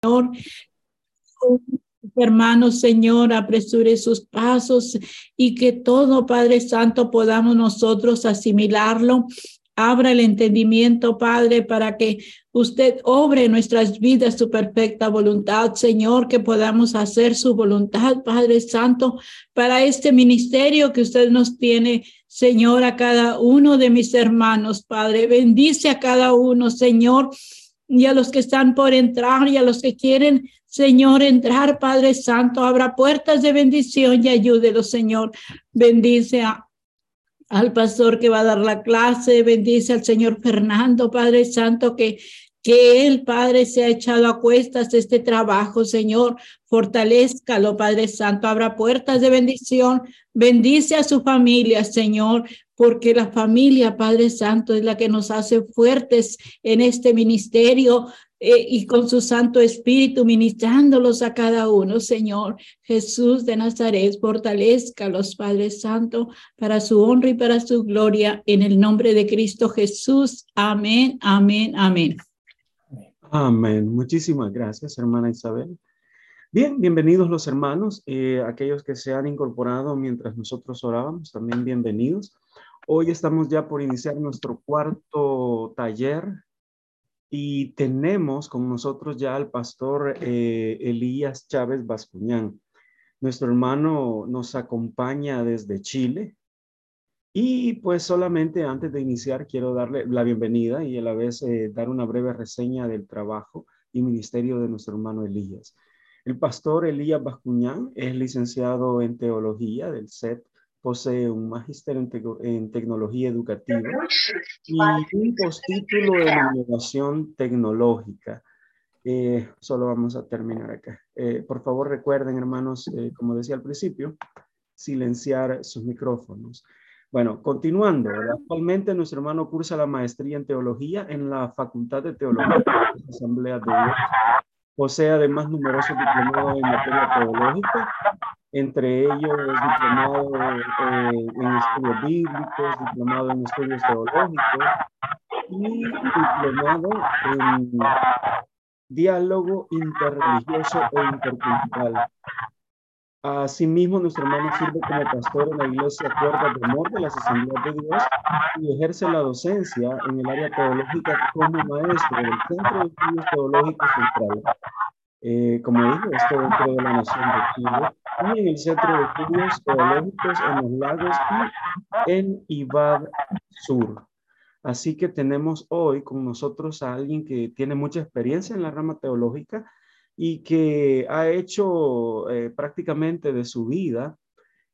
Señor. Hermanos, Señor, apresure sus pasos y que todo, Padre Santo, podamos nosotros asimilarlo. Abra el entendimiento, Padre, para que usted obre en nuestras vidas su perfecta voluntad, Señor, que podamos hacer su voluntad, Padre Santo, para este ministerio que usted nos tiene, Señor, a cada uno de mis hermanos, Padre. Bendice a cada uno, Señor y a los que están por entrar y a los que quieren, Señor, entrar, Padre Santo, abra puertas de bendición y ayúdelos, Señor. Bendice al pastor que va a dar la clase, bendice al Señor Fernando, Padre Santo, que que el Padre, se ha echado a cuestas este trabajo, Señor. Fortalezcalo, Padre Santo. Abra puertas de bendición. Bendice a su familia, Señor porque la familia, Padre Santo, es la que nos hace fuertes en este ministerio eh, y con su Santo Espíritu ministrándolos a cada uno, Señor. Jesús de Nazaret, fortalezca los Padres Santo para su honra y para su gloria, en el nombre de Cristo Jesús. Amén, amén, amén. Amén. Muchísimas gracias, hermana Isabel. Bien, bienvenidos los hermanos, eh, aquellos que se han incorporado mientras nosotros orábamos, también bienvenidos. Hoy estamos ya por iniciar nuestro cuarto taller y tenemos con nosotros ya al pastor eh, Elías Chávez Bascuñán. Nuestro hermano nos acompaña desde Chile y pues solamente antes de iniciar quiero darle la bienvenida y a la vez eh, dar una breve reseña del trabajo y ministerio de nuestro hermano Elías. El pastor Elías Bascuñán es licenciado en teología del SET posee un magíster en, tecnología educativa y un postítulo en innovación tecnológica. Eh, solo vamos a terminar acá. Eh, por favor, recuerden, hermanos, eh, como decía al principio, silenciar sus micrófonos. Bueno, continuando, actualmente nuestro hermano cursa la maestría en teología en la Facultad de Teología de la Asamblea de Dios. Posee además numerosos diplomados en materia teológica entre ellos diplomado eh, en estudios bíblicos, diplomado en estudios teológicos y diplomado en diálogo interreligioso e intercultural. Asimismo, nuestro hermano sirve como pastor en la iglesia Cuerdas de Amor de las Asambleas de Dios y ejerce la docencia en el área teológica como maestro del Centro de Estudios Teológicos Central. Eh, como digo, esto dentro de la nación de Chile y en el Centro de Estudios Teológicos en los lagos y en Ibad Sur. Así que tenemos hoy con nosotros a alguien que tiene mucha experiencia en la rama teológica y que ha hecho eh, prácticamente de su vida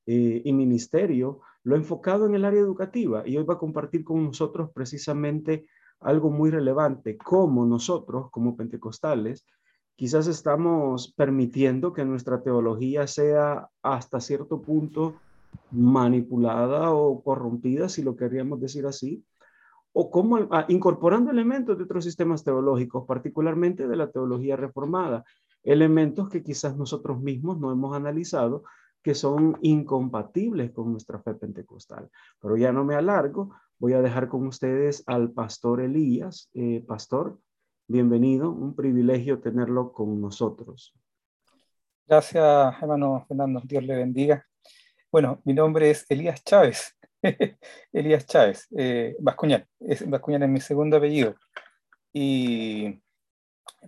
eh, y ministerio lo enfocado en el área educativa y hoy va a compartir con nosotros precisamente algo muy relevante, cómo nosotros como pentecostales quizás estamos permitiendo que nuestra teología sea hasta cierto punto manipulada o corrompida, si lo queríamos decir así, o como ah, incorporando elementos de otros sistemas teológicos, particularmente de la teología reformada, elementos que quizás nosotros mismos no hemos analizado, que son incompatibles con nuestra fe pentecostal. Pero ya no me alargo, voy a dejar con ustedes al pastor Elías. Eh, pastor, bienvenido, un privilegio tenerlo con nosotros. Gracias, hermano Fernando, Dios le bendiga. Bueno, mi nombre es Elías Chávez, Elías Chávez, eh, es, Bascuñán es mi segundo apellido. Y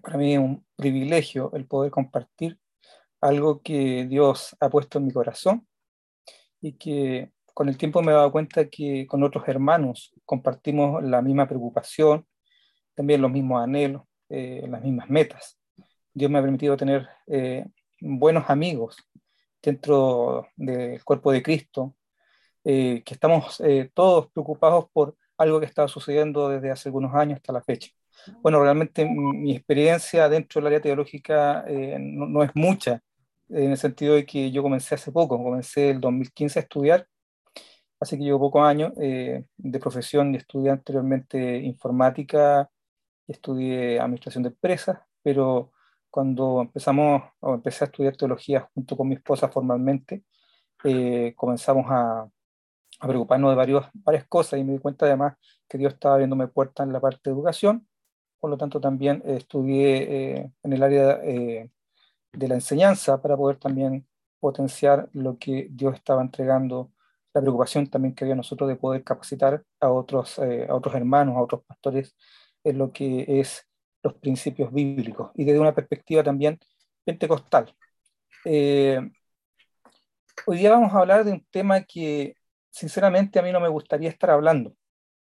para mí es un privilegio el poder compartir algo que Dios ha puesto en mi corazón y que con el tiempo me he dado cuenta que con otros hermanos compartimos la misma preocupación, también los mismos anhelos, eh, las mismas metas. Dios me ha permitido tener eh, buenos amigos dentro del cuerpo de Cristo, eh, que estamos todos preocupados por algo que está sucediendo desde hace algunos años hasta la fecha. Bueno, realmente mi experiencia dentro del área teológica no, no, es mucha, en el sentido de que yo comencé hace poco, comencé el 2015 a estudiar, así que llevo pocos años de profesión y estudié anteriormente informática estudié administración de empresas, pero cuando empezamos o empecé a estudiar teología junto con mi esposa formalmente, eh, comenzamos a, a, preocuparnos de varios, varias cosas y me di cuenta además que Dios estaba abriéndome puertas en la parte de educación, por lo tanto también estudié en el área de la enseñanza para poder también potenciar lo que Dios estaba entregando, la preocupación también que había nosotros de poder capacitar a otros, a otros hermanos, a otros pastores en lo que es los principios bíblicos y desde una perspectiva también pentecostal. Eh, hoy día vamos a hablar de un tema que sinceramente a mí no me gustaría estar hablando.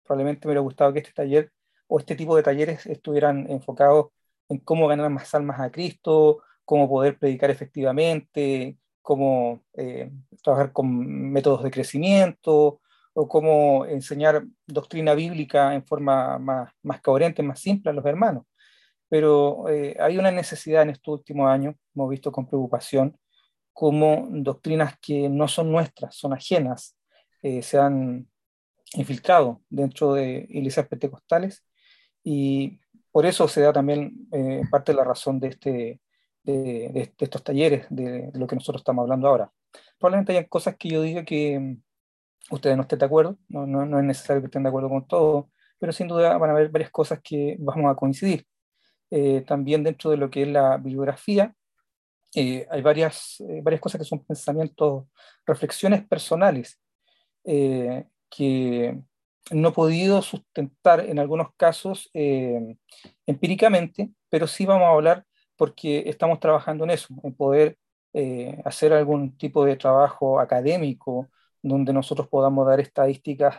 Probablemente me hubiera gustado que este taller o este tipo de talleres estuvieran enfocados en cómo ganar más almas a Cristo, cómo poder predicar efectivamente, cómo eh, trabajar con métodos de crecimiento o cómo enseñar doctrina bíblica en forma más, más coherente, más simple a los hermanos pero eh, hay una necesidad en estos últimos años, hemos visto con preocupación, como doctrinas que no son nuestras, son ajenas, eh, se han infiltrado dentro de iglesias pentecostales y por eso se da también eh, parte de la razón de, este, de, estos talleres, de, lo que nosotros estamos hablando ahora. Probablemente haya cosas que yo diga que ustedes no estén de acuerdo, no, no, no es necesario que estén de acuerdo con todo, pero sin duda van a haber varias cosas que vamos a coincidir. Eh, también dentro de lo que es la bibliografía. Eh, hay varias, eh, varias cosas que son pensamientos, reflexiones personales que no he podido sustentar en algunos casos empíricamente, pero sí vamos a hablar porque estamos trabajando en eso, en poder hacer algún tipo de trabajo académico donde nosotros podamos dar estadísticas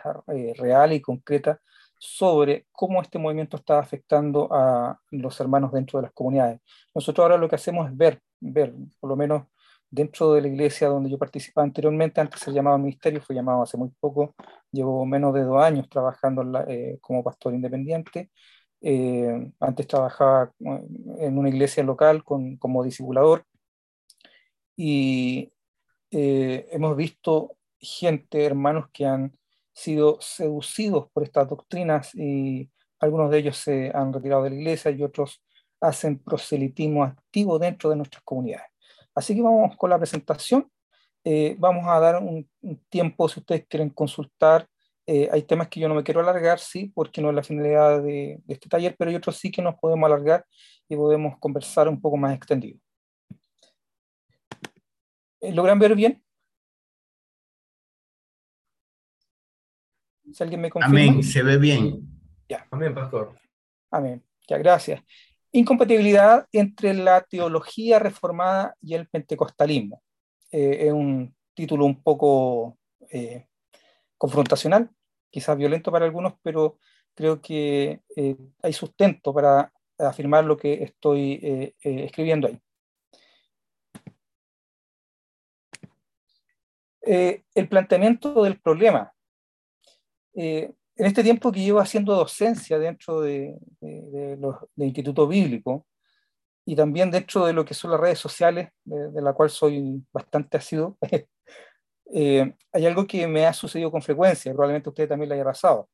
reales y concretas sobre cómo este movimiento está afectando a los hermanos dentro de las comunidades. Nosotros ahora lo que hacemos es ver, ver, por lo menos dentro de la iglesia donde yo participaba anteriormente, antes se llamaba ministerio, fue llamado hace muy poco, llevo menos de dos años trabajando eh, como pastor independiente. Eh, antes trabajaba eh, en una iglesia local con, como discipulador y hemos visto gente, hermanos que han sido seducidos por estas doctrinas y algunos de ellos se han retirado de la iglesia y otros hacen proselitismo activo dentro de nuestras comunidades. Así que vamos con la presentación. Eh, vamos a dar un, tiempo si ustedes quieren consultar. Eh, hay temas que yo no me quiero alargar, sí, porque no es la finalidad de, este taller, pero hay otros sí que nos podemos alargar y podemos conversar un poco más extendido. Eh, ¿Logran ver bien? Si alguien me confirma. Amén, se ve bien. Ya. Amén, pastor. Amén. Ya, gracias. Incompatibilidad entre la teología reformada y el pentecostalismo. Eh, es un título un poco eh, confrontacional, quizás violento para algunos, pero creo que eh, hay sustento para afirmar lo que estoy escribiendo ahí. el planteamiento del problema eh, en este tiempo que llevo haciendo docencia dentro de, Instituto Bíblico y también dentro de lo que son las redes sociales, de, la cual soy bastante asiduo, eh, hay algo que me ha sucedido con frecuencia, probablemente usted también lo haya pasado,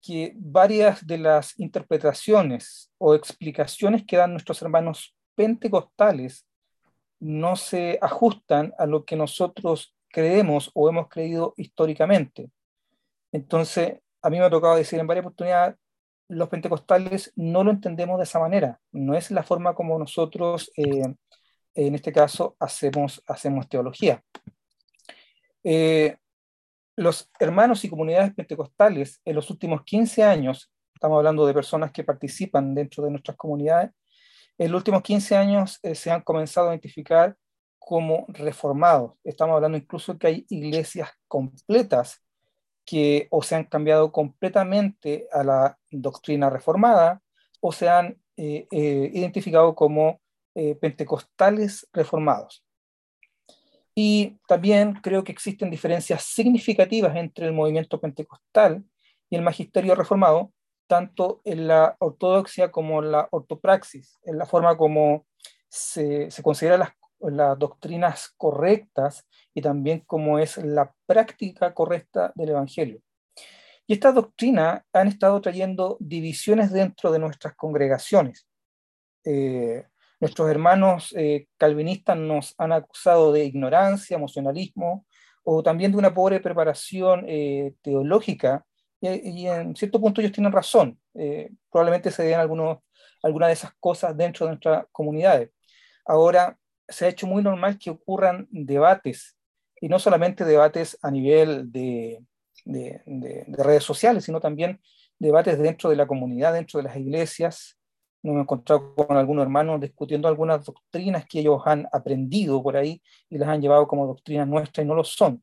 que varias de las interpretaciones o explicaciones que dan nuestros hermanos pentecostales no se ajustan a lo que nosotros creemos o hemos creído históricamente. Entonces, a mí me ha tocado decir en varias oportunidades, los pentecostales no lo entendemos de esa manera, no es la forma como nosotros, eh, en este caso, hacemos, hacemos teología. Eh, los hermanos y comunidades pentecostales en los últimos 15 años, estamos hablando de personas que participan dentro de nuestras comunidades, en los últimos 15 años eh, se han comenzado a identificar como reformados. Estamos hablando incluso que hay iglesias completas que o se han cambiado completamente a la doctrina reformada o se han eh, eh, identificado como eh, pentecostales reformados. Y también creo que existen diferencias significativas entre el movimiento pentecostal y el magisterio reformado, tanto en la ortodoxia como en la ortopraxis, en la forma como se, se consideran las las doctrinas correctas y también cómo es la práctica correcta del Evangelio. Y estas doctrinas han estado trayendo divisiones dentro de nuestras congregaciones. Eh, nuestros hermanos eh, calvinistas nos han acusado de ignorancia, emocionalismo o también de una pobre preparación eh, teológica y, en cierto punto ellos tienen razón. Eh, probablemente se den algunos, algunas de esas cosas dentro de nuestras comunidades. Ahora, se ha hecho muy normal que ocurran debates, y no solamente debates a nivel de, de, de redes sociales, sino también debates dentro de la comunidad, dentro de las iglesias, nos hemos encontrado con algunos hermanos discutiendo algunas doctrinas que ellos han aprendido por ahí y las han llevado como doctrinas nuestras y no lo son.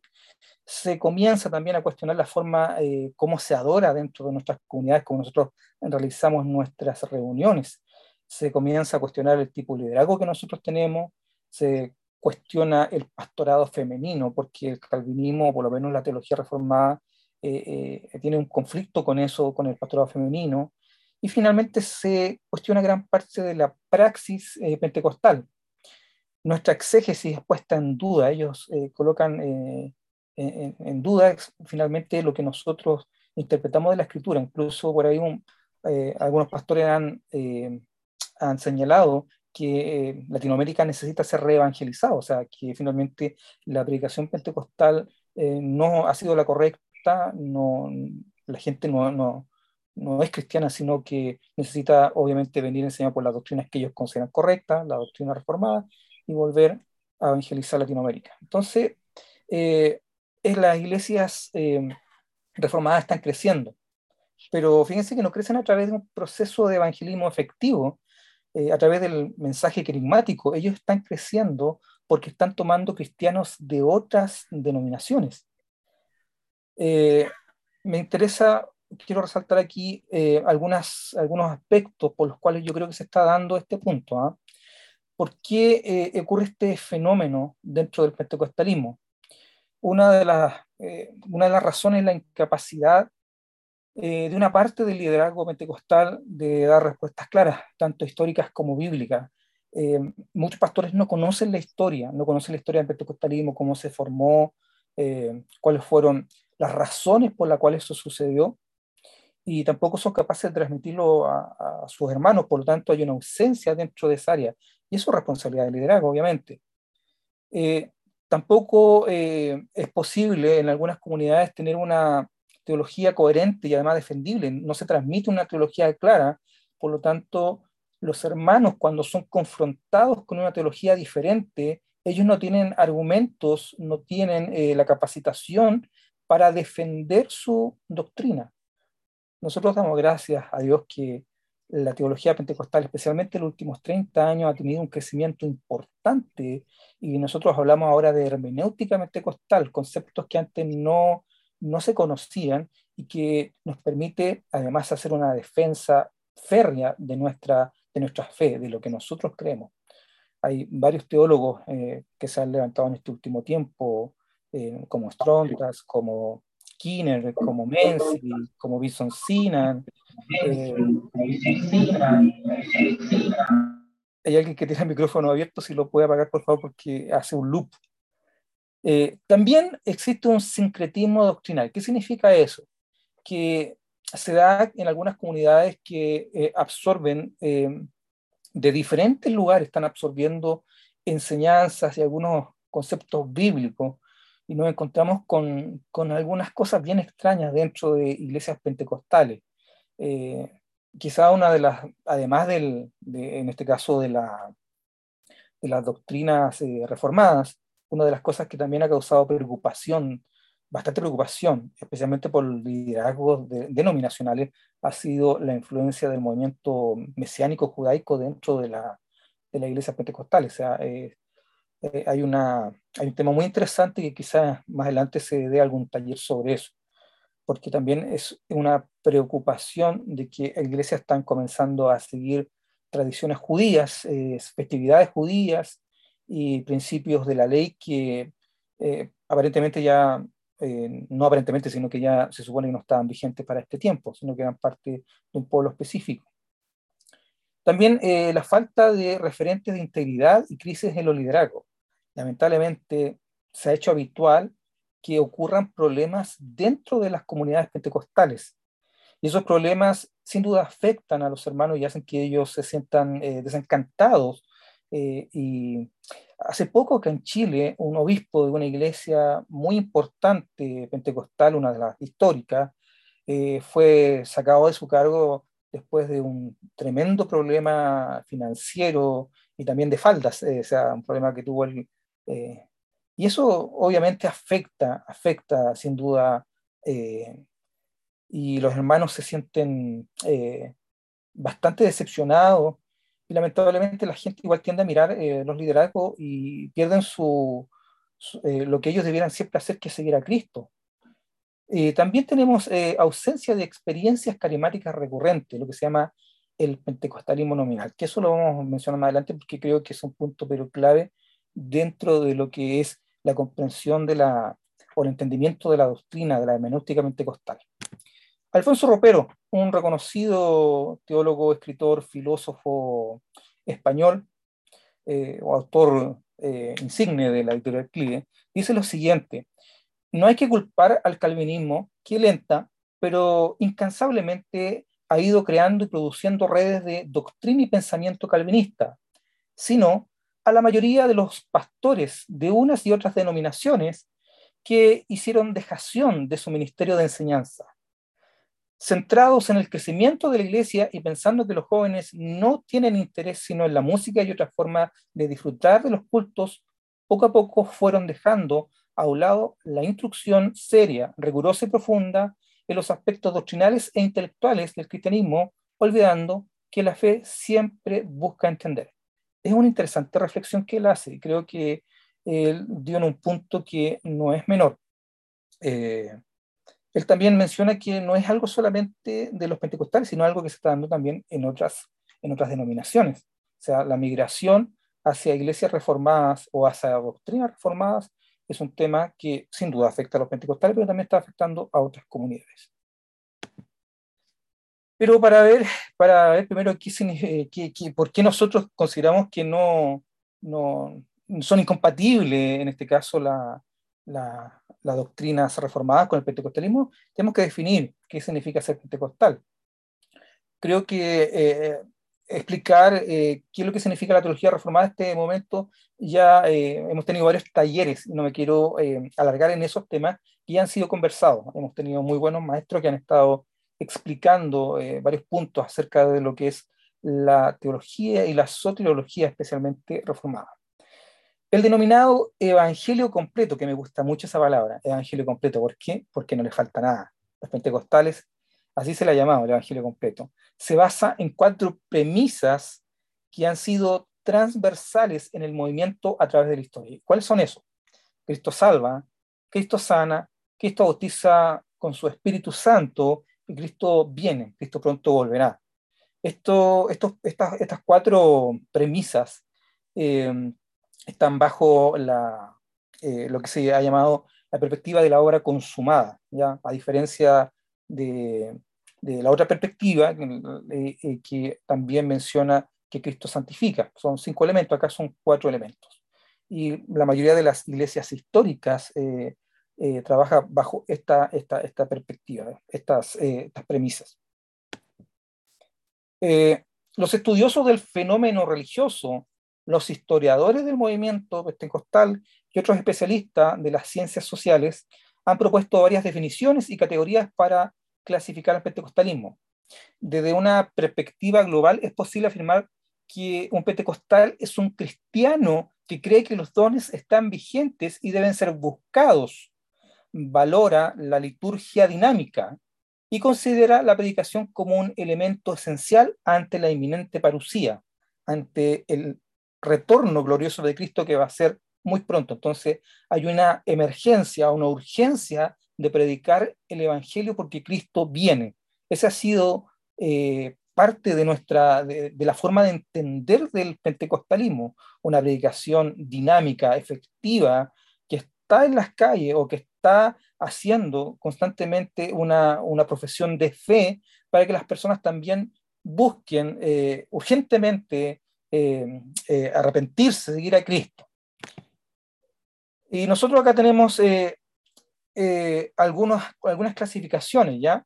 Se comienza también a cuestionar la forma eh, cómo se adora dentro de nuestras comunidades, como nosotros realizamos nuestras reuniones. Se comienza a cuestionar el tipo de liderazgo que nosotros tenemos, se cuestiona el pastorado femenino, porque el calvinismo, por lo menos la teología reformada, eh, eh, tiene un conflicto con eso, con el pastorado femenino y finalmente se cuestiona gran parte de la praxis eh, pentecostal. Nuestra exégesis es puesta en duda, ellos eh, colocan en, duda finalmente lo que nosotros interpretamos de la escritura. Incluso por ahí algunos pastores han, han señalado que Latinoamérica necesita ser reevangelizado, o sea, que finalmente la predicación pentecostal no ha sido la correcta, no, la gente no, no, no es cristiana, sino que necesita obviamente venir enseñada por las doctrinas que ellos consideran correctas, la doctrina reformada, y volver a evangelizar Latinoamérica. Entonces, eh, las iglesias eh, reformadas están creciendo, pero fíjense que no crecen a través de un proceso de evangelismo efectivo, eh, a través del mensaje querigmático, ellos están creciendo porque están tomando cristianos de otras denominaciones. me interesa quiero resaltar aquí eh, algunas, algunos aspectos por los cuales yo creo que se está dando este punto. ¿ah? ¿Por qué eh, ocurre este fenómeno dentro del pentecostalismo? Una de las, eh, una de las razones es la incapacidad de una parte del liderazgo pentecostal de dar respuestas claras, tanto históricas como bíblicas. muchos pastores no conocen la historia, no conocen la historia del pentecostalismo, cómo se formó, cuáles fueron las razones por las cuales eso sucedió y tampoco son capaces de transmitirlo a, sus hermanos, por lo tanto hay una ausencia dentro de esa área, y eso es responsabilidad del liderazgo, obviamente. Eh, tampoco eh, es posible en algunas comunidades tener una teología coherente y además defendible, no se transmite una teología clara, por lo tanto los hermanos cuando son confrontados con una teología diferente, ellos no tienen argumentos, no tienen eh, la capacitación para defender su doctrina. Nosotros damos gracias a Dios que la teología pentecostal, especialmente en los últimos 30 años, ha tenido un crecimiento importante. Y nosotros hablamos ahora de hermenéutica pentecostal, conceptos que antes no, no se conocían y que nos permite además hacer una defensa férrea de nuestra, de nuestra fe, de lo que nosotros creemos. Hay varios teólogos eh, que se han levantado en este último tiempo, eh, como Strontas, como Skinner, como Menzi, como Bison Sinan. Eh, hay alguien que tiene el micrófono abierto, si lo puede apagar por favor porque hace un loop. Eh, también existe un sincretismo doctrinal. ¿Qué significa eso? Que se da en algunas comunidades que eh, absorben de diferentes lugares, están absorbiendo enseñanzas y algunos conceptos bíblicos y nos encontramos con, con, algunas cosas bien extrañas dentro de iglesias pentecostales. Eh, quizá una de las, además del, de, en este caso de, la, de las doctrinas eh, reformadas, una de las cosas que también ha causado preocupación, bastante preocupación, especialmente por liderazgos denominacionales, ha sido la influencia del movimiento mesiánico judaico dentro de la, de la iglesia pentecostal. O sea, eh, eh, hay, una, hay un tema muy interesante que quizás más adelante se dé algún taller sobre eso, porque también es una preocupación de que iglesias están comenzando a seguir tradiciones judías, eh, festividades judías y principios de la ley que eh, aparentemente ya, no aparentemente, sino que ya se supone que no estaban vigentes para este tiempo, sino que eran parte de un pueblo específico. También la falta de referentes de integridad y crisis en los liderazgos lamentablemente se ha hecho habitual que ocurran problemas dentro de las comunidades pentecostales. Y esos problemas sin duda afectan a los hermanos y hacen que ellos se sientan eh, desencantados. Eh, y hace poco que en Chile un obispo de una iglesia muy importante pentecostal, una de las históricas, fue sacado de su cargo después de un tremendo problema financiero y también de faldas, o sea, un problema que tuvo el... y eso obviamente afecta, afecta sin duda, y los hermanos se sienten bastante decepcionados y lamentablemente la gente igual tiende a mirar eh, los liderazgos y pierden su, eh, lo que ellos debieran siempre hacer, que es seguir a Cristo. Eh, también tenemos ausencia de experiencias carismáticas recurrentes, lo que se llama el pentecostalismo nominal, que eso lo vamos a mencionar más adelante porque creo que es un punto pero clave dentro de lo que es la comprensión de la, o el entendimiento de la doctrina de la hermenéutica pentecostal. Alfonso Ropero, un reconocido teólogo, escritor, filósofo español, eh, o autor eh, insigne de la editorial Clive, dice lo siguiente, no hay que culpar al calvinismo, que lenta, pero incansablemente ha ido creando y produciendo redes de doctrina y pensamiento calvinista, sino a la mayoría de los pastores de unas y otras denominaciones que hicieron dejación de su ministerio de enseñanza centrados en el crecimiento de la iglesia y pensando que los jóvenes no tienen interés sino en la música y otra forma de disfrutar de los cultos, poco a poco fueron dejando a un lado la instrucción seria, rigurosa y profunda en los aspectos doctrinales e intelectuales del cristianismo, olvidando que la fe siempre busca entender. Es una interesante reflexión que él hace y creo que él dio en un punto que no es menor. Eh, él también menciona que no es algo solamente de los pentecostales, sino algo que se está dando también en otras, en otras denominaciones. O sea, la migración hacia iglesias reformadas o hacia doctrinas reformadas es un tema que sin duda afecta a los pentecostales, pero también está afectando a otras comunidades. Pero para ver, para ver primero qué, qué, qué, por qué nosotros consideramos que no, no son incompatibles, en este caso, la, la, las doctrinas reformadas con el pentecostalismo, tenemos que definir qué significa ser pentecostal. Creo que eh, explicar eh, qué es lo que significa la teología reformada en este momento, ya eh, hemos tenido varios talleres, no me quiero alargar en esos temas, que han sido conversados. Hemos tenido muy buenos maestros que han estado explicando varios puntos acerca de lo que es la teología y la soteriología especialmente reformada. El denominado evangelio completo, que me gusta mucho esa palabra, evangelio completo, ¿por qué? Porque no le falta nada. Los pentecostales, así se le ha llamado el evangelio completo, se basa en cuatro premisas que han sido transversales en el movimiento a través de la historia. ¿Cuáles son esos? Cristo salva, Cristo sana, Cristo bautiza con su Espíritu Santo y Cristo viene, Cristo pronto volverá. Esto, estos, estas, estas cuatro premisas eh, están bajo la, eh, lo que se ha llamado la perspectiva de la obra consumada, ¿ya? a diferencia de, de la otra perspectiva eh, eh, que también menciona que Cristo santifica. Son cinco elementos, acá son cuatro elementos. Y la mayoría de las iglesias históricas trabaja bajo esta, esta, esta perspectiva, estas, estas premisas. los estudiosos del fenómeno religioso los historiadores del movimiento pentecostal y otros especialistas de las ciencias sociales han propuesto varias definiciones y categorías para clasificar el pentecostalismo. Desde una perspectiva global es posible afirmar que un pentecostal es un cristiano que cree que los dones están vigentes y deben ser buscados. Valora la liturgia dinámica y considera la predicación como un elemento esencial ante la inminente parucía, ante el retorno glorioso de Cristo que va a ser muy pronto. Entonces hay una emergencia, una urgencia de predicar el Evangelio porque Cristo viene. Esa ha sido eh, parte de, nuestra, de, la forma de entender del pentecostalismo, una predicación dinámica, efectiva, que está en las calles o que está haciendo constantemente una, una profesión de fe para que las personas también busquen eh, urgentemente eh, eh, arrepentirse, seguir a Cristo. Y nosotros acá tenemos eh, algunas clasificaciones, ¿ya?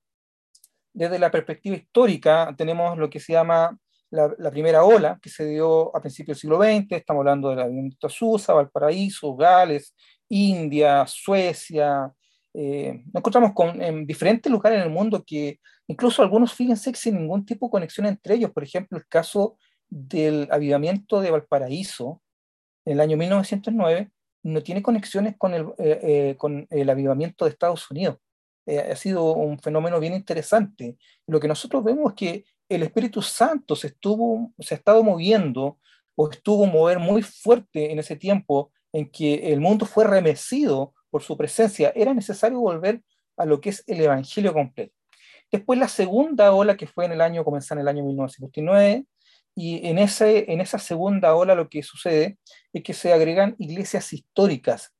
Desde la perspectiva histórica tenemos lo que se llama la, primera ola, que se dio a principios del siglo XX, estamos hablando de la de Susa, Valparaíso, Gales, India, Suecia, Eh, nos encontramos con, en diferentes lugares en el mundo que incluso algunos, fíjense, sin ningún tipo de conexión entre ellos. Por ejemplo, el caso del avivamiento de Valparaíso en el año 1909 no tiene conexiones con el, eh, eh, con el avivamiento de Estados Unidos. ha sido un fenómeno bien interesante. Lo que nosotros vemos es que el Espíritu Santo se, estuvo, se ha estado moviendo o estuvo mover muy fuerte en ese tiempo en que el mundo fue remecido por su presencia, era necesario volver a lo que es el Evangelio completo. Después la segunda ola, que fue en el año, comenzó en el año 1959, y en, ese, en esa segunda ola lo que sucede es que se agregan iglesias históricas.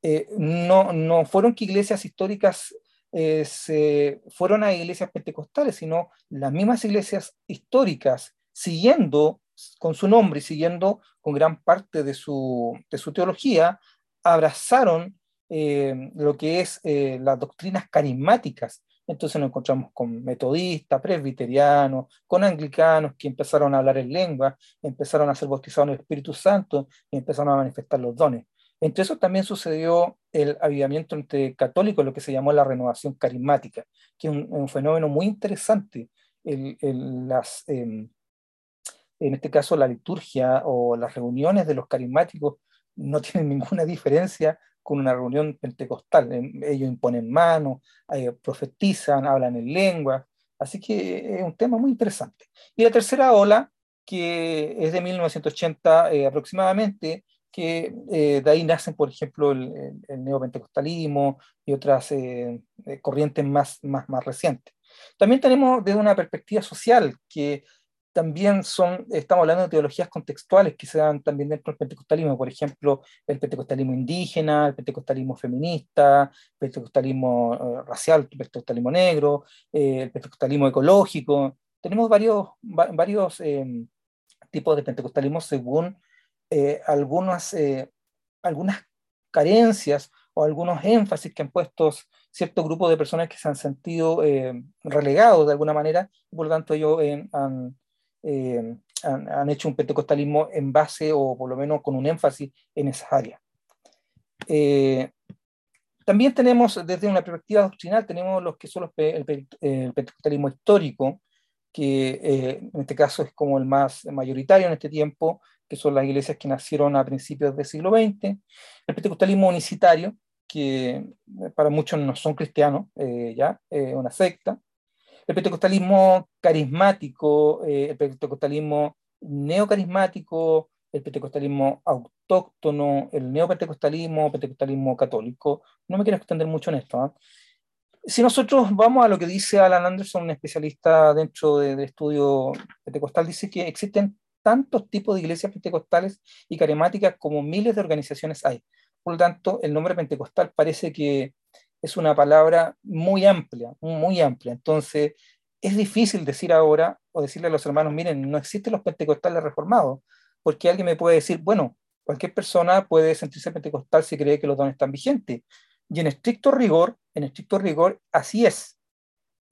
Eh, no, no fueron que iglesias históricas eh, se fueron a iglesias pentecostales, sino las mismas iglesias históricas, siguiendo con su nombre y siguiendo con gran parte de su, de su teología, abrazaron eh, lo que es las doctrinas carismáticas. Entonces nos encontramos con metodistas, presbiterianos, con anglicanos que empezaron a hablar en lengua, empezaron a ser bautizados en el Espíritu Santo y empezaron a manifestar los dones. Entre eso también sucedió el avivamiento entre católicos, lo que se llamó la renovación carismática, que es un, fenómeno muy interesante. las, em, en este caso, la liturgia o las reuniones de los carismáticos no tienen ninguna diferencia con una reunión pentecostal. Ellos imponen manos, eh, profetizan, hablan en lengua. Así que es un tema muy interesante. Y la tercera ola, que es de 1980 eh, aproximadamente, que eh, de ahí nacen, por ejemplo, el, el neopentecostalismo y otras corrientes más, más, más recientes. También tenemos desde una perspectiva social que también son, estamos hablando de teologías contextuales que se dan también dentro del pentecostalismo, por ejemplo, el pentecostalismo indígena, el pentecostalismo feminista, el pentecostalismo eh, racial, el pentecostalismo negro, eh, el pentecostalismo ecológico. Tenemos varios, varios em, tipos de pentecostalismo según eh, algunas, algunas carencias o algunos énfasis que han puesto cierto grupo de personas que se han sentido relegados de alguna manera, por lo tanto ellos han eh, han, hecho un pentecostalismo en base o por lo menos con un énfasis en esa área. Eh, también tenemos, desde una perspectiva doctrinal, tenemos los que son el, pentecostalismo histórico, que eh, en este caso es como el más mayoritario en este tiempo, que son las iglesias que nacieron a principios del siglo XX, el pentecostalismo unicitario, que para muchos no son cristianos, ya, una secta, el pentecostalismo carismático, eh, el pentecostalismo neocarismático, el pentecostalismo autóctono, el neopentecostalismo, pentecostalismo católico. No me quiero extender mucho en esto. ¿ah? Si nosotros vamos a lo que dice Alan Anderson, un especialista dentro del estudio pentecostal, dice que existen tantos tipos de iglesias pentecostales y carismáticas como miles de organizaciones hay. Por lo tanto, el nombre pentecostal parece que es una palabra muy amplia, muy amplia. Entonces, es difícil decir ahora o decirle a los hermanos, miren, no existen los pentecostales reformados, porque alguien me puede decir, bueno, cualquier persona puede sentirse pentecostal si cree que los dones están vigentes. Y en estricto rigor, en estricto rigor, así es.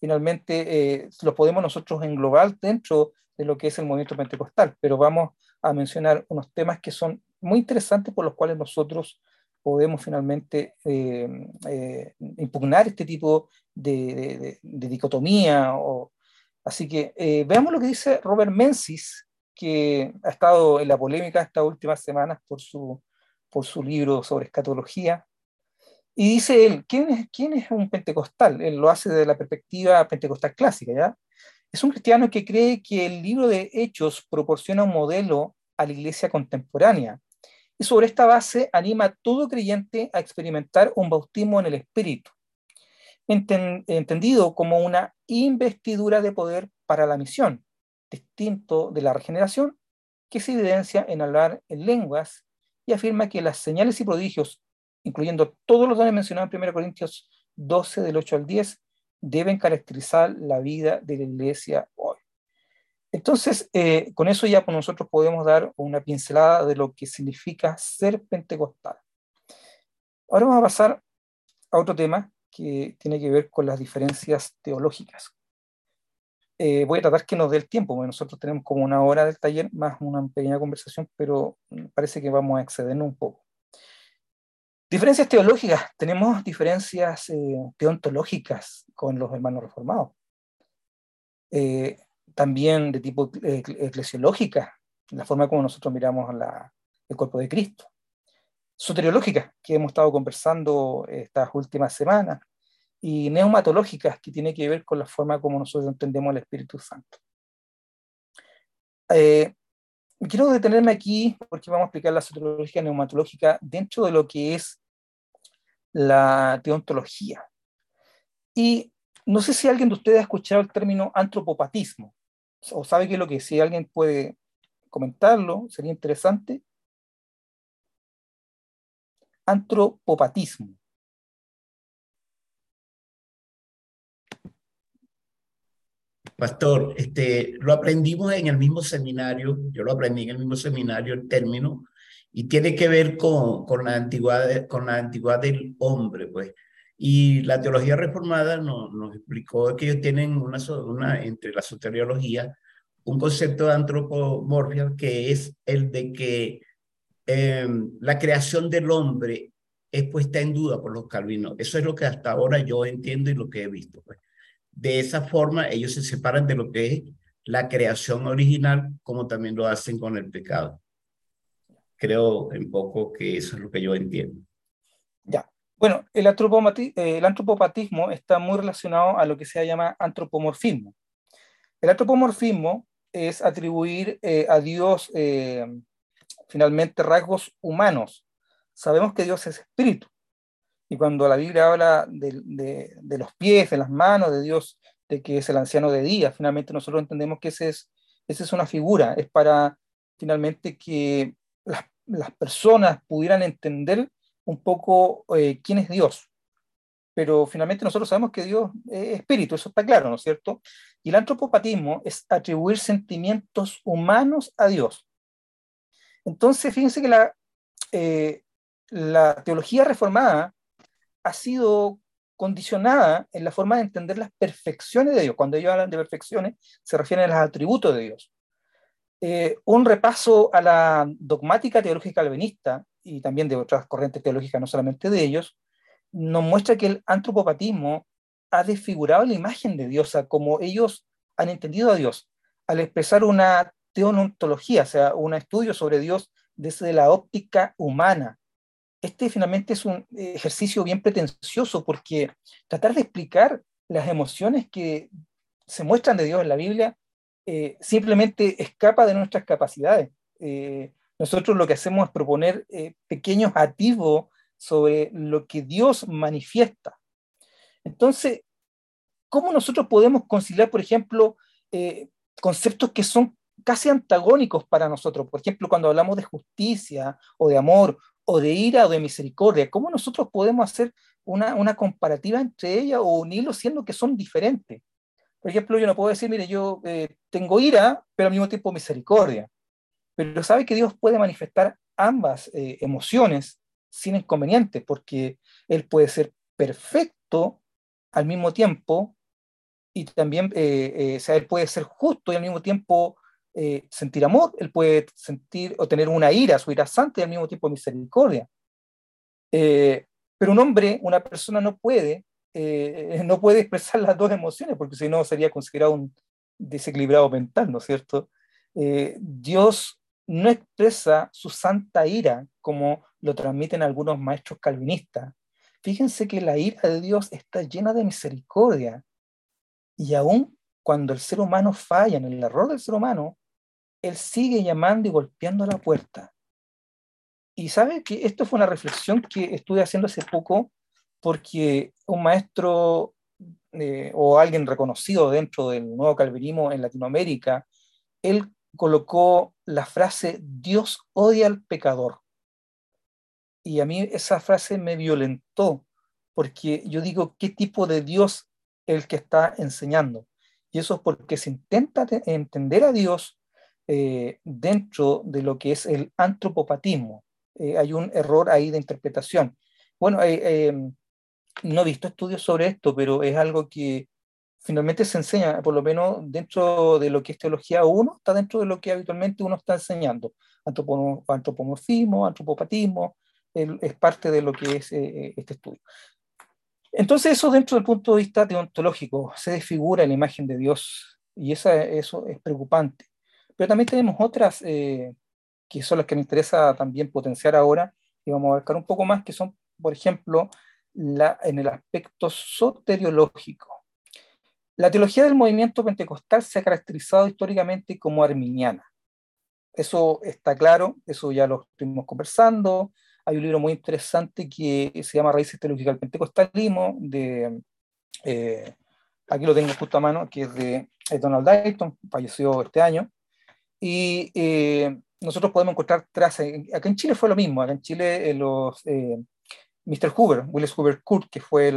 Finalmente, eh, lo podemos nosotros englobar dentro de lo que es el movimiento pentecostal, pero vamos a mencionar unos temas que son muy interesantes por los cuales nosotros podemos finalmente eh, eh, impugnar este tipo de, dicotomía. O, así que eh, veamos lo que dice Robert Menzies, que ha estado en la polémica estas últimas semanas por su, por su libro sobre escatología. Y dice él, ¿quién es, ¿quién es un pentecostal? Él lo hace desde la perspectiva pentecostal clásica, ¿ya? Es un cristiano que cree que el libro de Hechos proporciona un modelo a la iglesia contemporánea, sobre esta base anima a todo creyente a experimentar un bautismo en el Espíritu, entendido como una investidura de poder para la misión, distinto de la regeneración, que se evidencia en hablar en lenguas y afirma que las señales y prodigios, incluyendo todos los dones mencionados en 1 Corintios 12 del 8 al 10, deben caracterizar la vida de la iglesia hoy. Entonces, eh, con eso ya pues, nosotros podemos dar una pincelada de lo que significa ser pentecostal. Ahora vamos a pasar a otro tema que tiene que ver con las diferencias teológicas. Eh, voy a tratar que nos dé el tiempo, porque nosotros tenemos como una hora del taller más una pequeña conversación, pero parece que vamos a excedernos un poco. Diferencias teológicas. Tenemos diferencias eh, teontológicas con los hermanos reformados. Eh, también de tipo eclesiológica, la forma como nosotros miramos el cuerpo de Cristo. Soteriológica, que hemos estado conversando estas últimas semanas, y neumatológicas, que tiene que ver con la forma como nosotros entendemos el Espíritu Santo. Eh, quiero detenerme aquí porque vamos a explicar la soteriología neumatológica dentro de lo que es la teontología. Y no sé si alguien de ustedes ha escuchado el término antropopatismo, o sabe qué es lo que si alguien puede comentarlo, sería interesante. Antropopatismo. Pastor, este, lo aprendimos en el mismo seminario, yo lo aprendí en el mismo seminario el término, y tiene que ver con, con, la, antigüedad, con la antigüedad del hombre, pues. Y la teología reformada nos, explicó que ellos tienen una, una, entre la soteriología, un concepto de antropomorfia que es el de que em, la creación del hombre es puesta en duda por los calvinos. Eso es lo que hasta ahora yo entiendo y lo que he visto. Pues. De esa forma, ellos se separan de lo que es la creación original, como también lo hacen con el pecado. Creo en poco que eso es lo que yo entiendo. Bueno, el, el antropopatismo está muy relacionado a lo que se llama antropomorfismo. El antropomorfismo es atribuir eh, a Dios eh, finalmente rasgos humanos. Sabemos que Dios es espíritu. Y cuando la Biblia habla de, los pies, de las manos de Dios, de que es el anciano de día, finalmente nosotros entendemos que ese es, esa es una figura, es para finalmente que las, personas pudieran entender un poco eh, quién es Dios. Pero finalmente nosotros sabemos que Dios es espíritu, eso está claro, ¿no es cierto? Y el antropopatismo es atribuir sentimientos humanos a Dios. Entonces, fíjense que la, eh, la teología reformada ha sido condicionada en la forma de entender las perfecciones de Dios. Cuando ellos hablan de perfecciones, se refieren a los atributos de Dios. Eh, un repaso a la dogmática teológica calvinista y también de otras corrientes teológicas, no solamente de ellos, nos muestra que el antropopatismo ha desfigurado la imagen de Dios, como ellos han entendido a Dios, al expresar una teontología, o sea, un estudio sobre Dios desde la óptica humana, este finalmente es un ejercicio bien pretencioso porque tratar de explicar las emociones que se muestran de Dios en la Biblia eh, simplemente escapa de nuestras capacidades. Eh, nosotros lo que hacemos es proponer eh, pequeños atisbos sobre lo que Dios manifiesta. Entonces, ¿cómo nosotros podemos conciliar, por ejemplo, conceptos que son casi antagónicos para nosotros? Por ejemplo, cuando hablamos de justicia o de amor o de ira o de misericordia. ¿Cómo nosotros podemos hacer una, una comparativa entre ellas o unirlos siendo que son diferentes? Por ejemplo, yo no puedo decir, mire, yo eh, tengo ira, pero al mismo tiempo misericordia. Pero sabe que Dios puede manifestar ambas eh, emociones sin inconveniente, porque Él puede ser perfecto al mismo tiempo y también, eh, o sea, Él puede ser justo y al mismo tiempo eh, sentir amor, él puede sentir o tener una ira, su ira santa y al mismo tiempo misericordia. Eh, pero un hombre, una persona no puede, eh, no puede expresar las dos emociones porque si no sería considerado un desequilibrado mental, ¿no es cierto? Dios no expresa su santa ira como lo transmiten algunos maestros calvinistas. Fíjense que la ira de Dios está llena de misericordia y aún cuando el ser humano falla en el error del ser humano, él sigue llamando y golpeando la puerta. Y sabe que esto fue una reflexión que estuve haciendo hace poco porque un maestro eh, o alguien reconocido dentro del nuevo calvinismo en Latinoamérica, él colocó la frase Dios odia al pecador. Y a mí esa frase me violentó porque yo digo, ¿qué tipo de Dios el que está enseñando? Y eso es porque se intenta entender a Dios eh, dentro de lo que es el antropopatismo. Eh, hay un error ahí de interpretación. Bueno, eh, no he visto estudios sobre esto, pero es algo que finalmente se enseña, por lo menos dentro de lo que es teología 1, está dentro de lo que habitualmente uno está enseñando. Antropomorfismo, antropopatismo, es parte de lo que es este estudio. Entonces eso dentro del punto de vista deontológico se desfigura la imagen de Dios y eso es preocupante. Pero también tenemos otras eh, que son las que me interesa también potenciar ahora y vamos a abarcar un poco más, que son, por ejemplo, la, en el aspecto soteriológico. La teología del movimiento pentecostal se ha caracterizado históricamente como arminiana. Eso está claro, eso ya lo estuvimos conversando. Hay un libro muy interesante que se llama Raíces Teológicas del Pentecostalismo, de, eh, aquí lo tengo justo a mano, que es de Donald Dayton, falleció este año. Y eh, nosotros podemos encontrar trazas. Acá en Chile fue lo mismo. Acá en Chile, eh, los, eh, Mr. Hoover, Willis Hoover Kurt, que fue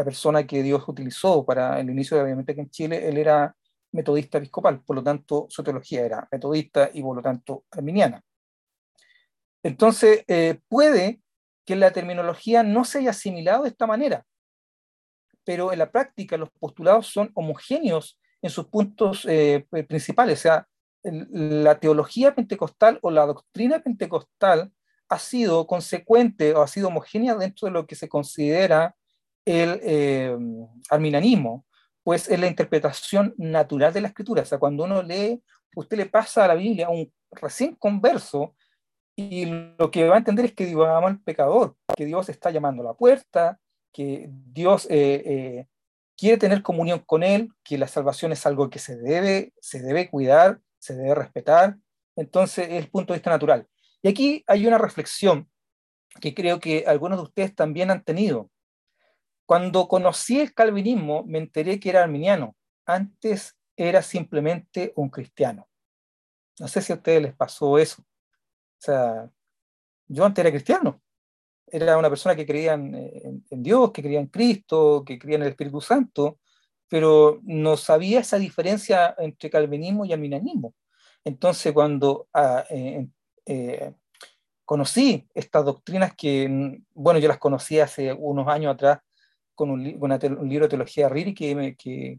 la persona que Dios utilizó para el inicio de la biblioteca en Chile, él era metodista episcopal, por lo tanto su teología era metodista y por lo tanto arminiana. Entonces, puede que la terminología no se haya asimilado de esta manera, pero en la práctica los postulados son homogéneos en sus puntos principales, o sea, la teología pentecostal o la doctrina pentecostal ha sido consecuente o ha sido homogénea dentro de lo que se considera el eh, arminianismo, pues es la interpretación natural de la escritura. O sea, cuando uno lee, usted le pasa a la Biblia un recién converso y lo que va a entender es que Dios ama al pecador, que Dios está llamando a la puerta, que Dios eh, eh, quiere tener comunión con él, que la salvación es algo que se debe, se debe cuidar, se debe respetar. Entonces, es el punto de vista natural. Y aquí hay una reflexión que creo que algunos de ustedes también han tenido. Cuando conocí el calvinismo, me enteré que era arminiano. Antes era simplemente un cristiano. No sé si a ustedes les pasó eso. O sea, yo antes era cristiano. Era una persona que creía en, en Dios, que creía en Cristo, que creía en el Espíritu Santo, pero no sabía esa diferencia entre calvinismo y arminianismo. Entonces, cuando ah, eh, eh, conocí estas doctrinas que, mm, bueno, yo las conocí hace unos años atrás con un, libro de teología Riri que, que,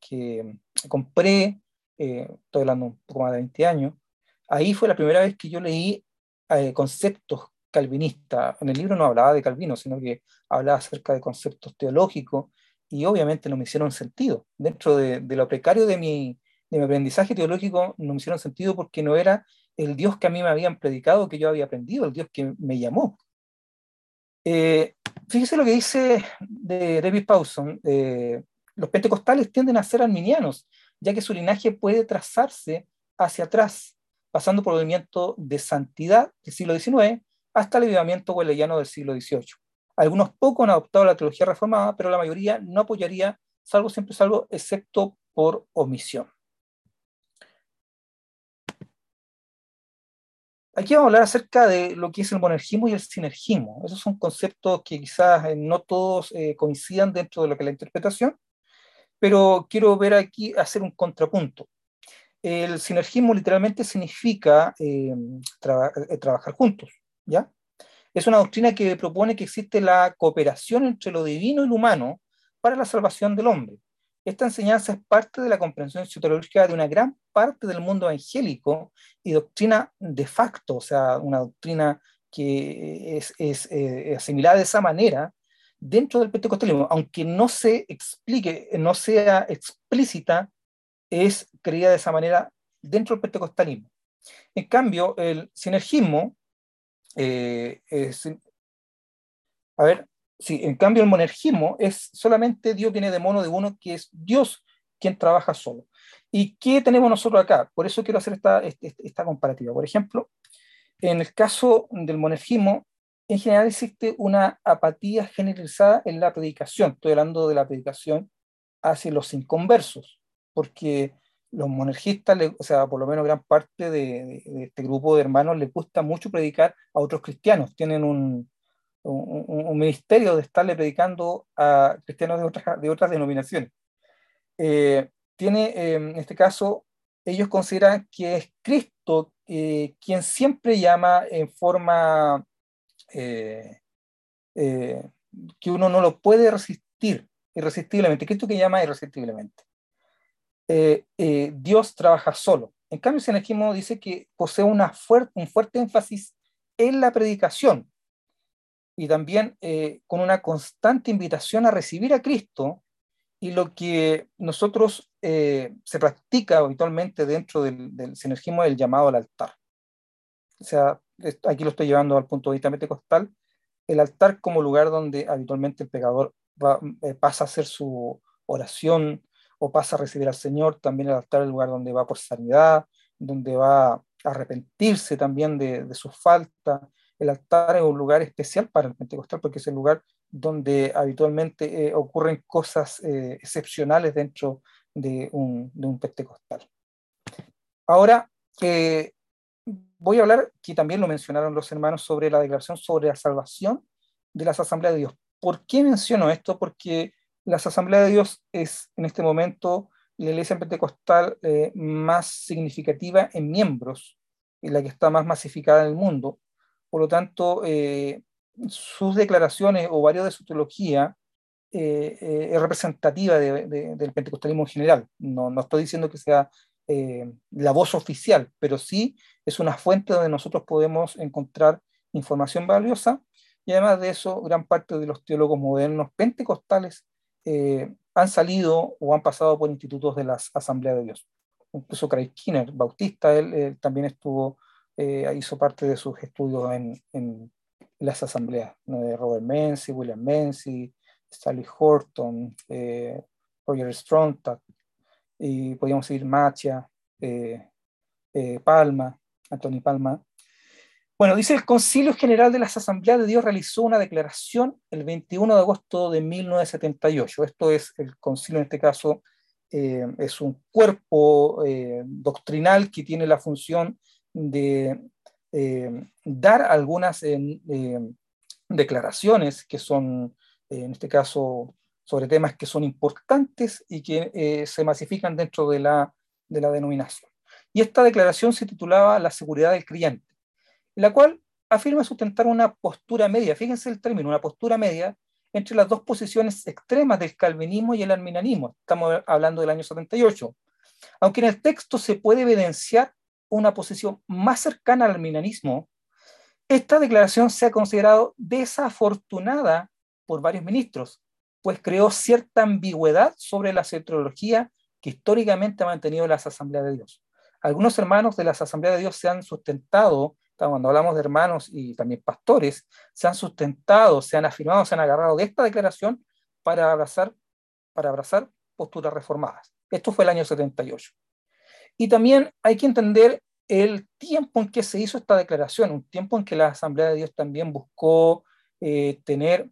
que, compré, eh, estoy hablando un poco más de 20 años, ahí fue la primera vez que yo leí conceptos calvinistas. En el libro no hablaba de Calvino, sino que hablaba acerca de conceptos teológicos y obviamente no me hicieron sentido. Dentro de, lo precario de mi, de mi aprendizaje teológico no me hicieron sentido porque no era el Dios que a mí me habían predicado, que yo había aprendido, el Dios que me llamó. Eh, fíjese lo que dice de David Pawson. Eh, los pentecostales tienden a ser arminianos, ya que su linaje puede trazarse hacia atrás, pasando por el movimiento de santidad del siglo XIX hasta el avivamiento hueleyano del siglo XVIII. Algunos pocos han adoptado la teología reformada, pero la mayoría no apoyaría, salvo siempre salvo, excepto por omisión. Aquí vamos a hablar acerca de lo que es el monergismo y el sinergismo. Esos son conceptos que quizás eh, no todos eh, coincidan dentro de lo que es la interpretación, pero quiero ver aquí, hacer un contrapunto. El sinergismo literalmente significa eh, trabajar juntos, ¿ya? Es una doctrina que propone que existe la cooperación entre lo divino y lo humano para la salvación del hombre. Esta enseñanza es parte de la comprensión sociológica de una gran parte del mundo evangélico y doctrina de facto, o sea, una doctrina que es, es eh, asimilada de esa manera dentro del pentecostalismo, aunque no se explique, no sea explícita, es creída de esa manera dentro del pentecostalismo. En cambio, el sinergismo eh, a ver, sí, en cambio el monergismo es solamente Dios viene de mono de uno, que es Dios quien trabaja solo. ¿Y qué tenemos nosotros acá? Por eso quiero hacer esta, este, este, esta comparativa. Por ejemplo, en el caso del monergismo, en general existe una apatía generalizada en la predicación. Estoy hablando de la predicación hacia los inconversos, porque los monergistas, o sea, por lo menos gran parte de, este grupo de hermanos les gusta mucho predicar a otros cristianos. Tienen un, un, ministerio de estarle predicando a cristianos de otras, de otras denominaciones. Eh, tiene, eh, en este caso, ellos consideran que es Cristo eh, quien siempre llama en forma que uno no lo puede resistir irresistiblemente. Cristo que llama irresistiblemente. Eh, eh, Dios trabaja solo. En cambio, el sinergismo dice que posee una un fuerte énfasis en la predicación, y también eh, con una constante invitación a recibir a Cristo y lo que nosotros eh, se practica habitualmente dentro del, del sinergismo del llamado al altar. O sea, aquí lo estoy llevando al punto de vista pentecostal, el altar como lugar donde habitualmente el pecador eh, pasa a hacer su oración o pasa a recibir al Señor, también el altar es el lugar donde va por sanidad, donde va a arrepentirse también de, de sus faltas. El altar es un lugar especial para el pentecostal porque es el lugar donde habitualmente eh, ocurren cosas eh, excepcionales dentro de un, pentecostal. Ahora, voy a hablar, que también lo mencionaron los hermanos, sobre la declaración sobre la salvación de las asambleas de Dios. ¿Por qué menciono esto? Porque las asambleas de Dios es en este momento la iglesia pentecostal eh, más significativa en miembros y la que está más masificada en el mundo. Por lo tanto, eh, sus declaraciones o varios de su teología eh, es representativa del pentecostalismo en general. No, no estoy diciendo que sea eh, la voz oficial, pero sí es una fuente donde nosotros podemos encontrar información valiosa y además de eso, gran parte de los teólogos modernos pentecostales eh, han salido o han pasado por institutos de las asambleas de Dios. Incluso Craig Skinner, bautista, él, también estuvo, eh, hizo parte de sus estudios en, las asambleas, de Robert Menzies, William Menzies, Sally Horton, Roger Strontac, y podríamos decir Machia, eh, eh, Palma, Antonio Palma. Bueno, dice el Concilio General de las Asambleas de Dios realizó una declaración el 21 de agosto de 1978. Esto es el concilio, en este caso, eh, es un cuerpo doctrinal que tiene la función de dar algunas declaraciones que son, en este caso, sobre temas que son importantes y que eh, se masifican dentro de la, de la denominación. Y esta declaración se titulaba La seguridad del creyente, la cual afirma sustentar una postura media, fíjense el término, una postura media entre las dos posiciones extremas del calvinismo y el arminianismo. Estamos hablando del año 78. Aunque en el texto se puede evidenciar una posición más cercana al arminianismo, esta declaración se ha considerado desafortunada por varios ministros, pues creó cierta ambigüedad sobre la soteriología que históricamente ha mantenido las asambleas de Dios. Algunos hermanos de las asambleas de Dios se han sustentado, cuando hablamos de hermanos y también pastores, se han sustentado, se han afirmado, se han agarrado de esta declaración para abrazar, para abrazar posturas reformadas. Esto fue el año 78. Y también hay que entender el tiempo en que se hizo esta declaración, un tiempo en que la Asamblea de Dios también buscó eh, tener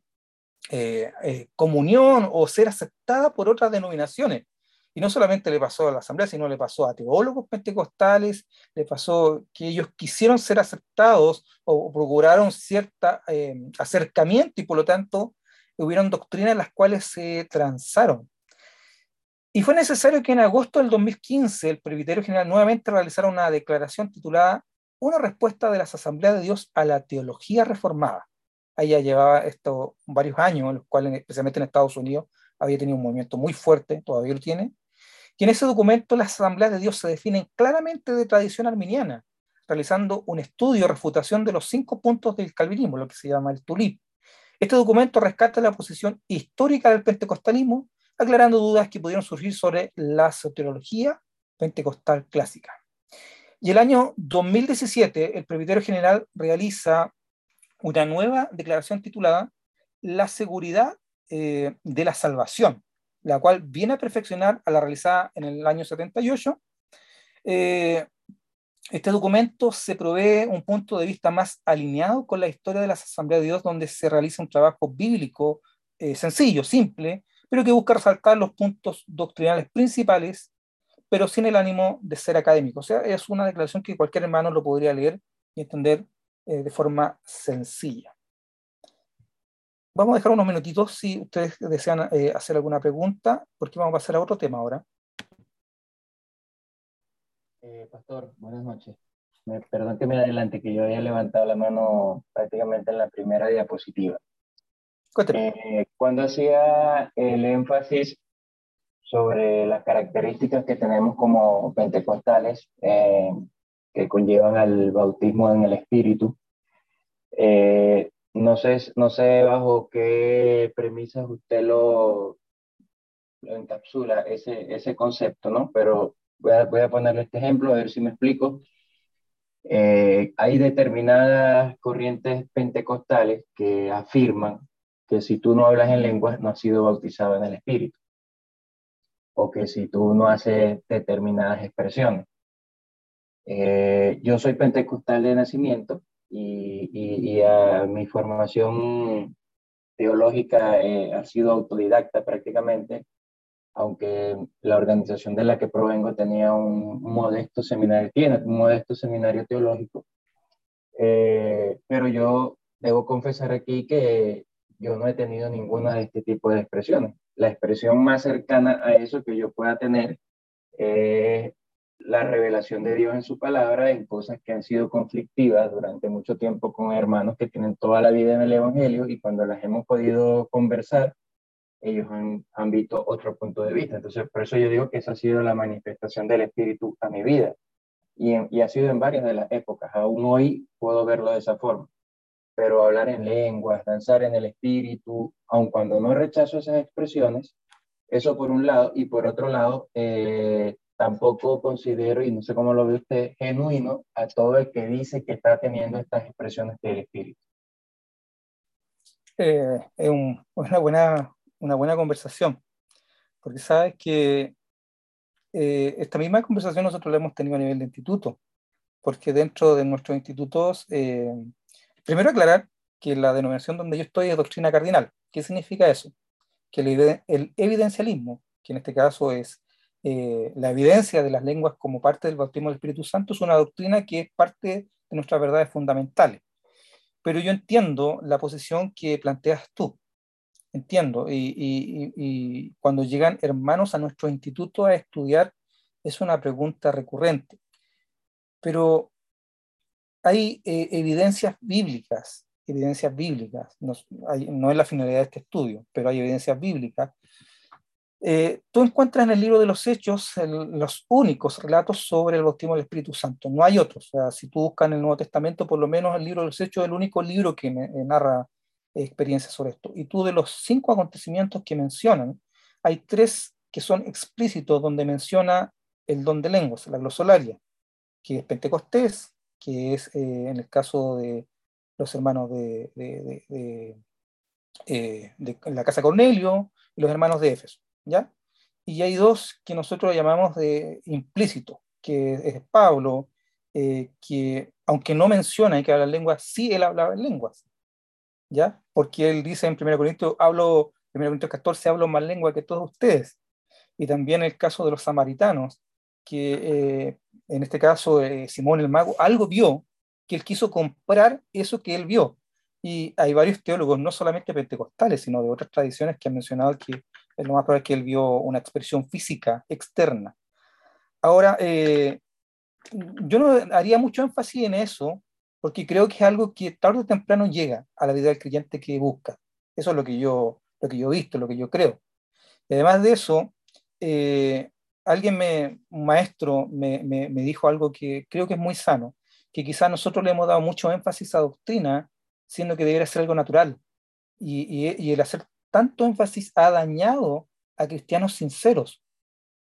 eh, eh, comunión o ser aceptada por otras denominaciones. Y no solamente le pasó a la asamblea, sino le pasó a teólogos pentecostales, le pasó que ellos quisieron ser aceptados o, procuraron cierto eh, acercamiento y por lo tanto hubieron doctrinas las cuales se transaron. Y fue necesario que en agosto del 2015 el Presbiterio General nuevamente realizara una declaración titulada Una respuesta de las asambleas de Dios a la teología reformada ella llevaba esto varios años, en los cuales, especialmente en Estados Unidos, había tenido un movimiento muy fuerte, todavía lo tiene, y en ese documento las asambleas de Dios se definen claramente de tradición arminiana, realizando un estudio refutación de los cinco puntos del calvinismo, lo que se llama el tulip. Este documento rescata la posición histórica del pentecostalismo, aclarando dudas que pudieron surgir sobre la soteriología pentecostal clásica. Y el año 2017, el Presbiterio General realiza una nueva declaración titulada La seguridad eh, de la salvación, la cual viene a perfeccionar a la realizada en el año 78. Eh, este documento se provee un punto de vista más alineado con la historia de las asambleas de Dios, donde se realiza un trabajo bíblico eh, sencillo, simple, pero que busca resaltar los puntos doctrinales principales, pero sin el ánimo de ser académico. O sea, es una declaración que cualquier hermano lo podría leer y entender eh, de forma sencilla. Vamos a dejar unos minutitos si ustedes desean eh, hacer alguna pregunta, porque vamos a pasar a otro tema ahora. Eh, pastor, buenas noches. Perdón que me adelante, que yo había levantado la mano prácticamente en la primera diapositiva. Cuando hacía el énfasis sobre las características que tenemos como pentecostales, que conllevan al bautismo en el Espíritu. Eh, no sé, no sé bajo qué premisas usted lo, lo encapsula ese, ese concepto, ¿no? Pero voy a, voy a ponerle este ejemplo, a ver si me explico. Eh, hay determinadas corrientes pentecostales que afirman que si tú no hablas en lenguas no has sido bautizado en el Espíritu, o que si tú no haces determinadas expresiones. Eh, yo soy pentecostal de nacimiento y, y, a mi formación teológica eh, ha sido autodidacta prácticamente, aunque la organización de la que provengo tenía un, modesto seminario, tiene un modesto seminario teológico, eh, pero yo debo confesar aquí que yo no he tenido ninguna de este tipo de expresiones. La expresión más cercana a eso que yo pueda tener es la revelación de Dios en su palabra en cosas que han sido conflictivas durante mucho tiempo con hermanos que tienen toda la vida en el Evangelio y cuando las hemos podido conversar, ellos han, han visto otro punto de vista. Entonces, por eso yo digo que esa ha sido la manifestación del Espíritu a mi vida y, y ha sido en varias de las épocas. Aún hoy puedo verlo de esa forma pero hablar en lenguas, danzar en el espíritu, aun cuando no rechazo esas expresiones, eso por un lado, y por otro lado, eh, tampoco considero, y no sé cómo lo ve usted, genuino a todo el que dice que está teniendo estas expresiones del espíritu. Eh, es una, buena, una buena conversación, porque sabes que eh, esta misma conversación nosotros la hemos tenido a nivel de instituto, porque dentro de nuestros institutos, eh, primero aclarar que la denominación donde yo estoy es doctrina cardinal. ¿Qué significa eso? Que el, evidencialismo, que en este caso es eh, la evidencia de las lenguas como parte del bautismo del Espíritu Santo es una doctrina que es parte de nuestras verdades fundamentales. Pero yo entiendo la posición que planteas tú. Entiendo. Y, cuando llegan hermanos a nuestro instituto a estudiar, es una pregunta recurrente. Pero hay eh, evidencias bíblicas, evidencias bíblicas, no, es la finalidad de este estudio, pero hay evidencias bíblicas eh, tú encuentras en el libro de los Hechos los únicos relatos sobre el bautismo del Espíritu Santo. No hay otros. O sea, si tú buscas en el Nuevo Testamento, por lo menos el libro de los Hechos es el único libro que eh, narra experiencias sobre esto. Y tú de los cinco acontecimientos que mencionan, hay tres que son explícitos donde menciona el don de lenguas, la glosolaria, que es Pentecostés, que es eh, en el caso de los hermanos de, de, de, de la casa Cornelio y los hermanos de Éfeso. ¿ya? Y hay dos que nosotros llamamos de implícito, que es Pablo, eh, que aunque no menciona que habla lenguas, sí él hablaba en lenguas, ¿ya? Porque él dice en 1 Corintios, hablo, 1 Corintios 14, hablo más lengua que todos ustedes. Y también el caso de los samaritanos, que eh, en este caso eh, Simón el mago algo vio, que él quiso comprar eso que él vio. Y hay varios teólogos, no solamente pentecostales, sino de otras tradiciones que han mencionado que es lo más probable que él vio una expresión física externa. Ahora, eh, yo no haría mucho énfasis en eso, porque creo que es algo que tarde o temprano llega a la vida del creyente que busca. Eso es lo que yo, lo que yo he visto, lo que yo creo. Y además de eso, eh, alguien, me, un maestro, me, dijo algo que creo que es muy sano, que quizás nosotros le hemos dado mucho énfasis a doctrina, siendo que debería ser algo natural. Y, y, y el hacer tanto énfasis ha dañado a cristianos sinceros,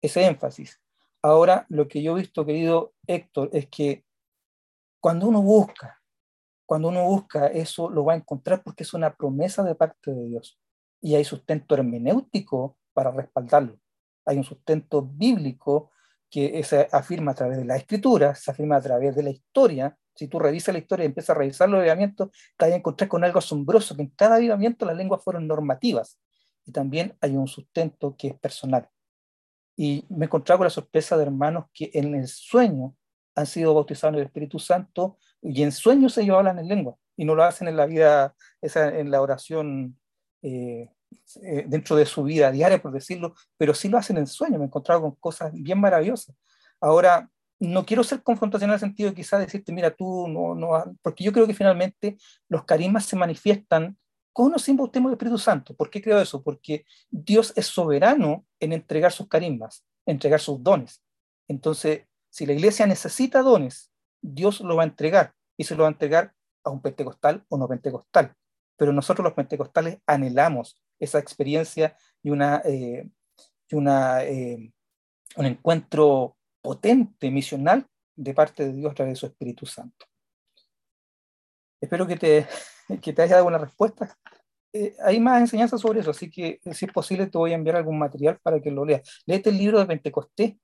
ese énfasis. Ahora, lo que yo he visto, querido Héctor, es que cuando uno busca, cuando uno busca eso, lo va a encontrar porque es una promesa de parte de Dios. Y hay sustento hermenéutico para respaldarlo. Hay un sustento bíblico que se afirma a través de la escritura, se afirma a través de la historia, si tú revisas la historia y empiezas a revisar los avivamientos, te vas a encontrar con algo asombroso, que en cada avivamiento las lenguas fueron normativas y también hay un sustento que es personal. Y me encontré con la sorpresa de hermanos que en el sueño han sido bautizados en el Espíritu Santo y en sueños ellos hablan en lengua y no lo hacen en la vida, en la oración eh, eh, dentro de su vida diaria, por decirlo, pero sí lo hacen en sueños. Me he encontrado con cosas bien maravillosas. Ahora, no quiero ser confrontacional en el sentido de quizás decirte, mira, tú no, no, porque yo creo que finalmente los carismas se manifiestan con o sin bautismo del Espíritu Santo. ¿Por qué creo eso? Porque Dios es soberano en entregar sus carismas, entregar sus dones. Entonces, si la iglesia necesita dones, Dios lo va a entregar y se lo va a entregar a un pentecostal o no pentecostal. pero nosotros los pentecostales anhelamos esa experiencia y, una, eh, y una, eh, un encuentro potente, misional, de parte de Dios a través de su Espíritu Santo. Espero que te, que te haya dado una respuesta. Eh, hay más enseñanzas sobre eso, así que si es posible te voy a enviar algún material para que lo leas. Léete el libro de Pentecostés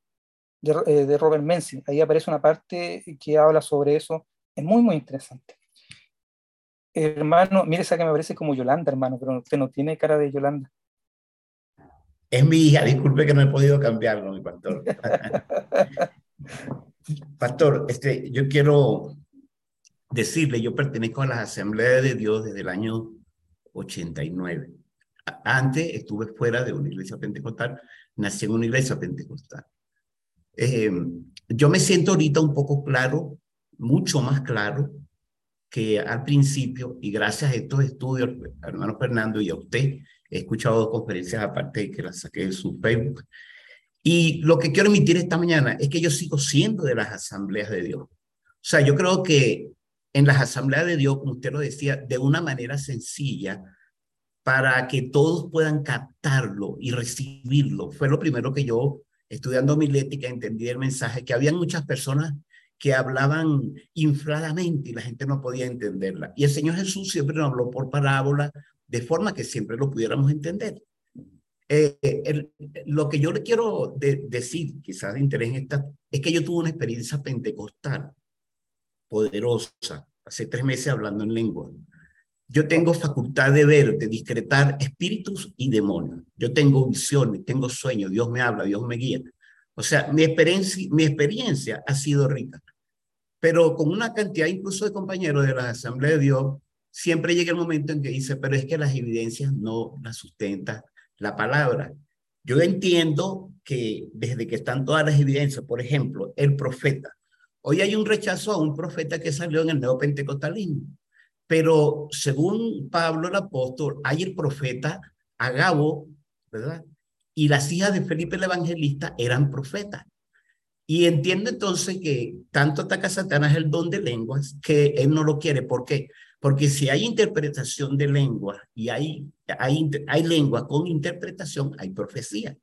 de, de Robert Menzies. Ahí aparece una parte que habla sobre eso. Es muy, muy interesante. Hermano, mire esa que me parece como Yolanda, hermano, pero usted no tiene cara de Yolanda. Es mi hija, disculpe que no he podido cambiarlo, mi pastor. pastor, este, yo quiero decirle, yo pertenezco a las asambleas de Dios desde el año 89. Antes estuve fuera de una iglesia pentecostal, nací en una iglesia pentecostal. Eh, yo me siento ahorita un poco claro, mucho más claro que al principio, y gracias a estos estudios, hermano Fernando, y a usted, he escuchado dos conferencias aparte de que las saqué de su Facebook. Y lo que quiero emitir esta mañana es que yo sigo siendo de las asambleas de Dios. O sea, yo creo que en las asambleas de Dios, como usted lo decía, de una manera sencilla, para que todos puedan captarlo y recibirlo. Fue lo primero que yo, estudiando milética, entendí el mensaje, que había muchas personas que hablaban infladamente y la gente no podía entenderla. Y el Señor Jesús siempre nos habló por parábola, de forma que siempre lo pudiéramos entender. Eh, lo que yo le quiero decir, quizás de interés en esta, es que yo tuve una experiencia pentecostal poderosa, hace tres meses hablando en lengua. Yo tengo facultad de ver, de discretar espíritus y demonios. Yo tengo visiones, tengo sueños, Dios me habla, Dios me guía. O sea, mi experiencia, mi experiencia ha sido rica pero con una cantidad incluso de compañeros de la Asamblea de Dios, siempre llega el momento en que dice, pero es que las evidencias no las sustenta la palabra. Yo entiendo que desde que están todas las evidencias, por ejemplo, el profeta. Hoy hay un rechazo a un profeta que salió en el neopentecostalismo, pero según Pablo el apóstol, hay el profeta Agabo, ¿verdad? Y las hijas de Felipe el evangelista eran profetas. Y entiende entonces que tanto ataca a Satanás el don de lenguas que él no lo quiere. ¿Por qué? Porque si hay interpretación de lengua y hay, hay, hay lengua con interpretación, hay profecía.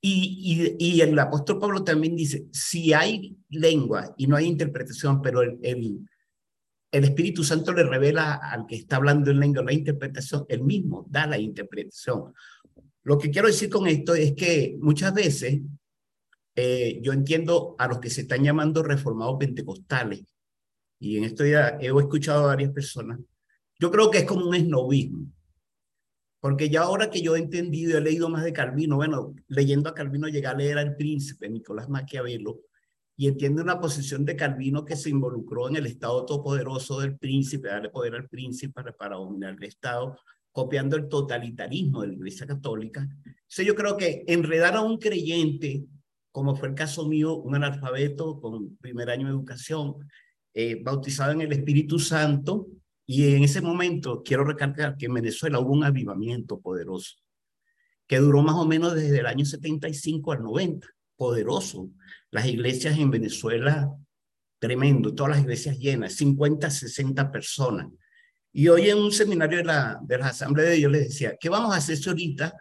Y, el apóstol Pablo también dice, si hay lengua y no hay interpretación, pero el, el, el Espíritu Santo le revela al que está hablando en lengua la interpretación, él mismo da la interpretación. Lo que quiero decir con esto es que muchas veces eh, yo entiendo a los que se están llamando reformados pentecostales, y en esto ya he escuchado a varias personas, yo creo que es como un esnovismo, porque ya ahora que yo he entendido, he leído más de Calvino, bueno, leyendo a Calvino llegué a leer al príncipe Nicolás Maquiavelo, y entiendo una posición de Calvino que se involucró en el Estado todopoderoso del príncipe, darle poder al príncipe para dominar el Estado, copiando el totalitarismo de la Iglesia Católica. Entonces yo creo que enredar a un creyente como fue el caso mío, un analfabeto con primer año de educación, eh, bautizado en el Espíritu Santo, y en ese momento quiero recalcar que en Venezuela hubo un avivamiento poderoso, que duró más o menos desde el año 75 al 90, poderoso. Las iglesias en Venezuela, tremendo, todas las iglesias llenas, 50, 60 personas. Y hoy en un seminario de la, de la Asamblea de Dios les decía, ¿qué vamos a hacer si ahorita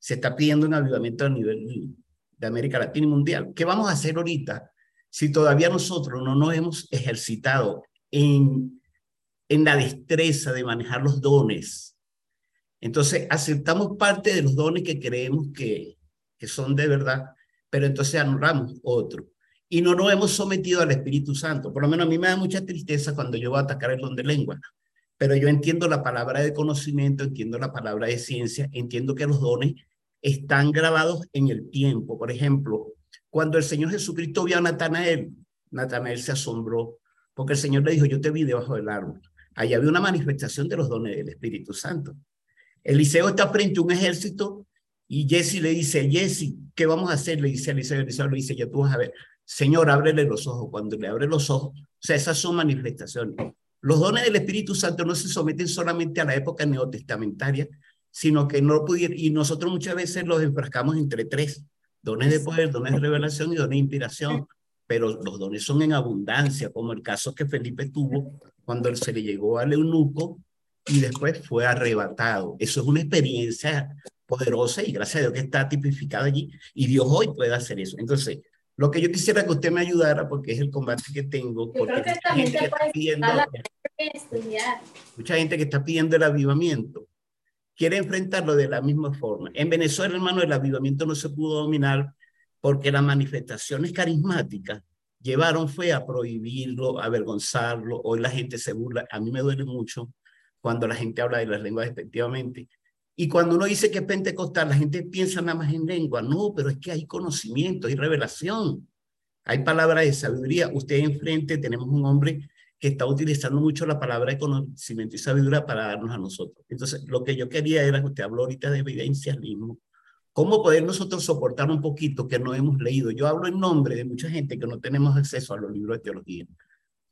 se está pidiendo un avivamiento a nivel de América Latina y Mundial. ¿Qué vamos a hacer ahorita si todavía nosotros no nos hemos ejercitado en, en la destreza de manejar los dones? Entonces, aceptamos parte de los dones que creemos que, que son de verdad, pero entonces anulamos otro. Y no nos hemos sometido al Espíritu Santo. Por lo menos a mí me da mucha tristeza cuando yo voy a atacar el don de lengua. Pero yo entiendo la palabra de conocimiento, entiendo la palabra de ciencia, entiendo que los dones están grabados en el tiempo. Por ejemplo, cuando el Señor Jesucristo vio a Natanael, Natanael se asombró porque el Señor le dijo, yo te vi debajo del árbol. Allá había una manifestación de los dones del Espíritu Santo. Eliseo está frente a un ejército y Jesse le dice, Jesse, ¿qué vamos a hacer? Le dice Eliseo, Eliseo le dice, ya tú vas a ver, Señor, ábrele los ojos. Cuando le abre los ojos, o sea, esas son manifestaciones. Los dones del Espíritu Santo no se someten solamente a la época neotestamentaria, sino que no pudiera, y nosotros muchas veces los enfrascamos entre tres, dones de poder, dones de revelación y dones de inspiración, pero los dones son en abundancia, como el caso que Felipe tuvo cuando se le llegó al eunuco y después fue arrebatado. Eso es una experiencia poderosa y gracias a Dios que está tipificada allí y Dios hoy puede hacer eso. Entonces, lo que yo quisiera que usted me ayudara, porque es el combate que tengo, porque mucha gente, está pidiendo, mucha gente que está pidiendo el avivamiento, quiere enfrentarlo de la misma forma. En Venezuela, hermano, el avivamiento no se pudo dominar porque las manifestaciones carismáticas llevaron fue a prohibirlo, a avergonzarlo. Hoy la gente se burla. A mí me duele mucho cuando la gente habla de las lenguas efectivamente. Y cuando uno dice que es pentecostal, la gente piensa nada más en lengua. No, pero es que hay conocimiento, hay revelación, hay palabras de sabiduría. Usted enfrente tenemos un hombre que está utilizando mucho la palabra de conocimiento y sabiduría para darnos a nosotros. Entonces, lo que yo quería era, usted habló ahorita de evidencialismo, ¿Cómo poder nosotros soportar un poquito que no hemos leído? Yo hablo en nombre de mucha gente que no tenemos acceso a los libros de teología.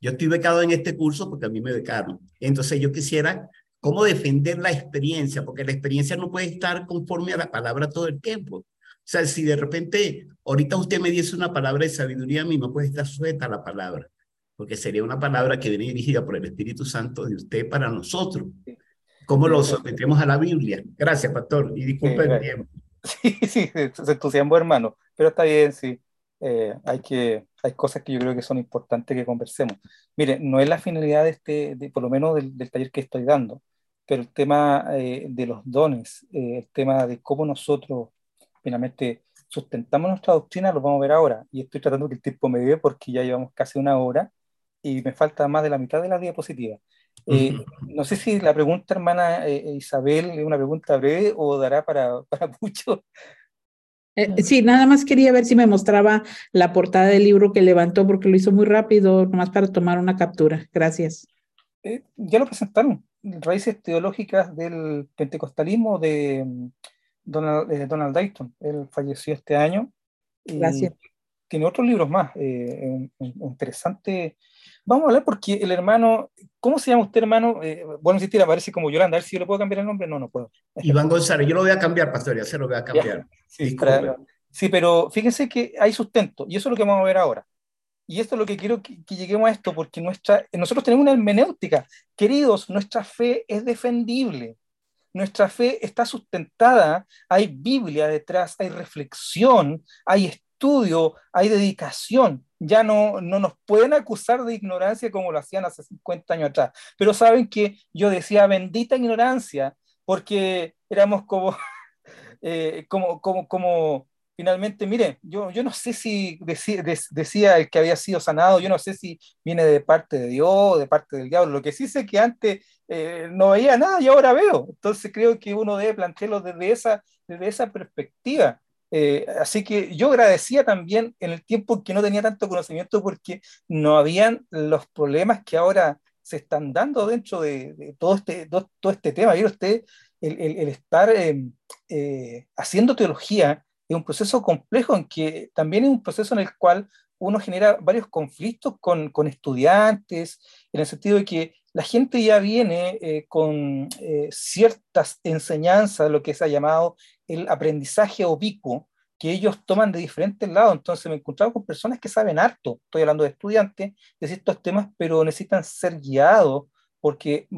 Yo estoy becado en este curso porque a mí me becaron. Entonces yo quisiera cómo defender la experiencia, porque la experiencia no puede estar conforme a la palabra todo el tiempo. O sea, si de repente ahorita usted me dice una palabra de sabiduría, a mí no puede estar suelta a la palabra, porque sería una palabra que viene dirigida por el Espíritu Santo de usted para nosotros. ¿Cómo lo sometemos a la Biblia? Gracias, pastor, y disculpe el tiempo. Sí, sí, se entusiasmó hermano, pero está bien, sí. Eh, hay, que, hay cosas que yo creo que son importantes que conversemos. Mire, no es la finalidad de este, de, por lo menos del, taller que estoy dando, pero el tema eh, de los dones, eh, el tema de cómo nosotros finalmente sustentamos nuestra doctrina, lo vamos a ver ahora. Y estoy tratando que el tiempo me dé porque ya llevamos casi una hora y me falta más de la mitad de la diapositiva. Eh, no sé si la pregunta, hermana eh, Isabel, es una pregunta breve o dará para, para mucho. Eh, sí, nada más quería ver si me mostraba la portada del libro que levantó porque lo hizo muy rápido, nomás para tomar una captura. Gracias. ya lo presentaron, Raíces Teológicas del Pentecostalismo de mm, Donald, Donald Dayton. Él falleció este año. Gracias. Tiene otros libros más, interesante Vamos a hablar porque el hermano, ¿cómo se llama usted, hermano? Eh, bueno, insistir, aparece como Yolanda, a ver si yo le puedo cambiar el nombre. No, no puedo. Iván González, yo lo voy a cambiar, pastor, ya se lo voy a cambiar. Sí, sí, pero fíjense que hay sustento, y eso es lo que vamos a ver ahora. Y esto es lo que quiero que, lleguemos a esto, porque nuestra, nosotros tenemos una hermenéutica. Queridos, nuestra fe es defendible. Nuestra fe está sustentada, hay Biblia detrás, hay reflexión, hay estudio, hay dedicación ya no, no nos pueden acusar de ignorancia como lo hacían hace 50 años atrás. Pero saben que yo decía bendita ignorancia, porque éramos como, eh, como, como, como, finalmente, mire, yo, yo no sé si decía, decía, el que había sido sanado, yo no sé si viene de parte de Dios, de parte del diablo, lo que sí sé que antes eh, no veía nada y ahora veo. Entonces creo que uno debe plantearlo desde esa, desde esa perspectiva. Eh, así que yo agradecía también en el tiempo que no tenía tanto conocimiento porque no habían los problemas que ahora se están dando dentro de, todo, este, todo, este tema. ¿Vieron usted? El, estar em, eh, haciendo teología es un proceso complejo en que también es un proceso en el cual uno genera varios conflictos con, con estudiantes, en el sentido de que la gente ya viene eh, con ciertas enseñanzas, lo que se ha llamado el aprendizaje oblicuo que ellos toman de diferentes lados. Entonces me he encontrado con personas que saben harto, estoy hablando de estudiantes de ciertos temas, pero necesitan ser guiados porque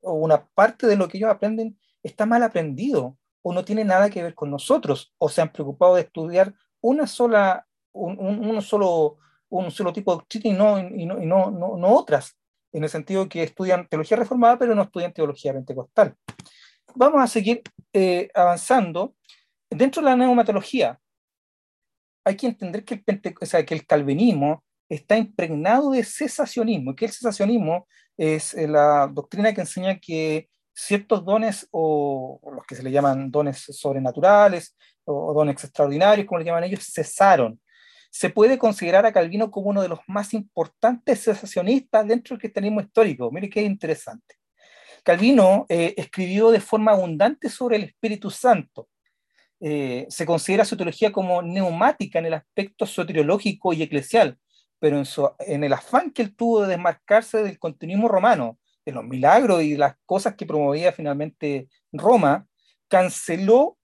una parte de lo que ellos aprenden está mal aprendido o no tiene nada que ver con nosotros o se han preocupado de estudiar una sola, un, solo, un solo tipo de doctrina y, no, y, no, y no, no, no otras, en el sentido que estudian teología reformada pero no estudian teología pentecostal vamos a seguir eh, avanzando. Dentro de la neumatología, hay que entender que el, que el calvinismo está impregnado de cesacionismo, que el cesacionismo es eh, la doctrina que enseña que ciertos dones, o, los que se le llaman dones sobrenaturales, o, dones extraordinarios, como le llaman ellos, cesaron. Se puede considerar a Calvino como uno de los más importantes cesacionistas dentro del cristianismo histórico. Mire qué interesante. Calvino eh, escribió de forma abundante sobre el Espíritu Santo. Eh, se considera su teología como neumática en el aspecto soteriológico y eclesial, pero en, el afán que él tuvo de desmarcarse del continuismo romano, de los milagros y las cosas que promovía finalmente Roma, canceló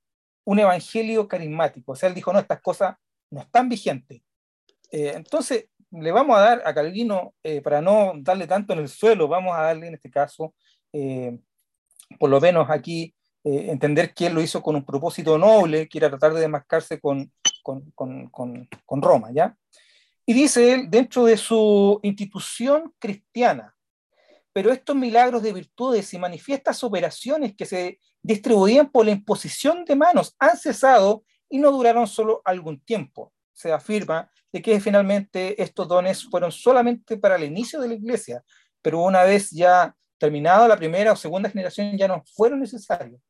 un evangelio carismático. O sea, él dijo, no, estas cosas no están vigentes. Eh, entonces, le vamos a dar a Calvino, para no darle tanto en el suelo, vamos a darle en este caso eh, por lo menos aquí, eh, entender que él lo hizo con un propósito noble, que era tratar de demarcarse con, con, con, con Roma, ¿ya? Y dice él, dentro de su institución cristiana, pero estos milagros de virtudes y manifiestas operaciones que se distribuían por la imposición de manos han cesado y no duraron solo algún tiempo. Se afirma de que finalmente estos dones fueron solamente para el inicio de la iglesia, pero una vez ya terminada la primera o segunda generación ya no fueron necesarios.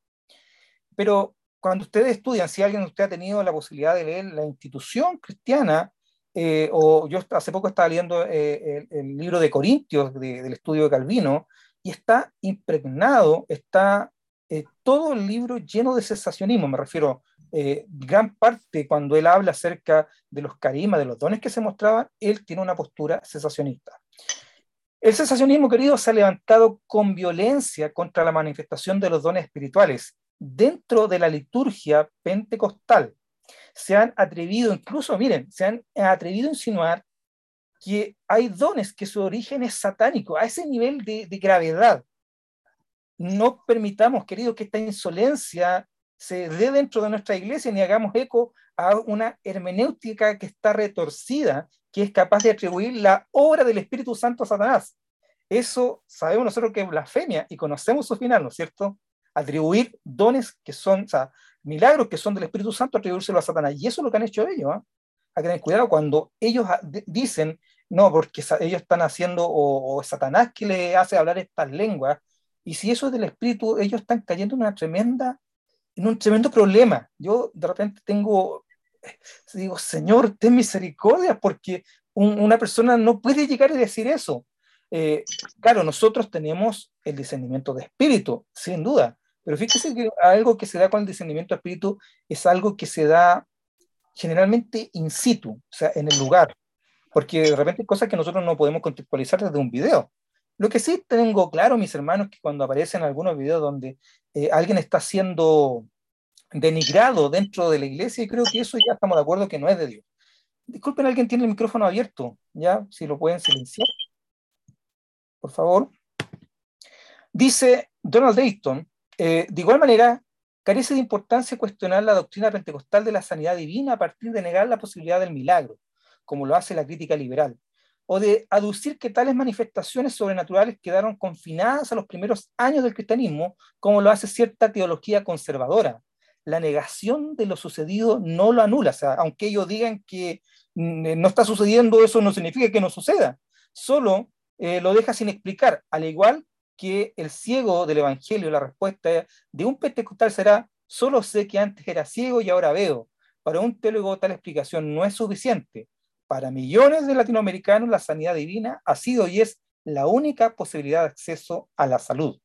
Pero cuando ustedes estudian, si alguien de ustedes ha tenido la posibilidad de leer la institución cristiana, eh, o yo hace poco estaba leyendo eh, el, libro de Corintios del estudio de Calvino, y está impregnado, está eh, todo el libro lleno de cesacionismo, me refiero, gran parte cuando él habla acerca de los carismas, de los dones que se mostraban, él tiene una postura cesacionista. El cesacionismo, querido, se ha levantado con violencia contra la manifestación de los dones espirituales dentro de la liturgia pentecostal se han atrevido, incluso, miren, se han atrevido a insinuar que hay dones que su origen es satánico, a ese nivel de, gravedad. No permitamos, querido, que esta insolencia se dé dentro de nuestra iglesia ni hagamos eco a una hermenéutica que está retorcida, que es capaz de atribuir la obra del Espíritu Santo a Satanás. Eso sabemos nosotros que es blasfemia y conocemos su final, ¿no es cierto? Atribuir dones que son, o sea, milagros que son del Espíritu Santo, atribuírselo a Satanás. Y eso es lo que han hecho ellos. ¿eh? Hay que tener cuidado cuando ellos dicen, no, porque ellos están haciendo, o, Satanás que le hace hablar estas lenguas, y si eso es del Espíritu, ellos están cayendo en una tremenda, en un tremendo problema. Yo de repente tengo, digo, Señor, ten misericordia, porque una persona no puede llegar y decir eso. Eh, claro, nosotros tenemos el discernimiento de espíritu, sin duda, pero fíjese que algo que se da con el discernimiento de espíritu es algo que se da generalmente in situ, o sea, en el lugar, porque de repente hay cosas que nosotros no podemos contextualizar desde un video. Lo que sí tengo claro, mis hermanos, que cuando aparecen algunos videos donde eh, alguien está siendo denigrado dentro de la iglesia, y creo que eso ya estamos de acuerdo que no es de Dios. Disculpen, alguien tiene el micrófono abierto, ¿ya? Si lo pueden silenciar. Por favor. Dice Donald Dayton, eh, de igual manera, carece de importancia cuestionar la doctrina pentecostal de la sanidad divina a partir de negar la posibilidad del milagro, como lo hace la crítica liberal, o de aducir que tales manifestaciones sobrenaturales quedaron confinadas a los primeros años del cristianismo, como lo hace cierta teología conservadora. La negación de lo sucedido no lo anula, o sea, aunque ellos digan que mm, no está sucediendo, eso no significa que no suceda, solo eh, lo deja sin explicar, al igual que el ciego del Evangelio, la respuesta de un pentecostal será, solo sé que antes era ciego y ahora veo. Para un teólogo tal explicación no es suficiente. Para millones de latinoamericanos la sanidad divina ha sido y es la única posibilidad de acceso a la salud.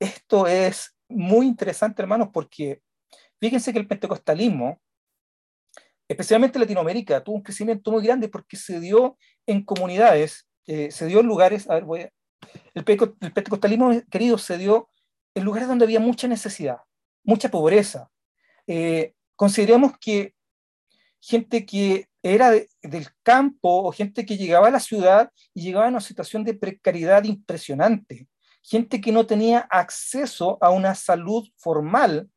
Esto es muy interesante, hermanos, porque fíjense que el pentecostalismo, especialmente en Latinoamérica, tuvo un crecimiento muy grande porque se dio en comunidades, eh, se dio en lugares, a ver, voy a, el, pentecostalismo, querido, se dio en lugares donde había mucha necesidad, mucha pobreza. Eh, consideremos que gente que era del campo o gente que llegaba a la ciudad y llegaba a una situación de precariedad impresionante, gente que no tenía acceso a una salud formal,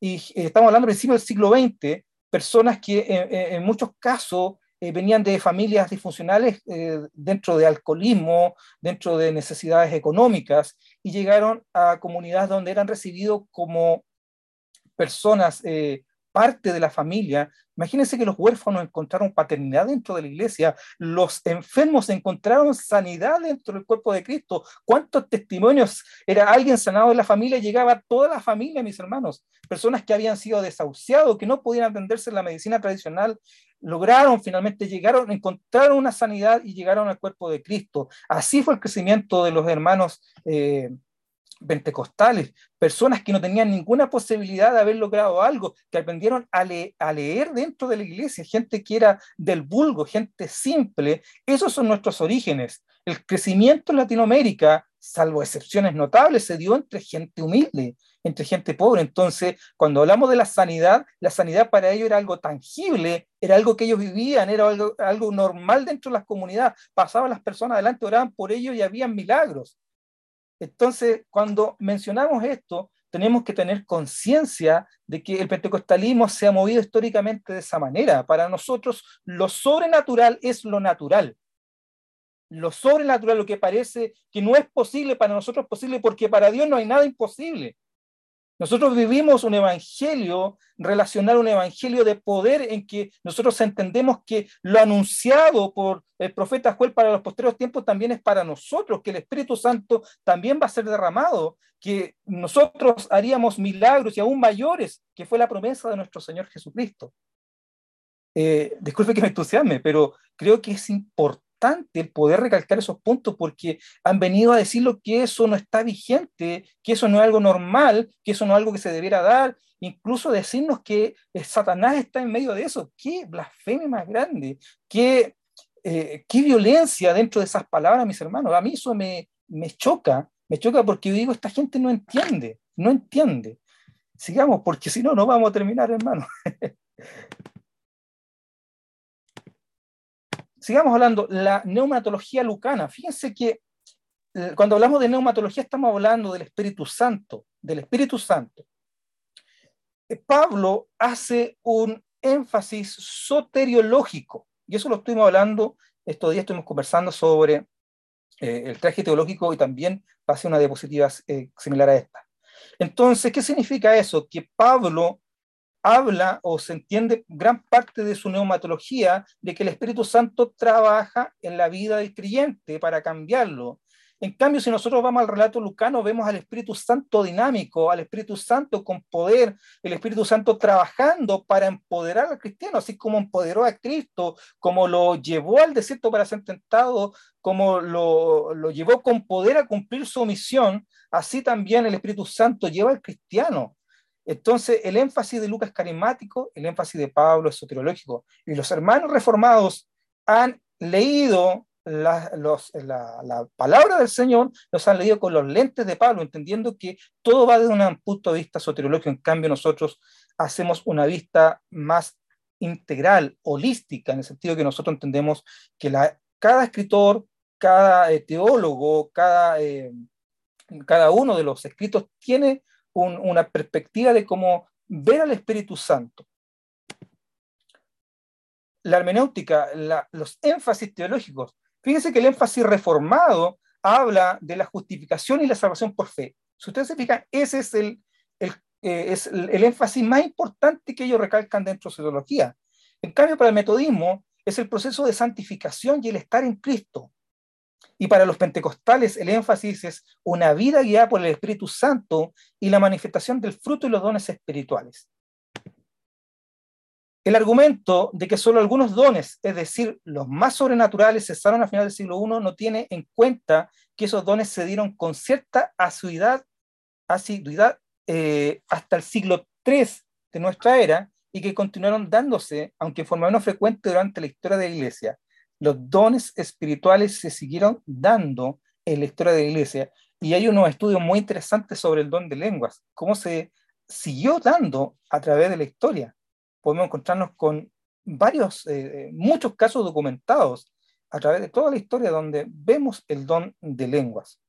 y eh, estamos hablando del principio del siglo XX, personas que en muchos casos eh, venían de familias disfuncionales eh, dentro de alcoholismo, dentro de necesidades económicas, y llegaron a comunidades donde eran recibidos como personas eh, parte de la familia. Imagínense que los huérfanos encontraron paternidad dentro de la iglesia, los enfermos encontraron sanidad dentro del cuerpo de Cristo. ¿Cuántos testimonios? Era alguien sanado de la familia, llegaba toda la familia, mis hermanos. Personas que habían sido desahuciados, que no podían atenderse en la medicina tradicional, lograron finalmente, llegaron, encontraron una sanidad y llegaron al cuerpo de Cristo. Así fue el crecimiento de los hermanos. Eh, pentecostales, personas que no tenían ninguna posibilidad de haber logrado algo, que aprendieron a, leer dentro de la iglesia, gente que era del vulgo, gente simple. Esos son nuestros orígenes. El crecimiento en Latinoamérica, salvo excepciones notables, se dio entre gente humilde, entre gente pobre. Entonces, cuando hablamos de la sanidad, la sanidad para ellos era algo tangible, era algo que ellos vivían, era algo, algo normal dentro de las comunidades. Pasaban las personas adelante, oraban por ellos y habían milagros. Entonces, cuando mencionamos esto, tenemos que tener conciencia de que el pentecostalismo se ha movido históricamente de esa manera. Para nosotros, lo sobrenatural es lo natural. Lo sobrenatural, lo que parece que no es posible, para nosotros es posible porque para Dios no hay nada imposible. Nosotros vivimos un evangelio relacional, un evangelio de poder en que nosotros entendemos que lo anunciado por el profeta Joel para los posteriores tiempos también es para nosotros, que el Espíritu Santo también va a ser derramado, que nosotros haríamos milagros y aún mayores, que fue la promesa de nuestro Señor Jesucristo. Eh, disculpe que me entusiasme, pero creo que es importante el poder recalcar esos puntos porque han venido a decirlo que eso no está vigente, que eso no es algo normal, que eso no es algo que se debiera dar, incluso decirnos que eh, Satanás está en medio de eso. ¡Qué blasfemia más grande! ¡Qué, eh, qué violencia dentro de esas palabras, mis hermanos! A mí eso me, me choca, me choca porque digo, esta gente no entiende, no entiende. Sigamos, porque si no, no vamos a terminar, hermano. sigamos hablando, la neumatología lucana. Fíjense que eh, cuando hablamos de neumatología estamos hablando del Espíritu Santo, del Espíritu Santo. Eh, Pablo hace un énfasis soteriológico, y eso lo estuvimos hablando, estos días estuvimos conversando sobre eh, el traje teológico y también pasé una diapositiva similar a esta. Entonces, ¿qué significa eso? Que Pablo habla o se entiende gran parte de su neumatología de que el Espíritu Santo trabaja en la vida del creyente para cambiarlo. En cambio, si nosotros vamos al relato lucano, vemos al Espíritu Santo dinámico, al Espíritu Santo con poder, el Espíritu Santo trabajando para empoderar al cristiano, así como empoderó a Cristo, como lo llevó al desierto para ser tentado, como lo, lo llevó con poder a cumplir su misión, así también el Espíritu Santo lleva al cristiano entonces, el énfasis de Lucas es carismático, el énfasis de Pablo es soteriológico. Y los hermanos reformados han leído la, palabra del Señor, los han leído con los lentes de Pablo, entendiendo que todo va desde un punto de vista soteriológico. En cambio, nosotros hacemos una vista más integral, holística, en el sentido que nosotros entendemos que cada escritor, cada eh, teólogo, cada, eh, cada uno de los escritos tiene una perspectiva de cómo ver al Espíritu Santo. La hermenéutica, los énfasis teológicos. Fíjense que el énfasis reformado habla de la justificación y la salvación por fe. Si ustedes se fijan, ese es el, el, eh, es el, énfasis más importante que ellos recalcan dentro de su teología. En cambio, para el metodismo es el proceso de santificación y el estar en Cristo. Y para los pentecostales el énfasis es una vida guiada por el Espíritu Santo y la manifestación del fruto y los dones espirituales. El argumento de que solo algunos dones, es decir, los más sobrenaturales, cesaron a final del siglo I, no tiene en cuenta que esos dones se dieron con cierta asiduidad, asiduidad eh, hasta el siglo III de nuestra era y que continuaron dándose, aunque en forma menos frecuente durante la historia de la Iglesia los dones espirituales se siguieron dando en la historia de la iglesia. Y hay unos estudios muy interesantes sobre el don de lenguas, cómo se siguió dando a través de la historia. Podemos encontrarnos con varios, eh, muchos casos documentados a través de toda la historia donde vemos el don de lenguas.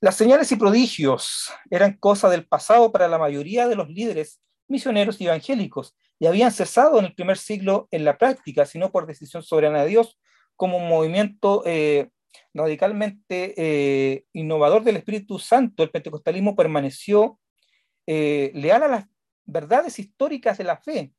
Las señales y prodigios eran cosa del pasado para la mayoría de los líderes misioneros y evangélicos y habían cesado en el primer siglo en la práctica, sino por decisión soberana de Dios, como un movimiento eh, radicalmente eh, innovador del Espíritu Santo. El pentecostalismo permaneció eh, leal a las verdades históricas de la fe,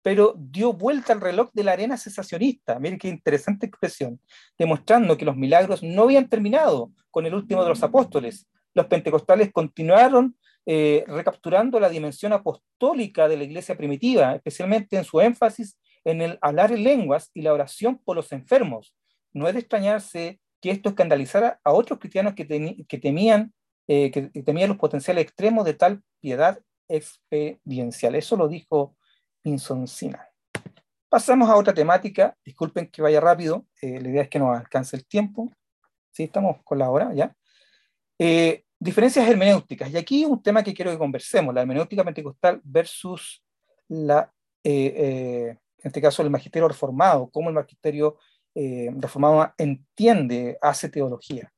pero dio vuelta al reloj de la arena cesacionista. Miren qué interesante expresión, demostrando que los milagros no habían terminado con el último de los apóstoles. Los pentecostales continuaron eh, recapturando la dimensión apostólica de la iglesia primitiva, especialmente en su énfasis en el hablar en lenguas y la oración por los enfermos. No es de extrañarse que esto escandalizara a otros cristianos que, temían, eh, que, temían los potenciales extremos de tal piedad experiencial. Eso lo dijo Pinson Sina. Pasamos a otra temática. Disculpen que vaya rápido. Eh, la idea es que nos alcance el tiempo. Sí, estamos con la hora ya. Diferencias hermenéuticas. Y aquí un tema que quiero que conversemos, la hermenéutica pentecostal versus la, eh, eh, en este caso, el magisterio reformado, cómo el magisterio eh, reformado entiende, hace teología.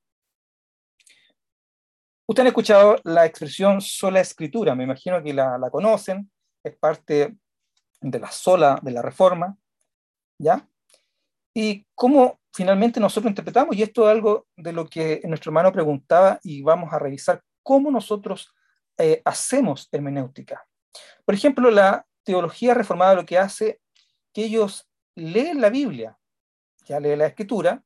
Ustedes han escuchado la expresión sola escritura, me imagino que la conocen, es parte de la sola de la reforma, ¿ya? Y cómo finalmente nosotros interpretamos, y esto es algo de lo que nuestro hermano preguntaba y vamos a revisar cómo nosotros eh, hacemos hermenéutica. Por ejemplo, la teología reformada lo que hace que ellos leen la Biblia, ya leen la escritura,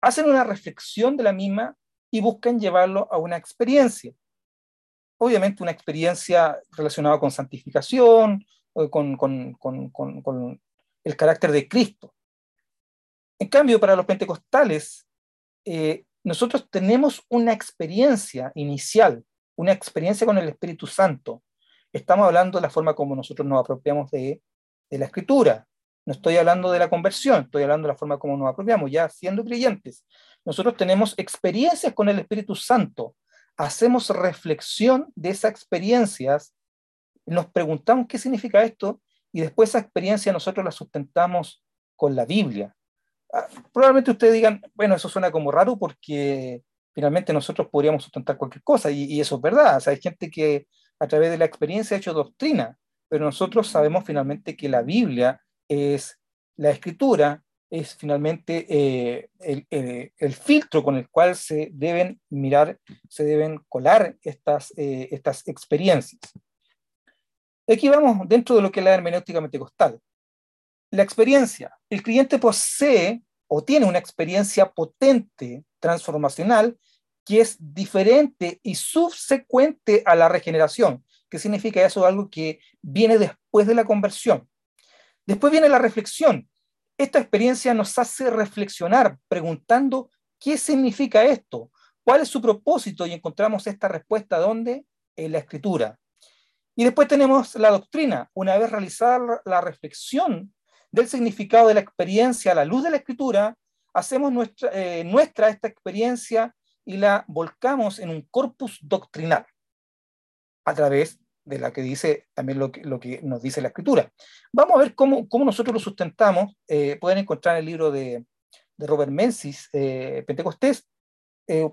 hacen una reflexión de la misma y buscan llevarlo a una experiencia. Obviamente una experiencia relacionada con santificación, con, el carácter de Cristo. En cambio, para los pentecostales, eh, nosotros tenemos una experiencia inicial, una experiencia con el Espíritu Santo. Estamos hablando de la forma como nosotros nos apropiamos de, de la escritura. No estoy hablando de la conversión, estoy hablando de la forma como nos apropiamos, ya siendo creyentes. Nosotros tenemos experiencias con el Espíritu Santo, hacemos reflexión de esas experiencias, nos preguntamos qué significa esto y después esa experiencia nosotros la sustentamos con la Biblia. Ah, probablemente ustedes digan, bueno, eso suena como raro porque finalmente nosotros podríamos sustentar cualquier cosa y, eso es verdad. O sea, hay gente que a través de la experiencia ha hecho doctrina, pero nosotros sabemos finalmente que la Biblia es la escritura, es finalmente eh, el, filtro con el cual se deben mirar, se deben colar estas, eh, estas experiencias. Aquí vamos dentro de lo que es la hermenéutica pentecostal. La experiencia. El cliente posee o tiene una experiencia potente, transformacional, que es diferente y subsecuente a la regeneración. ¿Qué significa eso? Algo que viene después de la conversión. Después viene la reflexión. Esta experiencia nos hace reflexionar preguntando qué significa esto, cuál es su propósito y encontramos esta respuesta ¿dónde? En la escritura. Y después tenemos la doctrina. Una vez realizada la reflexión del significado de la experiencia a la luz de la escritura, hacemos nuestra, eh, nuestra esta experiencia y la volcamos en un corpus doctrinal a través de la que dice también lo que, lo que nos dice la escritura. Vamos a ver cómo, cómo nosotros lo sustentamos. Eh, pueden encontrar el libro de, de Robert Menzies, eh, Pentecostés,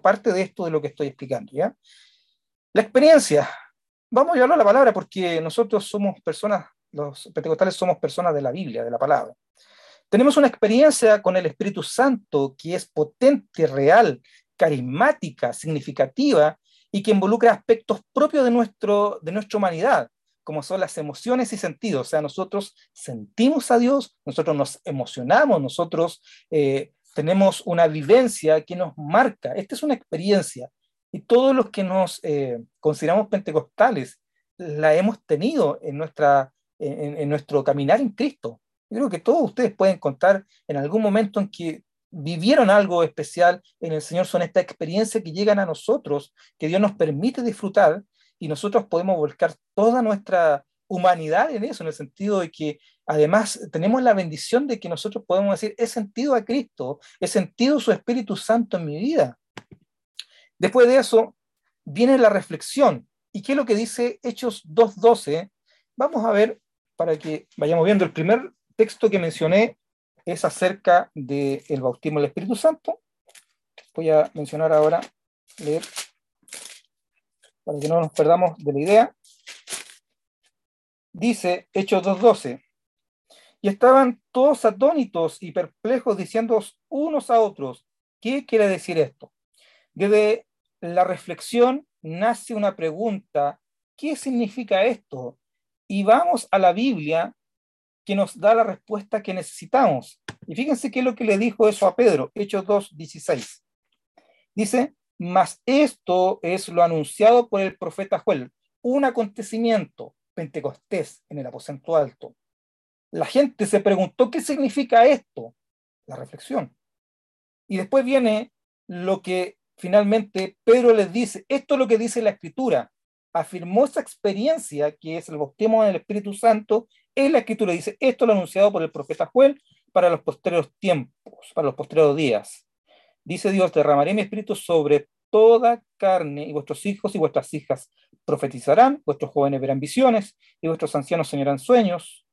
parte de esto de lo que estoy explicando. ¿ya? La experiencia, vamos a llevarlo a la palabra porque nosotros somos personas, los pentecostales somos personas de la Biblia, de la palabra. Tenemos una experiencia con el Espíritu Santo que es potente, real, carismática, significativa y que involucra aspectos propios de, nuestro, de nuestra humanidad, como son las emociones y sentidos. O sea, nosotros sentimos a Dios, nosotros nos emocionamos, nosotros eh, tenemos una vivencia que nos marca. Esta es una experiencia y todos los que nos eh, consideramos pentecostales la hemos tenido en, nuestra, en, nuestro caminar en Cristo. Yo creo que todos ustedes pueden contar en algún momento en que vivieron algo especial en el Señor, son esta experiencia que llegan a nosotros, que Dios nos permite disfrutar y nosotros podemos volcar toda nuestra humanidad en eso, en el sentido de que además tenemos la bendición de que nosotros podemos decir, he sentido a Cristo, he sentido su Espíritu Santo en mi vida. Después de eso, viene la reflexión. ¿Y qué es lo que dice Hechos 2.12? Vamos a ver, para que vayamos viendo, el primer texto que mencioné es acerca del bautismo del Espíritu Santo. Voy a mencionar ahora, leer, para que no nos perdamos de la idea. Dice Hechos 2.12. Y estaban todos atónitos y perplejos diciendo unos a otros, ¿qué quiere decir esto? Desde la reflexión nace una pregunta, ¿qué significa esto? Y vamos a la Biblia que nos da la respuesta que necesitamos. Y fíjense qué es lo que le dijo eso a Pedro, Hechos 2, 16. Dice, mas esto es lo anunciado por el profeta Joel, un acontecimiento, Pentecostés, en el aposento alto. La gente se preguntó, ¿qué significa esto? La reflexión. Y después viene lo que finalmente Pedro les dice, esto es lo que dice la escritura, afirmó esa experiencia que es el bautismo en el Espíritu Santo, en la escritura dice, esto lo anunciado por el profeta Joel para los posteriores tiempos, para los posteriores días. Dice Dios, derramaré mi espíritu sobre toda carne y vuestros hijos y vuestras hijas profetizarán, vuestros jóvenes verán visiones y vuestros ancianos soñarán sueños.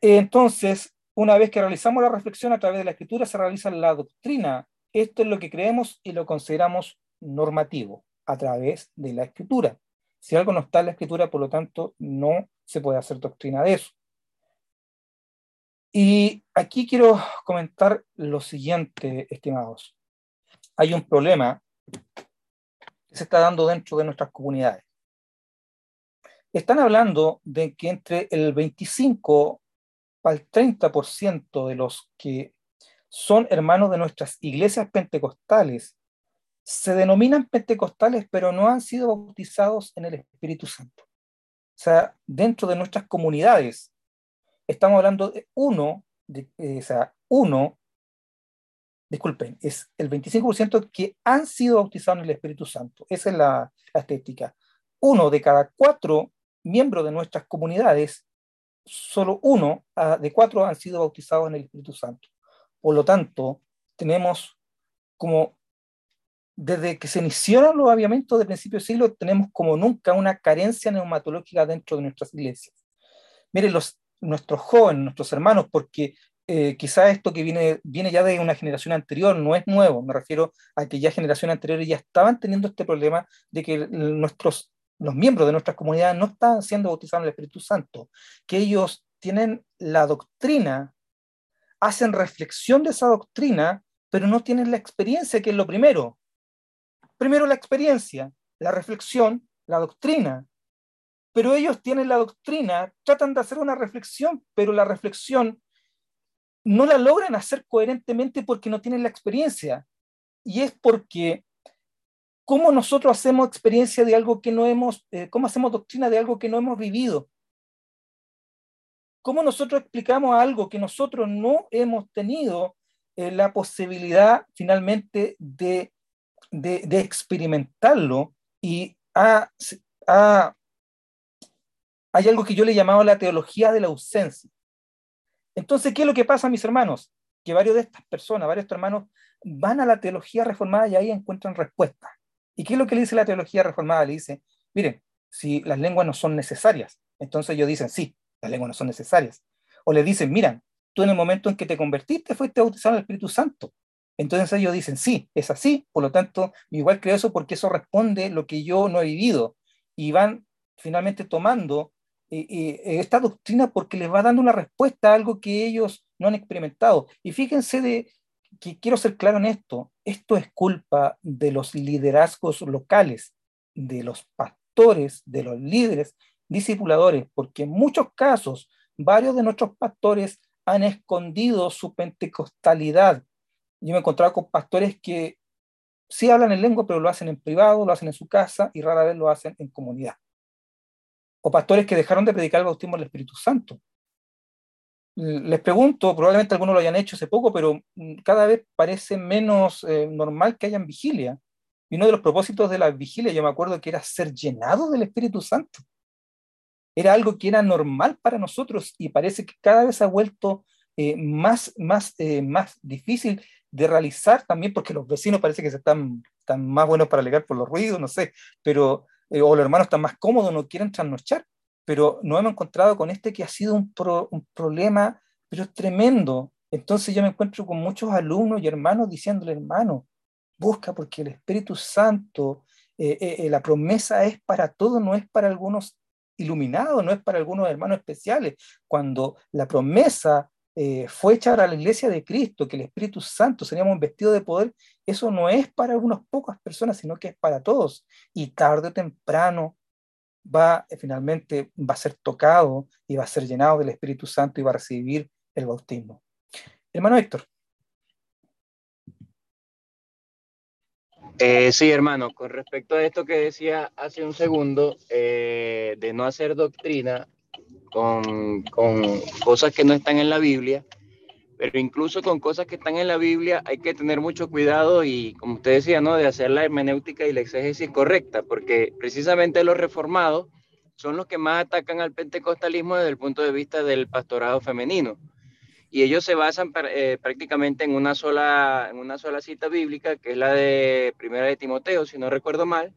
Entonces, una vez que realizamos la reflexión a través de la escritura, se realiza la doctrina esto es lo que creemos y lo consideramos normativo a través de la escritura. Si algo no está en la escritura, por lo tanto, no se puede hacer doctrina de eso. Y aquí quiero comentar lo siguiente, estimados. Hay un problema que se está dando dentro de nuestras comunidades. Están hablando de que entre el 25 al 30% de los que son hermanos de nuestras iglesias pentecostales se denominan pentecostales, pero no han sido bautizados en el Espíritu Santo. O sea, dentro de nuestras comunidades, estamos hablando de uno, eh, o sea, uno, disculpen, es el 25% que han sido bautizados en el Espíritu Santo. Esa es la, la estética. Uno de cada cuatro miembros de nuestras comunidades, solo uno ah, de cuatro han sido bautizados en el Espíritu Santo. Por lo tanto, tenemos como desde que se iniciaron los aviamentos de principio del siglo, tenemos como nunca una carencia neumatológica dentro de nuestras iglesias. Miren, los, nuestros jóvenes, nuestros hermanos, porque eh, esto que viene, viene ya de una generación anterior no es nuevo, me refiero a que ya generaciones anteriores ya estaban teniendo este problema de que nuestros, los miembros de nuestras comunidades no están siendo bautizados en el Espíritu Santo, que ellos tienen la doctrina, hacen reflexión de esa doctrina, pero no tienen la experiencia, que es lo primero. Primero la experiencia, la reflexión, la doctrina. Pero ellos tienen la doctrina, tratan de hacer una reflexión, pero la reflexión no la logran hacer coherentemente porque no tienen la experiencia. Y es porque, ¿cómo nosotros hacemos experiencia de algo que no hemos, eh, cómo hacemos doctrina de algo que no hemos vivido? ¿Cómo nosotros explicamos algo que nosotros no hemos tenido eh, la posibilidad finalmente de de, experimentarlo y hay algo que yo le llamaba la teología de la ausencia. Entonces, ¿qué es lo que pasa, mis hermanos? Que varios de estas personas, varios hermanos, van a la teología reformada y ahí encuentran respuesta. ¿Y qué es lo que le dice la teología reformada? Le dice, miren, si las lenguas no son necesarias, entonces ellos dicen, sí, las lenguas no son necesarias. O le dicen, miren, tú en el momento en que te convertiste fuiste bautizado en el Espíritu Santo. Entonces ellos dicen, sí, es así, por lo tanto, igual creo eso porque eso responde lo que yo no he vivido. Y van finalmente tomando esta doctrina porque les va dando una respuesta a algo que ellos no han experimentado. Y fíjense de que quiero ser claro en esto, esto es culpa de los liderazgos locales, de los pastores, de los líderes, discipuladores, porque en muchos casos varios de nuestros pastores han escondido su pentecostalidad yo me he encontrado con pastores que sí hablan en lengua, pero lo hacen en privado, lo hacen en su casa y rara vez lo hacen en comunidad. O pastores que dejaron de predicar el bautismo del Espíritu Santo. Les pregunto, probablemente algunos lo hayan hecho hace poco, pero mm, cada vez parece menos eh, normal que hayan vigilia. Y uno de los propósitos de la vigilia, yo me acuerdo que era ser llenado del Espíritu Santo. Era algo que era normal para nosotros y parece que cada vez ha vuelto eh, más, más, eh, más difícil de realizar también, porque los vecinos parece que se están, están más buenos para alegar por los ruidos, no sé, pero, eh, o los hermanos están más cómodos, no quieren trasnochar, pero nos hemos encontrado con este que ha sido un, problema, pero tremendo. Entonces yo me encuentro con muchos alumnos y hermanos diciéndole, hermano, busca porque el Espíritu Santo, eh, eh, la promesa es para todos, no es para algunos iluminados, no es para algunos hermanos especiales. Cuando la promesa eh, fue echar a la iglesia de Cristo, que el Espíritu Santo seríamos vestido de poder, eso no es para unas pocas personas, sino que es para todos. Y tarde o temprano va, eh, finalmente, va a ser tocado y va a ser llenado del Espíritu Santo y va a recibir el bautismo. Hermano Héctor. Eh, sí, hermano, con respecto a esto que decía hace un segundo, de no hacer doctrina, con, con cosas que no están en la Biblia, pero incluso con cosas que están en la Biblia hay que tener mucho cuidado y, como usted decía, ¿no? de hacer la hermenéutica y la exégesis correcta, porque precisamente los reformados son los que más atacan al pentecostalismo desde el punto de vista del pastorado femenino. Y ellos se basan eh, prácticamente en una, sola, en una sola cita bíblica, que es la de Primera de Timoteo, si no recuerdo mal,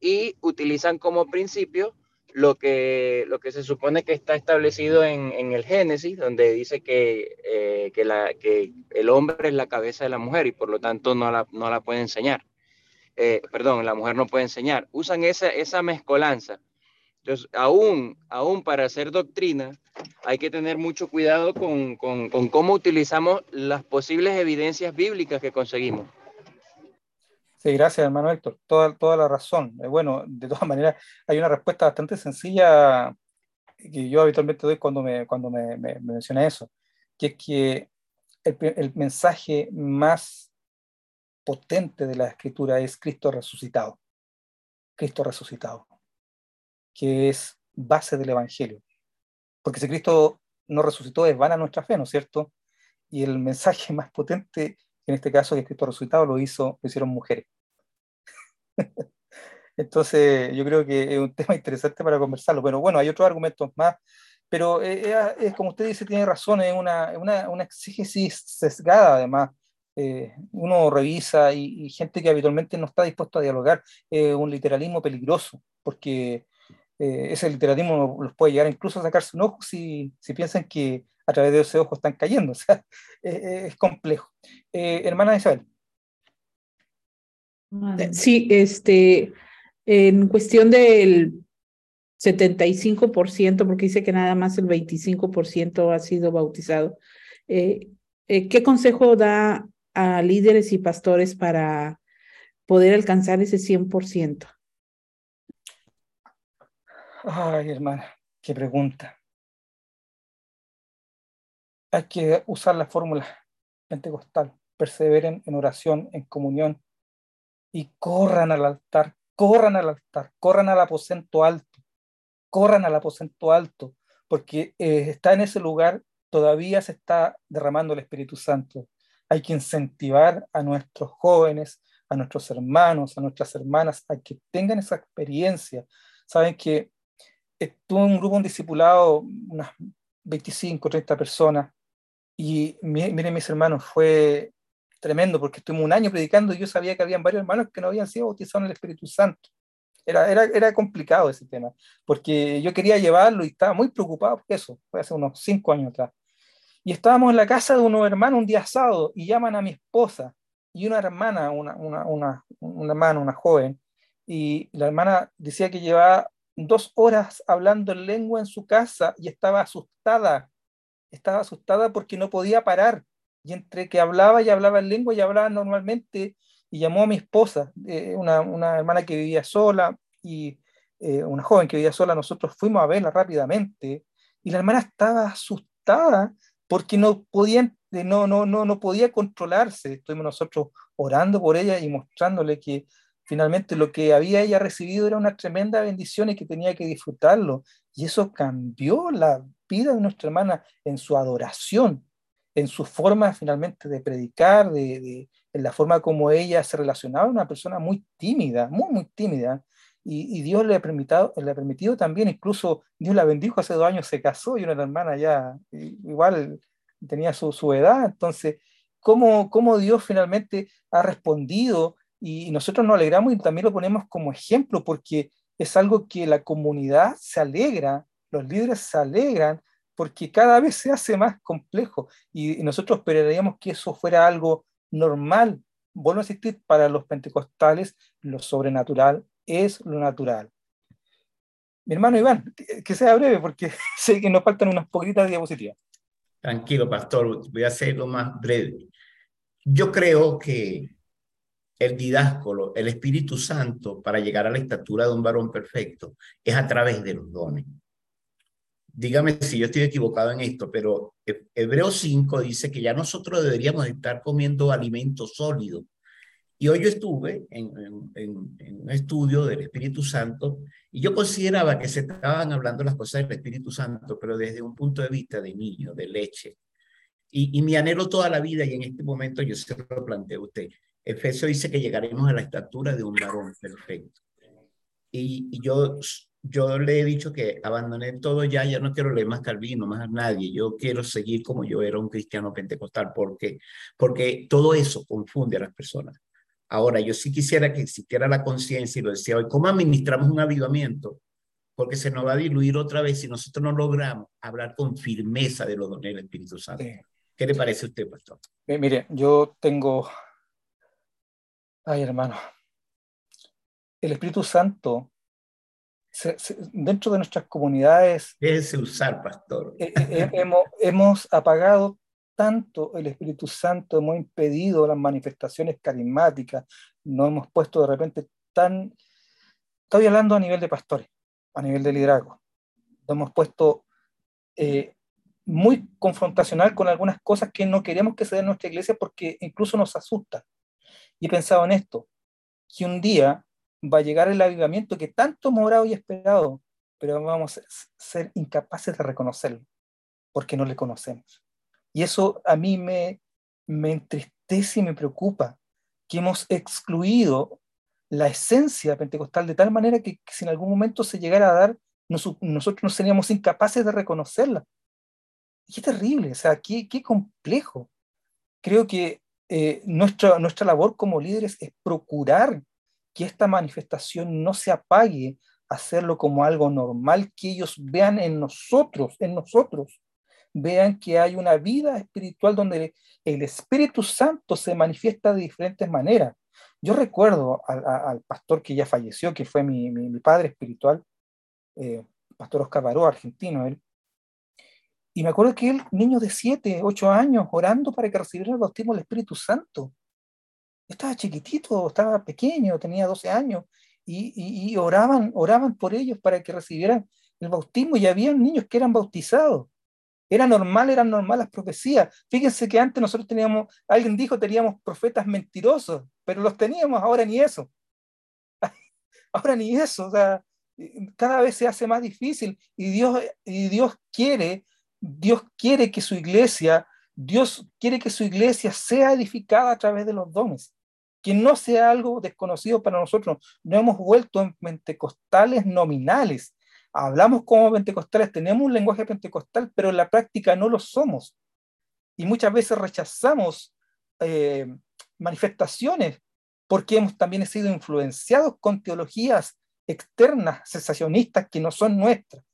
y utilizan como principio lo que, lo que se supone que está establecido en, en el Génesis, donde dice que, eh, que, la, que, el hombre es la cabeza de la mujer y por lo tanto no la, no la puede enseñar. eh, perdón, la mujer no puede enseñar. Usan esa, esa mezcolanza. Entonces, aún, aún para hacer doctrina, hay que tener mucho cuidado con, con, con cómo utilizamos las posibles evidencias bíblicas que conseguimos. Sí, gracias, hermano Héctor. Toda, toda la razón. Eh, bueno, de todas maneras, hay una respuesta bastante sencilla que yo habitualmente doy cuando me, cuando me, me, menciona eso, que es que el, el, mensaje más potente de la escritura es Cristo resucitado. Cristo resucitado, que es base del Evangelio. Porque si Cristo no resucitó, es vana nuestra fe, ¿no es cierto? Y el mensaje más potente en este caso que Cristo resucitado lo hizo, lo hicieron mujeres. Entonces, yo creo que es un tema interesante para conversarlo. Pero bueno, hay otros argumentos más. Pero eh, eh, es como usted dice, tiene razón, es una, una, una exégesis sesgada, además. Eh, uno revisa y, y, gente que habitualmente no está dispuesto a dialogar, es un literalismo peligroso, porque ese literalismo los puede llegar incluso a sacarse un ojo si, si piensan que a través de ese ojo están cayendo. O sea, es complejo. Eh, hermana Isabel. Sí, este, en cuestión del 75%, porque dice que nada más el 25% ha sido bautizado, eh, eh, ¿qué consejo da a líderes y pastores para poder alcanzar ese 100%? Ay, hermana, qué pregunta hay que usar la fórmula pentecostal. Perseveren en oración, en comunión y corran al altar, corran al altar, corran al aposento alto, corran al aposento alto, porque eh, está en ese lugar, todavía se está derramando el Espíritu Santo. Hay que incentivar a nuestros jóvenes, a nuestros hermanos, a nuestras hermanas, a que tengan esa experiencia. Saben que estuve un grupo, un discipulado, unas 25, 30 personas, y miren mis hermanos, fue tremendo porque estuvimos un año predicando y yo sabía que habían varios hermanos que no habían sido bautizados en el Espíritu Santo. Era, era, era complicado ese tema, porque yo quería llevarlo y estaba muy preocupado por eso, fue hace unos cinco años atrás. Y estábamos en la casa de unos hermanos un día sábado y llaman a mi esposa y una hermana, una, una, una, una hermana, una joven, y la hermana decía que llevaba dos horas hablando en lengua en su casa y estaba asustada estaba asustada porque no podía parar. Y entre que hablaba y hablaba en lengua y hablaba normalmente, y llamó a mi esposa, eh, una, una, hermana que vivía sola y eh, una joven que vivía sola, nosotros fuimos a verla rápidamente y la hermana estaba asustada porque no podía, eh, no, no, no, no podía controlarse. Estuvimos nosotros orando por ella y mostrándole que finalmente lo que había ella recibido era una tremenda bendición y que tenía que disfrutarlo. Y eso cambió la vida de nuestra hermana en su adoración, en su forma finalmente de predicar, de, de en la forma como ella se relacionaba, una persona muy tímida, muy, muy tímida. Y, y, Dios le ha, permitido, le ha permitido también, incluso Dios la bendijo hace dos años, se casó y una hermana ya igual tenía su, su edad. Entonces, ¿cómo, ¿cómo Dios finalmente ha respondido? Y nosotros nos alegramos y también lo ponemos como ejemplo porque es algo que la comunidad se alegra los líderes se alegran porque cada vez se hace más complejo y, nosotros esperaríamos que eso fuera algo normal. Vuelvo a insistir, para los pentecostales lo sobrenatural es lo natural. Mi hermano Iván, que sea breve porque sé que nos faltan unas poquitas diapositivas. Tranquilo, pastor, voy a hacerlo más breve. Yo creo que el didáscolo, el Espíritu Santo, para llegar a la estatura de un varón perfecto, es a través de los dones dígame si yo estoy equivocado en esto, pero Hebreo 5 dice que ya nosotros deberíamos estar comiendo alimento sólido. Y hoy yo estuve en, en, en, un estudio del Espíritu Santo y yo consideraba que se estaban hablando las cosas del Espíritu Santo, pero desde un punto de vista de niño, de leche. Y, y mi anhelo toda la vida, y en este momento yo se lo planteo a usted, Efesio dice que llegaremos a la estatura de un varón perfecto. Y, y yo yo le he dicho que abandoné todo ya, ya no quiero leer más Calvino, más a nadie, yo quiero seguir como yo era un cristiano pentecostal, porque, porque todo eso confunde a las personas. Ahora, yo sí quisiera que existiera la conciencia, y lo decía hoy, ¿cómo administramos un avivamiento? Porque se nos va a diluir otra vez si nosotros no logramos hablar con firmeza de los dones del Espíritu Santo. Sí. ¿Qué le parece a usted, pastor? Eh, mire, yo tengo... Ay, hermano, el Espíritu Santo dentro de nuestras comunidades. Déjese usar, pastor. Eh, eh, eh, hemos, hemos apagado tanto el Espíritu Santo, hemos impedido las manifestaciones carismáticas, nos hemos puesto de repente tan. Estoy hablando a nivel de pastores, a nivel de liderazgo. Nos hemos puesto muy confrontacional con algunas cosas que no queremos que se den en nuestra iglesia porque incluso nos asusta. Y he pensado en esto, que un día va a llegar el avivamiento que tanto hemos orado y esperado, pero vamos a ser incapaces de reconocerlo, porque no le conocemos. Y eso a mí me, me entristece y me preocupa, que hemos excluido la esencia pentecostal de tal manera que, si en algún momento se llegara a dar, nosotros no seríamos incapaces de reconocerla qué terrible, o sea, qué, qué complejo. Creo que eh, nuestra, nuestra labor como líderes es procurar que esta manifestación no se apague, hacerlo como algo normal, que ellos vean en nosotros, en nosotros, vean que hay una vida espiritual donde el Espíritu Santo se manifiesta de diferentes maneras. Yo recuerdo al, pastor que ya falleció, que fue mi, mi, padre espiritual, eh, pastor Oscar Baró, argentino, él, y me acuerdo que él, niño de 7, 8 años, orando para que recibiera el bautismo del Espíritu Santo. Estaba chiquitito, estaba pequeño, tenía 12 años, y, oraban, oraban por ellos para que recibieran el bautismo, y había niños que eran bautizados. Era normal, eran normales las profecías. Fíjense que antes nosotros teníamos, alguien dijo, teníamos profetas mentirosos, pero los teníamos, ahora ni eso. ahora ni eso, o sea, cada vez se hace más difícil y Dios, y Dios quiere Dios quiere que su iglesia, Dios quiere que su iglesia sea edificada a través de los dones, que no sea algo desconocido para nosotros. No hemos vuelto en pentecostales nominales. Hablamos como pentecostales, tenemos un lenguaje pentecostal, pero en la práctica no lo somos. Y muchas veces rechazamos eh, manifestaciones porque hemos también sido influenciados con teologías externas, sensacionistas, que no son nuestras.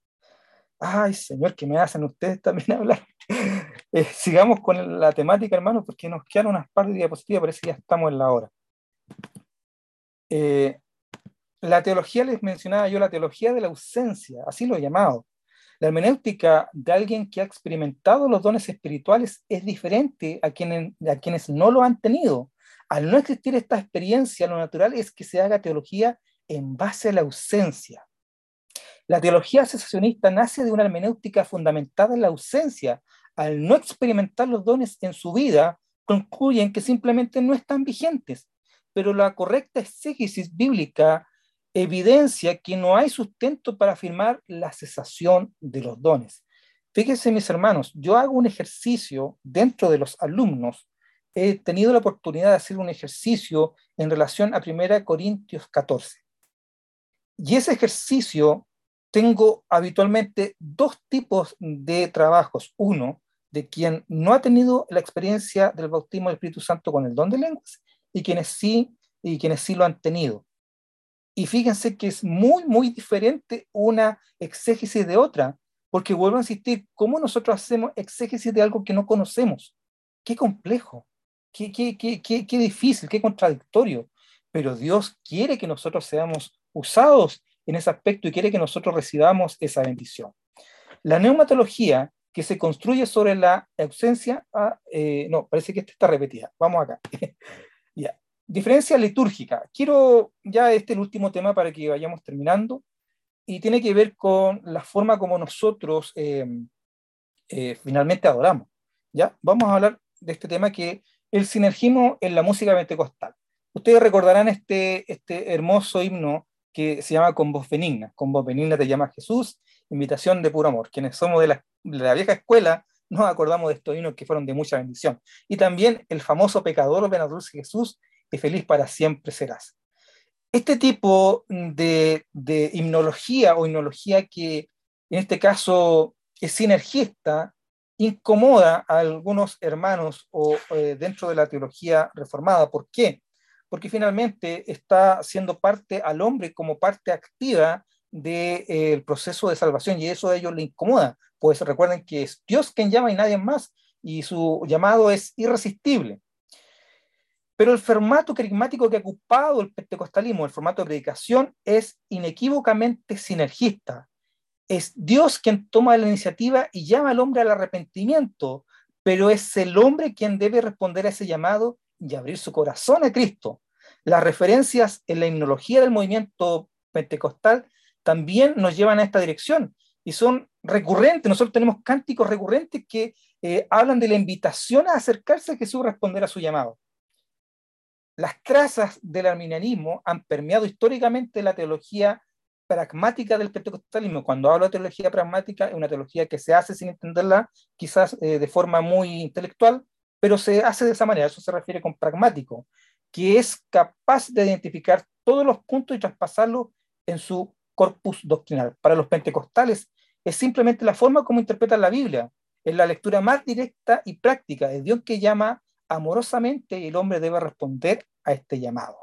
Ay, Señor, ¿qué me hacen ustedes también hablar? Eh, sigamos con la temática, hermano, porque nos quedan unas par de diapositivas, parece que ya estamos en la hora. Eh, la teología, les mencionaba yo, la teología de la ausencia, así lo he llamado. La hermenéutica de alguien que ha experimentado los dones espirituales es diferente a, a quienes no lo han tenido. Al no existir esta experiencia, lo natural es que se haga teología en base a la ausencia. La teología cesacionista nace de una hermenéutica fundamentada en la ausencia. Al no experimentar los dones en su vida, concluyen que simplemente no están vigentes. Pero la correcta exégesis bíblica evidencia que no hay sustento para afirmar la cesación de los dones. Fíjense, mis hermanos, yo hago un ejercicio dentro de los alumnos. He tenido la oportunidad de hacer un ejercicio en relación a 1 Corintios 14. Y ese ejercicio tengo habitualmente dos tipos de trabajos. Uno, de quien no ha tenido la experiencia del bautismo del Espíritu Santo con el don de lenguas y quienes sí, y quienes sí lo han tenido. Y fíjense que es muy, muy diferente una exégesis de otra, porque vuelvo a insistir, ¿cómo nosotros hacemos exégesis de algo que no conocemos? Qué complejo, qué, qué, qué, qué, qué difícil, qué contradictorio. Pero Dios quiere que nosotros seamos usados en ese aspecto y quiere que nosotros recibamos esa bendición. La neumatología que se construye sobre la ausencia, ah, eh, no, parece que esta está repetida, vamos acá. Ya. Diferencia litúrgica. Quiero ya este último tema para que vayamos terminando y tiene que ver con la forma como nosotros em, eh, finalmente adoramos. ¿ya? Vamos a hablar de este tema que el sinergismo en la música pentecostal. Ustedes recordarán este, este hermoso himno que se llama Con voz benigna. Con voz benigna te llama Jesús, invitación de puro amor. Quienes somos de la, vieja escuela nos acordamos de estos himnos que fueron de mucha bendición. Y también el famoso pecador, ven a dulce Jesús, y feliz para siempre serás. Este tipo de, de himnología o himnología que en este caso es sinergista, incomoda a algunos hermanos o eh, dentro de la teología reformada. ¿Por qué? porque finalmente está siendo parte al hombre como parte activa del eh, proceso de salvación y eso a ellos le incomoda, pues recuerden que es Dios quien llama y nadie más y su llamado es irresistible. Pero el formato carismático que ha ocupado el pentecostalismo, el formato de predicación, es inequívocamente sinergista. Es Dios quien toma la iniciativa y llama al hombre al arrepentimiento, pero es el hombre quien debe responder a ese llamado y abrir su corazón a Cristo. Las referencias en la himnología del movimiento pentecostal también nos llevan a esta dirección y son recurrentes. Nosotros tenemos cánticos recurrentes que eh, hablan de la invitación a acercarse a Jesús responder a su llamado. Las trazas del arminianismo han permeado históricamente la teología pragmática del pentecostalismo. Cuando hablo de teología pragmática, es una teología que se hace sin entenderla, quizás eh, de forma muy intelectual, pero se hace de esa manera, eso se refiere con pragmático, que es capaz de identificar todos los puntos y traspasarlos en su corpus doctrinal. Para los pentecostales es simplemente la forma como interpretan la Biblia, es la lectura más directa y práctica, de Dios que llama amorosamente y el hombre debe responder a este llamado.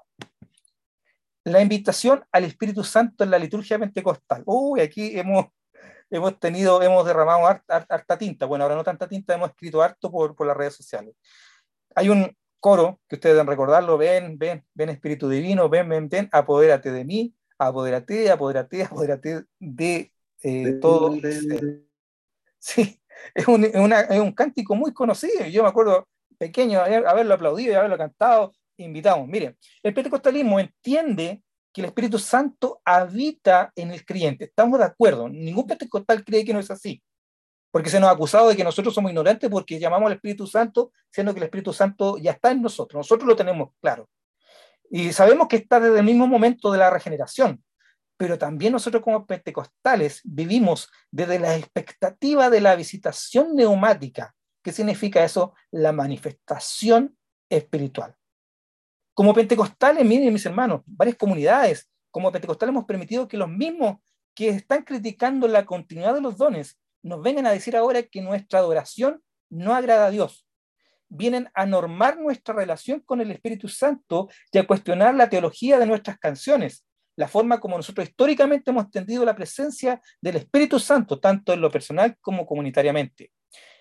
La invitación al Espíritu Santo en la liturgia pentecostal. Uy, aquí hemos, hemos tenido, hemos derramado harta, tinta. Bueno, ahora no tanta tinta, hemos escrito harto por, por las redes sociales. Hay un coro que ustedes deben recordarlo, ven, ven, ven Espíritu Divino, ven, ven, ven, apodérate de mí, apodérate, apodérate, apodérate de eh, todo. Sí, es un, es un cántico muy conocido. Yo me acuerdo pequeño haberlo aplaudido y haberlo cantado, invitamos. Miren, el pentecostalismo entiende que el Espíritu Santo habita en el creyente. Estamos de acuerdo. Ningún pentecostal cree que no es así. Porque se nos ha acusado de que nosotros somos ignorantes porque llamamos al Espíritu Santo, siendo que el Espíritu Santo ya está en nosotros. Nosotros lo tenemos claro. Y sabemos que está desde el mismo momento de la regeneración. Pero también nosotros como pentecostales vivimos desde la expectativa de la visitación neumática ¿Qué significa eso? La manifestación espiritual. Como pentecostales, miren mis hermanos, varias comunidades, como pentecostales hemos permitido que los mismos que están criticando la continuidad de los dones nos vengan a decir ahora que nuestra adoración no agrada a Dios. Vienen a normar nuestra relación con el Espíritu Santo y a cuestionar la teología de nuestras canciones, la forma como nosotros históricamente hemos entendido la presencia del Espíritu Santo, tanto en lo personal como comunitariamente.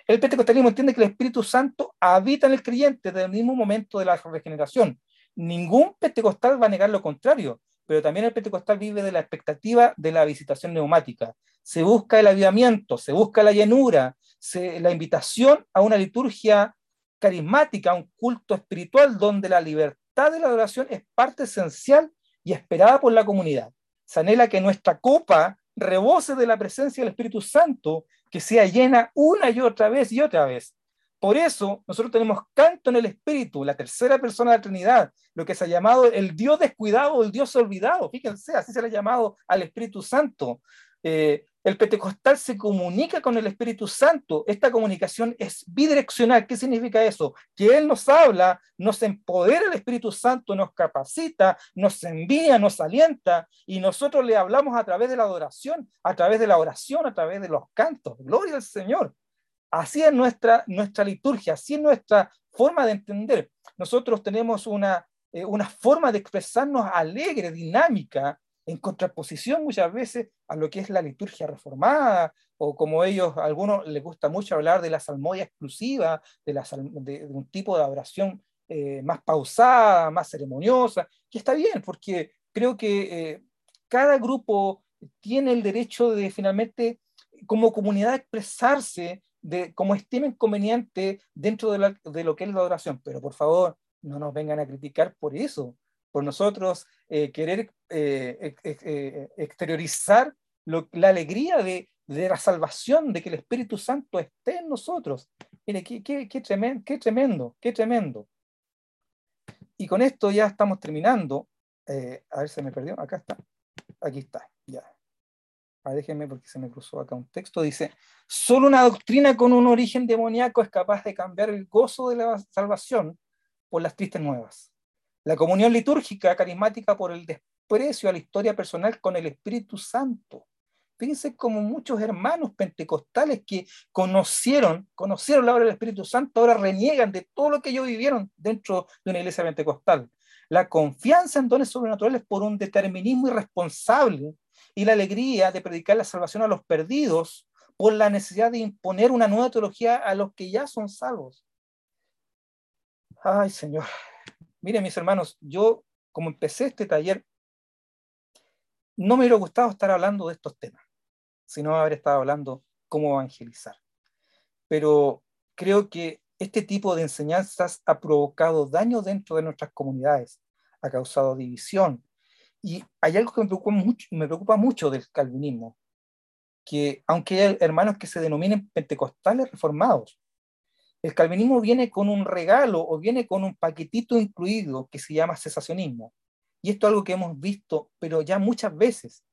El pentecostalismo entiende que el Espíritu Santo habita en el creyente desde el mismo momento de la regeneración. Ningún pentecostal va a negar lo contrario, pero también el pentecostal vive de la expectativa de la visitación neumática. Se busca el avivamiento, se busca la llenura, la invitación a una liturgia carismática, un culto espiritual donde la libertad de la adoración es parte esencial y esperada por la comunidad. Se anhela que nuestra copa rebose de la presencia del Espíritu Santo que sea llena una y otra vez y otra vez. Por eso nosotros tenemos canto en el Espíritu, la tercera persona de la Trinidad, lo que se ha llamado el Dios descuidado el Dios olvidado. Fíjense, así se le ha llamado al Espíritu Santo. Eh, el pentecostal se comunica con el Espíritu Santo. Esta comunicación es bidireccional. ¿Qué significa eso? Que Él nos habla, nos empodera el Espíritu Santo, nos capacita, nos envía, nos alienta y nosotros le hablamos a través de la adoración, a través de la oración, a través de los cantos. Gloria al Señor. Así es nuestra, nuestra liturgia, así es nuestra forma de entender. Nosotros tenemos una, eh, una forma de expresarnos alegre, dinámica, en contraposición muchas veces a lo que es la liturgia reformada, o como ellos, a algunos les gusta mucho hablar de la salmodia exclusiva, de, la, de, un tipo de oración eh, más pausada, más ceremoniosa, que está bien, porque creo que eh, cada grupo tiene el derecho de finalmente, como comunidad, expresarse de como estimen conveniente dentro de, de lo que es la adoración. Pero por favor, no nos vengan a criticar por eso, por nosotros eh, querer eh, eh, exteriorizar la alegría de, la salvación, de que el Espíritu Santo esté en nosotros. Mire, qué, qué, tremendo, qué tremendo, qué tremendo. Y con esto ya estamos terminando. a ver, se me perdió. Acá está. Aquí está. Ya. Déjenme porque se me cruzó acá un texto. Dice, solo una doctrina con un origen demoníaco es capaz de cambiar el gozo de la salvación por las tristes nuevas. La comunión litúrgica carismática por el desprecio a la historia personal con el Espíritu Santo. Fíjense como muchos hermanos pentecostales que conocieron, conocieron la obra del Espíritu Santo, ahora reniegan de todo lo que ellos vivieron dentro de una iglesia pentecostal. La confianza en dones sobrenaturales por un determinismo irresponsable y la alegría de predicar la salvación a los perdidos por la necesidad de imponer una nueva teología a los que ya son salvos. Ay, Señor, Miren, mis hermanos, yo como empecé este taller, no me hubiera gustado estar hablando de estos temas, sino haber estado hablando cómo evangelizar. Pero creo que este tipo de enseñanzas ha provocado daño dentro de nuestras comunidades, ha causado división. Y hay algo que me preocupa mucho, me preocupa mucho del calvinismo, que aunque hay hermanos que se denominen pentecostales reformados, el calvinismo viene con un regalo o viene con un paquetito incluido que se llama cesacionismo. Y esto es algo que hemos visto, pero ya muchas veces.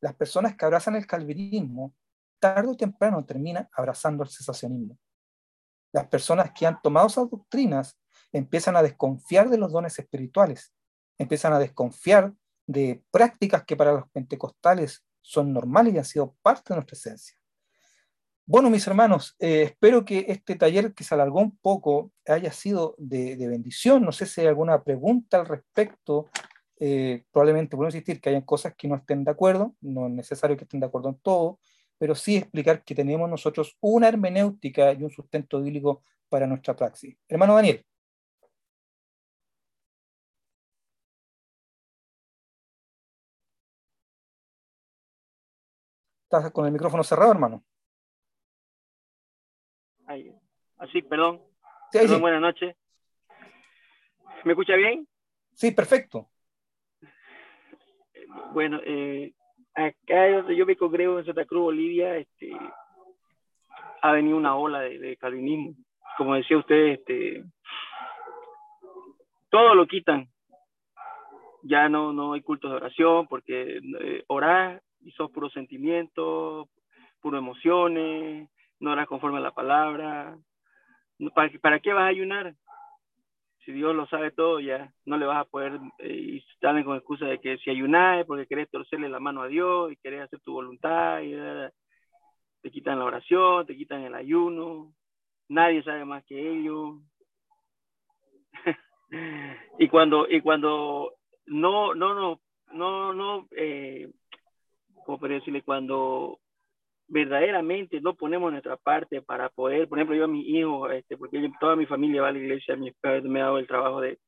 Las personas que abrazan el calvinismo, tarde o temprano terminan abrazando el cesacionismo. Las personas que han tomado esas doctrinas empiezan a desconfiar de los dones espirituales, empiezan a desconfiar de prácticas que para los pentecostales son normales y han sido parte de nuestra esencia. Bueno, mis hermanos, eh, espero que este taller que se alargó un poco haya sido de, bendición. No sé si hay alguna pregunta al respecto. Eh, probablemente puedo insistir que hayan cosas que no estén de acuerdo. No es necesario que estén de acuerdo en todo, pero sí explicar que tenemos nosotros una hermenéutica y un sustento bíblico para nuestra praxis. Hermano Daniel. ¿Estás con el micrófono cerrado, hermano? Así, perdón. Buenas noches. ¿Me escucha bien? Sí, perfecto. Bueno, eh, acá donde yo me congrego en Santa Cruz, Bolivia, este, ha venido una ola de, calvinismo. Como decía usted, este, todo lo quitan. Ya no, no hay cultos de oración porque eh, orar y sos puro sentimiento, puro emociones, no harás conforme a la palabra. ¿Para, ¿Para qué vas a ayunar? Si Dios lo sabe todo, ya no le vas a poder, eh, salen con excusa de que si ayunas es porque querés torcerle la mano a Dios y querés hacer tu voluntad, y, te quitan la oración, te quitan el ayuno, nadie sabe más que ellos. y cuando, y cuando no, no, no, no, no, eh, ¿cómo podría decirle? Cuando verdaderamente no ponemos nuestra parte para poder, por ejemplo, yo a mi hijo, este, porque toda mi familia va a la iglesia, mi padre me ha dado el trabajo de,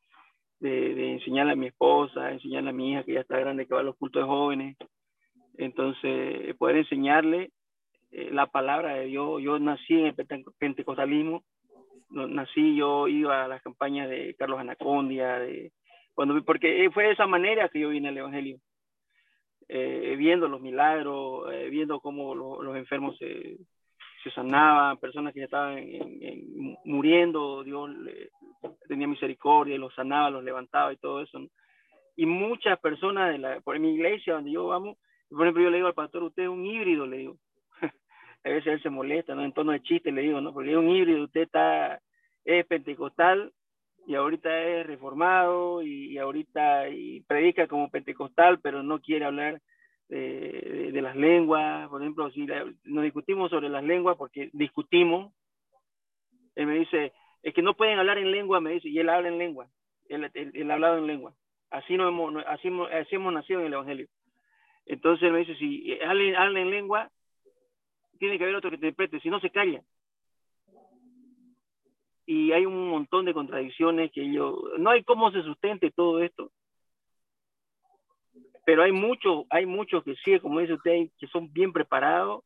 de, enseñarle a mi esposa, enseñarle a mi hija que ya está grande, que va a los cultos de jóvenes. Entonces, poder enseñarle eh, la palabra de Dios. Yo nací en el pentecostalismo, nací, yo iba a las campañas de Carlos Anacondia, de, cuando, porque fue de esa manera que yo vine al Evangelio. Eh, viendo los milagros, eh, viendo cómo los enfermos se, se, sanaban, personas que ya estaban muriendo, Dios tenía misericordia y los sanaba, los levantaba y todo eso. Y muchas personas de la, por mi iglesia donde yo vamos, por ejemplo, yo le digo al pastor, usted es un híbrido, le digo. a veces él se molesta, ¿no? En tono de chiste le digo, ¿no? Porque es un híbrido, usted está, es pentecostal y ahorita es reformado y, ahorita predica como pentecostal, pero no quiere hablar de, las lenguas. Por ejemplo, si nos discutimos sobre las lenguas, porque discutimos, él me dice, es que no pueden hablar en lengua, me dice, y él habla en lengua, él, ha hablado en lengua. Así, no hemos, así, hemos nacido en el Evangelio. Entonces él me dice, si habla, habla en lengua, tiene que haber otro que te interprete, si no se calla y hay un montón de contradicciones que yo, no hay cómo se sustente todo esto. Pero hay muchos, hay muchos que sí, como dice usted, que son bien preparados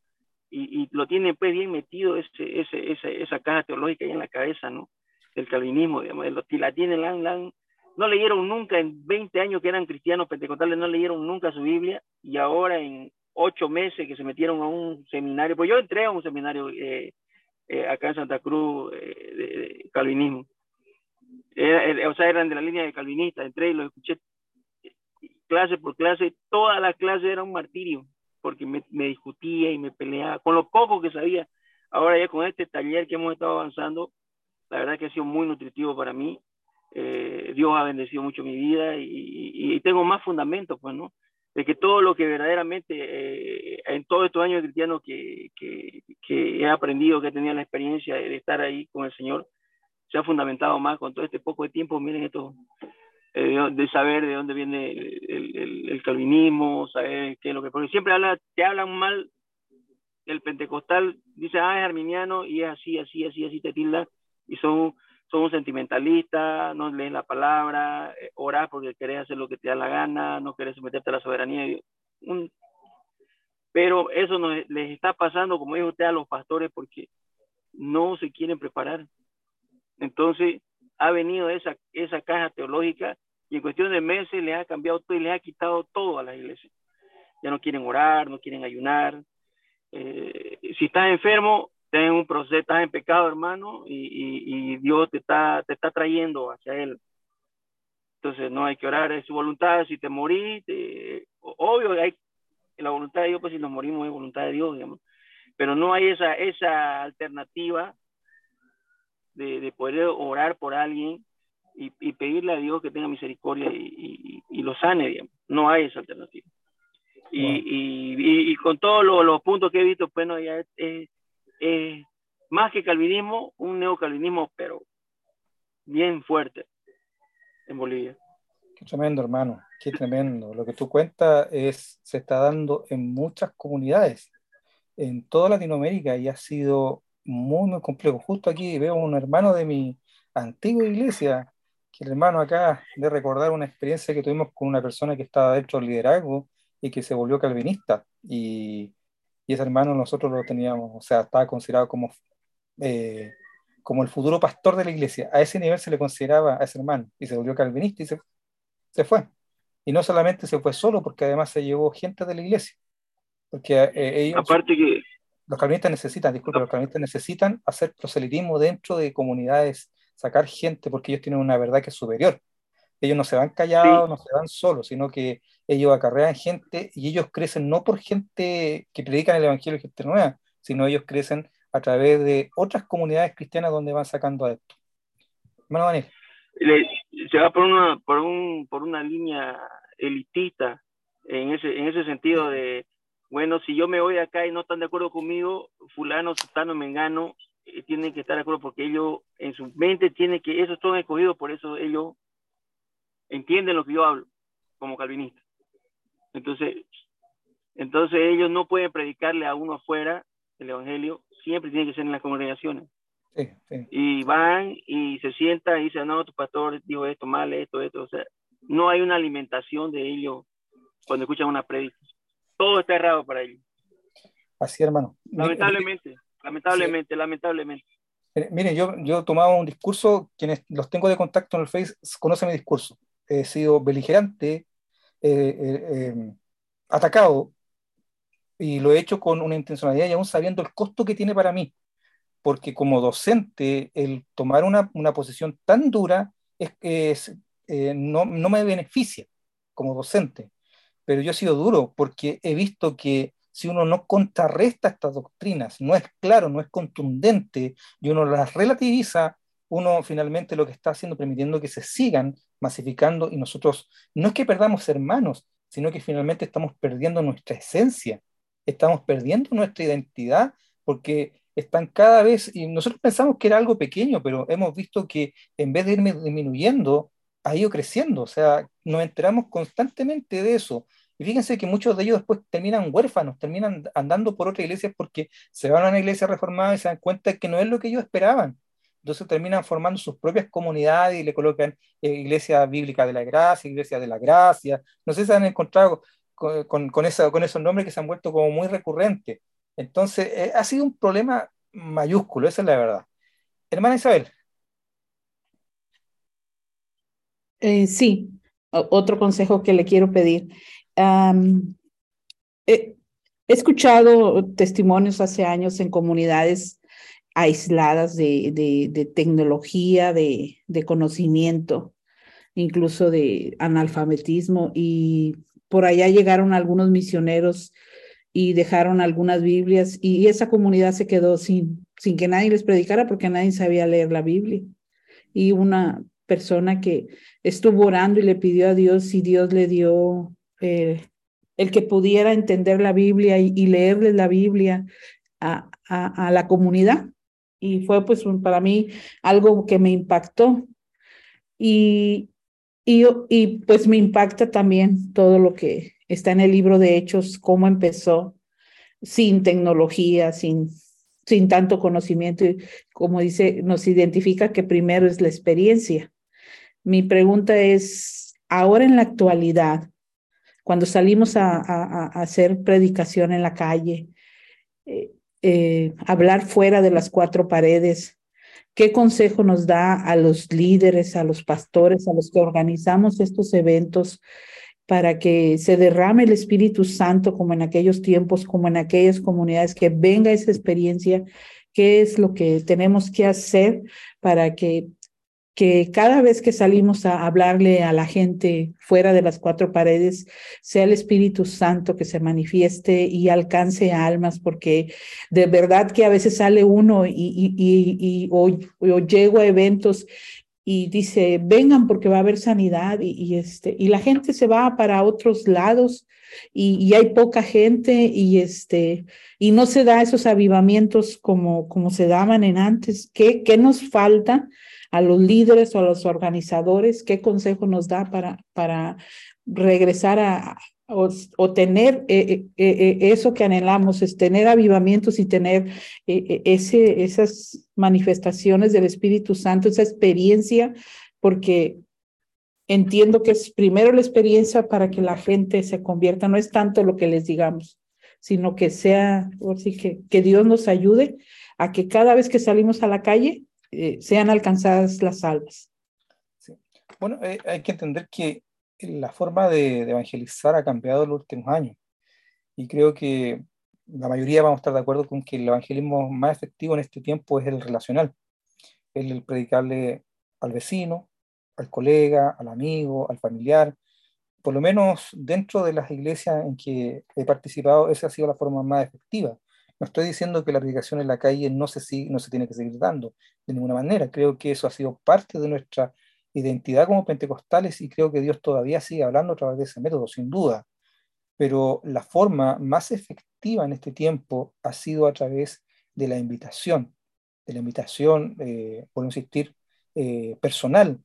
y, y lo tienen pues bien metido ese, ese, ese, esa caja teológica ahí en la cabeza, ¿no? El calvinismo, digamos, la tienen, la, la, no leyeron nunca en 20 años que eran cristianos pentecostales, no leyeron nunca su Biblia y ahora en ocho meses que se metieron a un seminario, pues yo entré a un seminario eh, eh, acá en Santa Cruz eh, de, calvinismo. o sea, eran de la línea de calvinista, entré y lo escuché clase por clase, toda la clase era un martirio, porque me, discutía y me peleaba, con lo poco que sabía. Ahora ya con este taller que hemos estado avanzando, la verdad que ha sido muy nutritivo para mí. Eh, Dios ha bendecido mucho mi vida y, y, tengo más fundamentos, pues, ¿no? De que todo lo que verdaderamente eh, en todos estos años cristianos que, que, que, he aprendido, que he tenido la experiencia de, estar ahí con el Señor, se ha fundamentado más con todo este poco de tiempo, miren esto, eh, de saber de dónde viene el, el, calvinismo, saber qué es lo que... Porque siempre habla, te hablan mal el pentecostal, dice, ah, es arminiano y es así, así, así, así, te tilda, y son son un sentimentalista, no lees la palabra, eh, orar porque querés hacer lo que te da la gana, no querés someterte a la soberanía. Dios. pero eso nos, les está pasando, como dijo usted, a los pastores porque no se quieren preparar. Entonces, ha venido esa, esa caja teológica y en cuestión de meses les ha cambiado todo y les ha quitado todo a la iglesia. Ya no quieren orar, no quieren ayunar. Eh, si estás enfermo, en un proceso, estás en pecado, hermano, y, y, Dios te está, te está trayendo hacia Él. Entonces, no hay que orar, es su voluntad. Si te morís, obvio, hay la voluntad de Dios, pues si nos morimos es voluntad de Dios, digamos. Pero no hay esa, esa alternativa de, de poder orar por alguien y, y, pedirle a Dios que tenga misericordia y, y, lo sane, digamos. No hay esa alternativa. Y, con todos los, puntos que he visto, pues no, ya es, eh, más que calvinismo, un neocalvinismo, pero bien fuerte en Bolivia. Qué tremendo, hermano, qué tremendo. Lo que tú cuentas es, se está dando en muchas comunidades, en toda Latinoamérica, y ha sido muy, muy complejo. Justo aquí veo un hermano de mi antigua iglesia, que el hermano acá de recordar una experiencia que tuvimos con una persona que estaba dentro del liderazgo y que se volvió calvinista. Y y ese hermano nosotros lo teníamos, o sea, estaba considerado como, eh, como el futuro pastor de la iglesia. A ese nivel se le consideraba a ese hermano y se volvió calvinista y se, se fue. Y no solamente se fue solo, porque además se llevó gente de la iglesia. Porque eh, ellos, Aparte que... Los calvinistas necesitan, disculpe, los calvinistas necesitan hacer proselitismo dentro de comunidades, sacar gente, porque ellos tienen una verdad que es superior. Ellos no se van callados, no se van solos, sino que ellos acarrean gente y ellos crecen no por gente que predican el Evangelio y gente nueva, sino ellos crecen a través de otras comunidades cristianas donde van sacando esto. Hermano Daniel. Se va por una, por, un, por una línea elitista en ese, en ese sentido de, bueno, si yo me voy acá y no están de acuerdo conmigo, fulano, sultano, mengano, eh, tienen que estar de acuerdo porque ellos en su mente tienen que, esos son escogidos, por eso ellos entienden lo que yo hablo como calvinista. Entonces, entonces ellos no pueden predicarle a uno afuera el evangelio, siempre tiene que ser en las congregaciones. Y van y se sientan y dicen, no, tu pastor dijo esto mal, esto, esto. O sea, no hay una alimentación de ellos cuando escuchan una predica. Todo está errado para ellos. Así, hermano. Lamentablemente, lamentablemente, lamentablemente. Mire, yo, yo tomaba un discurso, quienes los tengo de contacto en el Face conocen mi discurso he sido beligerante, eh, eh, em, atacado, y lo he hecho con una intencionalidad y aún sabiendo el costo que tiene para mí, porque como docente, el tomar una, una posición tan dura es, es eh, no, no me beneficia como docente, pero yo he sido duro porque he visto que si uno no contrarresta estas doctrinas, no es claro, no es contundente, y uno las relativiza, uno finalmente lo que está haciendo, permitiendo que se sigan masificando y nosotros no es que perdamos hermanos, sino que finalmente estamos perdiendo nuestra esencia, estamos perdiendo nuestra identidad porque están cada vez, y nosotros pensamos que era algo pequeño, pero hemos visto que en vez de ir disminuyendo, ha ido creciendo, o sea, nos enteramos constantemente de eso. Y fíjense que muchos de ellos después terminan huérfanos, terminan andando por otras iglesias porque se van a una iglesia reformada y se dan cuenta que no es lo que ellos esperaban. Entonces terminan formando sus propias comunidades y le colocan eh, iglesia bíblica de la gracia, iglesia de la gracia. No sé si han encontrado con, con, con esos nombres que se han vuelto como muy recurrentes. Entonces, eh, ha sido un problema mayúsculo, esa es la verdad. Hermana Isabel. Eh, sí, otro consejo que le quiero pedir. he escuchado testimonios hace años en comunidades aisladas de, de, tecnología, de, de, conocimiento, incluso de analfabetismo. Y por allá llegaron algunos misioneros y dejaron algunas Biblias y esa comunidad se quedó sin, sin que nadie les predicara porque nadie sabía leer la Biblia. Y una persona que estuvo orando y le pidió a Dios y Dios le dio eh, el que pudiera entender la Biblia y, y leerles la Biblia a, a, a, la comunidad y fue pues para mí algo que me impactó. Y, y, y pues me impacta también todo lo que está en el libro de Hechos, cómo empezó sin tecnología, sin, sin tanto conocimiento, como dice, nos identifica que primero es la experiencia. Mi pregunta es, ahora en la actualidad, cuando salimos a, hacer predicación en la calle, eh, eh, hablar fuera de las cuatro paredes, ¿qué consejo nos da a los líderes, a los pastores, a los que organizamos estos eventos? para que se derrame el Espíritu Santo como en aquellos tiempos, como en aquellas comunidades, que venga esa experiencia, qué es lo que tenemos que hacer para que, que cada vez que salimos a hablarle a la gente fuera de las cuatro paredes, sea el Espíritu Santo que se manifieste y alcance almas, porque de verdad que a veces sale uno y, y, y, o, llego a eventos y dice, vengan porque va a haber sanidad y, este, y la gente se va para otros lados y, hay poca gente y, este, y no se da esos avivamientos como, como se daban en antes. ¿Qué, ¿Qué nos falta a los líderes o a los organizadores? ¿Qué consejo nos da para, para regresar a, o, tener eh, eh, eh, eso que anhelamos, es tener avivamientos y tener ese, esas manifestaciones del Espíritu Santo, esa experiencia, porque entiendo que es primero la experiencia para que la gente se convierta, no es tanto lo que les digamos, sino que sea, o sí, que, que Dios nos ayude a que cada vez que salimos a la calle sean alcanzadas las almas. Bueno, hay que entender que la forma de, evangelizar ha cambiado en los últimos años. Y creo que la mayoría vamos a estar de acuerdo con que el evangelismo más efectivo en este tiempo es el relacional, el, predicarle al vecino, al colega, al amigo, al familiar. Por lo menos dentro de las iglesias en que he participado, esa ha sido la forma más efectiva. No estoy diciendo que la predicación en la calle no se, no se tiene que seguir dando de ninguna manera. Creo que eso ha sido parte de nuestra identidad como pentecostales y creo que Dios todavía sigue hablando a través de ese método, sin duda. Pero la forma más efectiva en este tiempo ha sido a través de la invitación, de la invitación, eh, por insistir, eh, personal,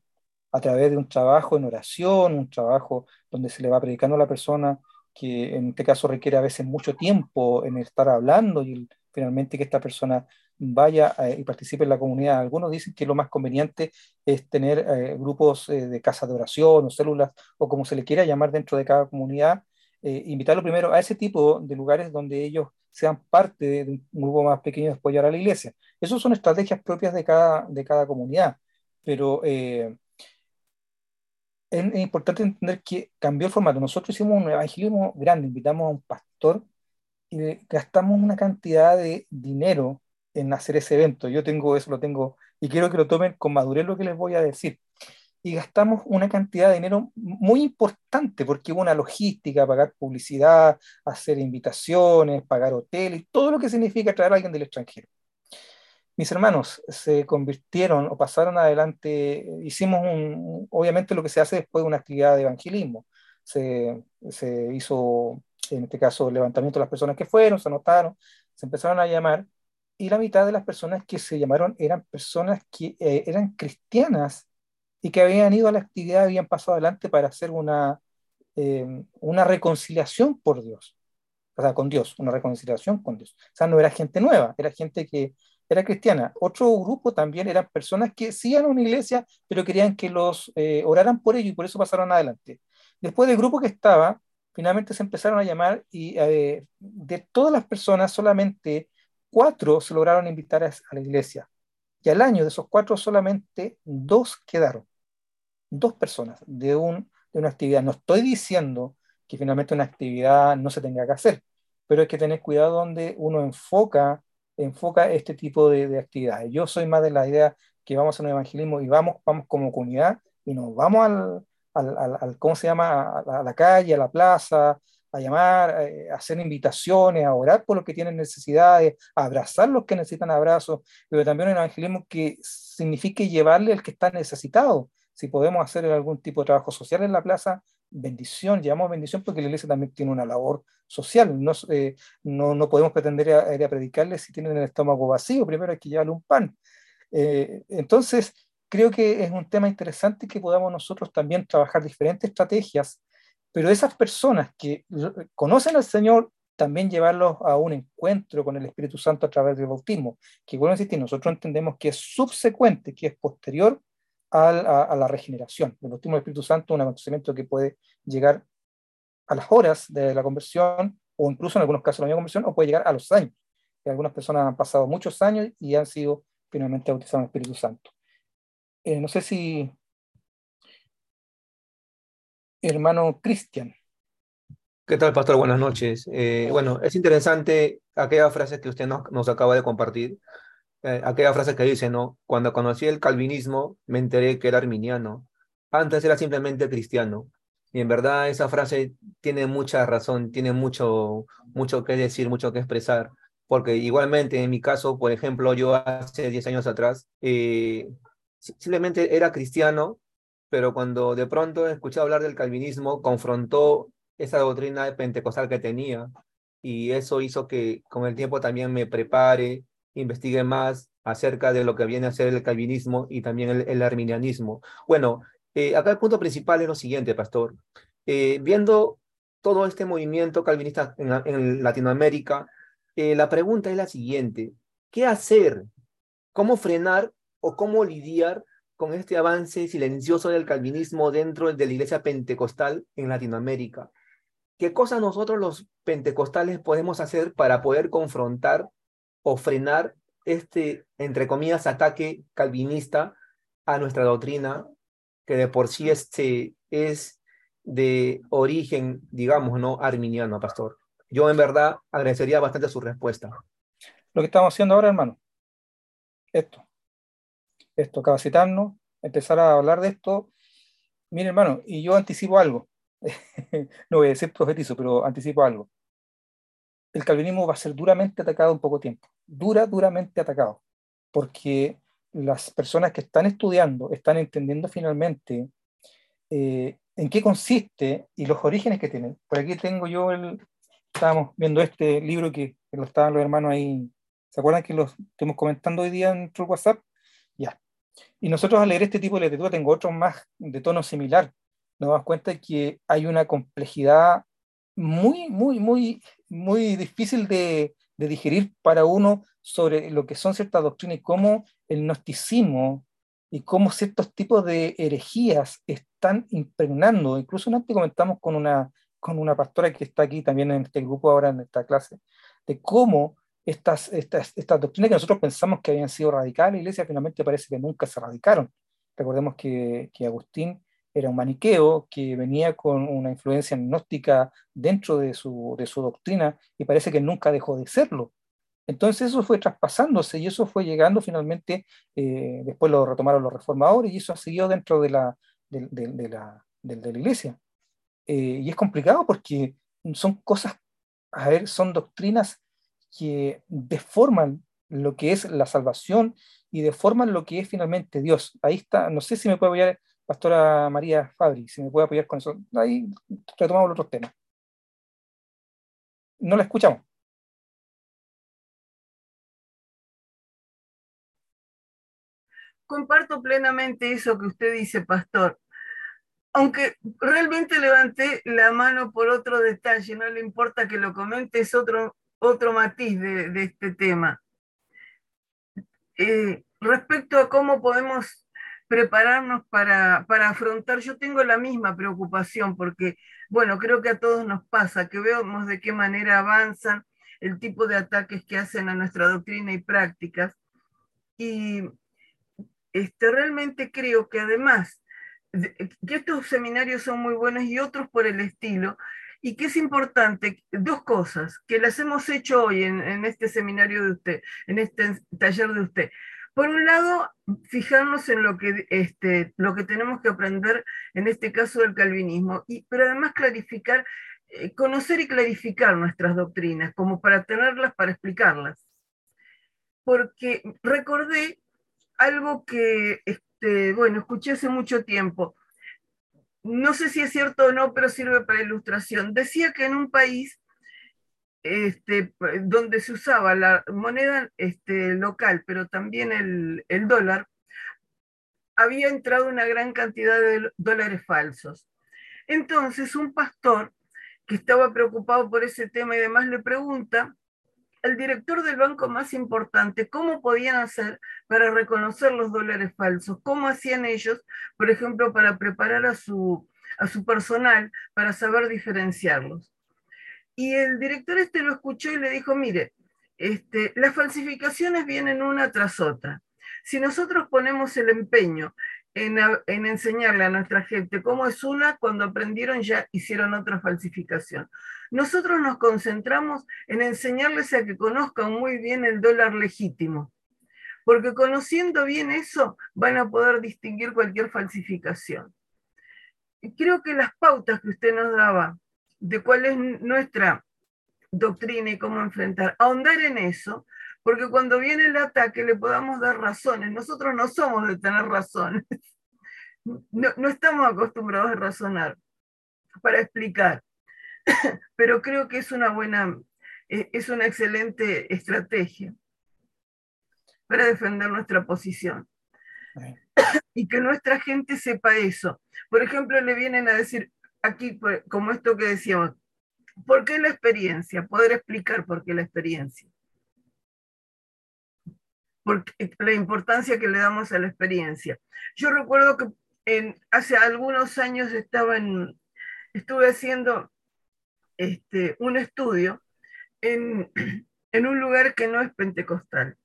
a través de un trabajo en oración, un trabajo donde se le va predicando a la persona, que en este caso requiere a veces mucho tiempo en estar hablando y finalmente que esta persona vaya eh, y participe en la comunidad. Algunos dicen que lo más conveniente es tener eh, grupos eh, de casas de oración o células o como se le quiera llamar dentro de cada comunidad, invitarlo primero a ese tipo de lugares donde ellos sean parte de un grupo más pequeño de apoyar a la iglesia. Esas son estrategias propias de cada, de cada comunidad, pero es, importante entender que cambió el formato. Nosotros hicimos un evangelismo grande, invitamos a un pastor y gastamos una cantidad de dinero en hacer ese evento. Yo tengo eso, lo tengo, y quiero que lo tomen con madurez lo que les voy a decir. Y gastamos una cantidad de dinero muy importante porque hubo una logística, pagar publicidad, hacer invitaciones, pagar hoteles, todo lo que significa traer a alguien del extranjero. Mis hermanos se convirtieron o pasaron adelante, hicimos un, obviamente lo que se hace después de una actividad de evangelismo. Se, se hizo, en este caso, el levantamiento de las personas que fueron, se anotaron, se empezaron a llamar y la mitad de las personas que se llamaron eran personas que eh, eran cristianas y que habían ido a la actividad, habían pasado adelante para hacer una, eh, una reconciliación por Dios, o sea, con Dios, una reconciliación con Dios. O sea, no era gente nueva, era gente que era cristiana. Otro grupo también eran personas que sí eran una iglesia, pero querían que los eh, oraran por ello y por eso pasaron adelante. Después del grupo que estaba, finalmente se empezaron a llamar y de todas las personas solamente cuatro se lograron invitar a, la iglesia. Y al año de esos cuatro solamente dos quedaron. Dos personas de, un, de una actividad. No estoy diciendo que finalmente una actividad no se tenga que hacer, pero hay que tener cuidado donde uno enfoca, enfoca este tipo de, actividades. Yo soy más de la idea que vamos a un evangelismo y vamos, vamos como comunidad y nos vamos al, al, al, ¿cómo se llama? a la calle, a la plaza, a llamar, eh, a hacer invitaciones, a orar por los que tienen necesidades, a abrazar los que necesitan abrazos, pero también un evangelismo que signifique llevarle al que está necesitado. Si podemos hacer algún tipo de trabajo social en la plaza, bendición, llamamos bendición porque la iglesia también tiene una labor social. No, eh, no, no, podemos pretender ir a, predicarle si tienen el estómago vacío, primero hay que llevarle un pan. Eh, entonces, creo que es un tema interesante que podamos nosotros también trabajar diferentes estrategias pero esas personas que conocen al Señor también llevarlos a un encuentro con el Espíritu Santo a través del bautismo, que bueno insistir, nosotros entendemos que es subsecuente, que es posterior a, la regeneración. El bautismo del Espíritu Santo es un acontecimiento que puede llegar a las horas de la conversión, o incluso en algunos casos de la conversión, o puede llegar a los años. Y algunas personas han pasado muchos años y han sido finalmente bautizados en el Espíritu Santo. Eh, no sé si hermano Cristian. ¿Qué tal, pastor? Buenas noches. Eh, bueno, es interesante aquella frase que usted nos, nos acaba de compartir, eh, aquella frase que dice, ¿no? Cuando conocí el calvinismo, me enteré que era arminiano. Antes era simplemente cristiano. Y en verdad esa frase tiene mucha razón, tiene mucho, mucho que decir, mucho que expresar. Porque igualmente en mi caso, por ejemplo, yo hace 10 años atrás, eh, simplemente era cristiano, pero cuando de pronto escuché hablar del calvinismo, confrontó esa doctrina pentecostal que tenía y eso hizo que con el tiempo también me prepare, investigue más acerca de lo que viene a ser el calvinismo y también el, arminianismo. Bueno, eh, acá el punto principal es lo siguiente, pastor. Eh, viendo todo este movimiento calvinista en, Latinoamérica, eh, la pregunta es la siguiente, ¿qué hacer? ¿Cómo frenar o cómo lidiar con este avance silencioso del calvinismo dentro de la iglesia pentecostal en Latinoamérica. ¿Qué cosas nosotros los pentecostales podemos hacer para poder confrontar o frenar este, entre comillas, ataque calvinista a nuestra doctrina, que de por sí este es de origen, digamos, no arminiano, pastor? Yo en verdad agradecería bastante su respuesta. Lo que estamos haciendo ahora, hermano, esto esto, capacitarnos, empezar a hablar de esto. Mire, hermano, y yo anticipo algo. no voy a decir profetizo, pero anticipo algo. El calvinismo va a ser duramente atacado en poco tiempo. Dura, duramente atacado. Porque las personas que están estudiando están entendiendo finalmente eh, en qué consiste y los orígenes que tienen. Por aquí tengo yo el. Estábamos viendo este libro que, que lo estaban los hermanos ahí. ¿Se acuerdan que lo estuvimos comentando hoy día en nuestro WhatsApp? Ya. Y nosotros al leer este tipo de literatura, tengo otros más de tono similar, nos damos cuenta que hay una complejidad muy, muy, muy, muy difícil de, de digerir para uno sobre lo que son ciertas doctrinas y cómo el gnosticismo y cómo ciertos tipos de herejías están impregnando. Incluso antes comentamos con una, con una pastora que está aquí también en este grupo ahora en esta clase, de cómo estas, estas, estas doctrinas que nosotros pensamos que habían sido radicales, la iglesia finalmente parece que nunca se radicaron. Recordemos que, que Agustín era un maniqueo que venía con una influencia gnóstica dentro de su, de su doctrina y parece que nunca dejó de serlo. Entonces eso fue traspasándose y eso fue llegando finalmente, eh, después lo retomaron los reformadores y eso ha seguido dentro de la, de, de, la, de la, iglesia. Eh, y es complicado porque son cosas, a ver, son doctrinas que deforman lo que es la salvación y deforman lo que es finalmente Dios. Ahí está, no sé si me puede apoyar Pastora María Fabri, si me puede apoyar con eso. Ahí retomamos los otros temas. No la escuchamos. Comparto plenamente eso que usted dice, pastor. Aunque realmente levanté la mano por otro detalle, no le importa que lo comente, es otro, otro matiz de, este tema. Eh, respecto a cómo podemos prepararnos para, para, afrontar, yo tengo la misma preocupación porque, bueno, creo que a todos nos pasa, que vemos de qué manera avanzan el tipo de ataques que hacen a nuestra doctrina y prácticas. Y este, realmente creo que además que estos seminarios son muy buenos y otros por el estilo, y que es importante, dos cosas, que las hemos hecho hoy en, este seminario de usted, en este taller de usted. Por un lado, fijarnos en lo que, este, lo que tenemos que aprender en este caso del calvinismo, y, pero además clarificar, eh, conocer y clarificar nuestras doctrinas, como para tenerlas, para explicarlas. Porque recordé algo que, este, bueno, escuché hace mucho tiempo, no sé si es cierto o no, pero sirve para ilustración. Decía que en un país este, donde se usaba la moneda este, local, pero también el, el dólar, había entrado una gran cantidad de dólares falsos. Entonces, un pastor que estaba preocupado por ese tema y demás, le pregunta al director del banco más importante cómo podían hacer para reconocer los dólares falsos, cómo hacían ellos, por ejemplo, para preparar a su, a su personal para saber diferenciarlos. Y el director este lo escuchó y le dijo, mire, este, las falsificaciones vienen una tras otra. Si nosotros ponemos el empeño en, en, enseñarle a nuestra gente cómo es una, cuando aprendieron ya hicieron otra falsificación. Nosotros nos concentramos en enseñarles a que conozcan muy bien el dólar legítimo, porque conociendo bien eso van a poder distinguir cualquier falsificación. Creo que las pautas que usted nos daba de cuál es nuestra doctrina y cómo enfrentar, ahondar en eso, porque cuando viene el ataque le podamos dar razones. Nosotros no somos de tener razones, no, no estamos acostumbrados a razonar para explicar. pero creo que es una buena, e, es una excelente estrategia para defender nuestra posición. Y que nuestra gente sepa eso. Por ejemplo, le vienen a decir aquí, como esto que decíamos, ¿por qué la experiencia? Poder explicar por qué la experiencia. Porque la importancia que le damos a la experiencia. Yo recuerdo que en, hace algunos años estaba en, estuve haciendo este, un estudio en, un lugar que no es pentecostal.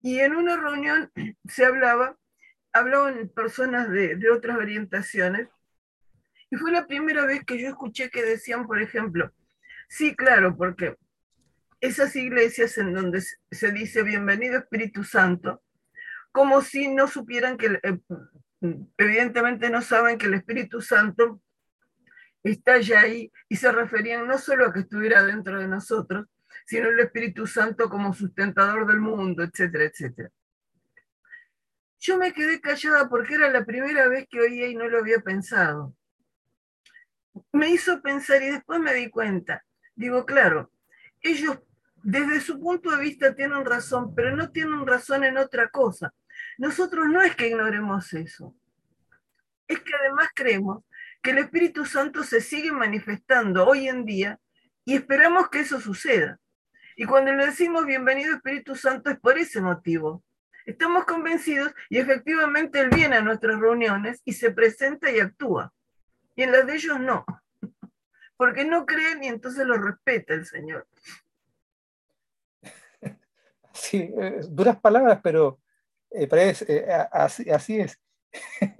Y en una reunión se hablaba, hablaban personas de, de otras orientaciones, y fue la primera vez que yo escuché que decían, por ejemplo, sí, claro, porque esas iglesias en donde se dice bienvenido Espíritu Santo, como si no supieran que, eh, evidentemente no saben que el Espíritu Santo está ya ahí y se referían no solo a que estuviera dentro de nosotros, sino el Espíritu Santo como sustentador del mundo, etcétera, etcétera. Yo me quedé callada porque era la primera vez que oía y no lo había pensado. Me hizo pensar y después me di cuenta. Digo, claro, ellos desde su punto de vista tienen razón, pero no tienen razón en otra cosa. Nosotros no es que ignoremos eso, es que además creemos que el Espíritu Santo se sigue manifestando hoy en día y esperamos que eso suceda. Y cuando le decimos bienvenido Espíritu Santo es por ese motivo. Estamos convencidos y efectivamente Él viene a nuestras reuniones y se presenta y actúa. Y en las de ellos no. Porque no creen y entonces lo respeta el Señor. Sí, eh, duras palabras, pero eh, eh, así, así, es.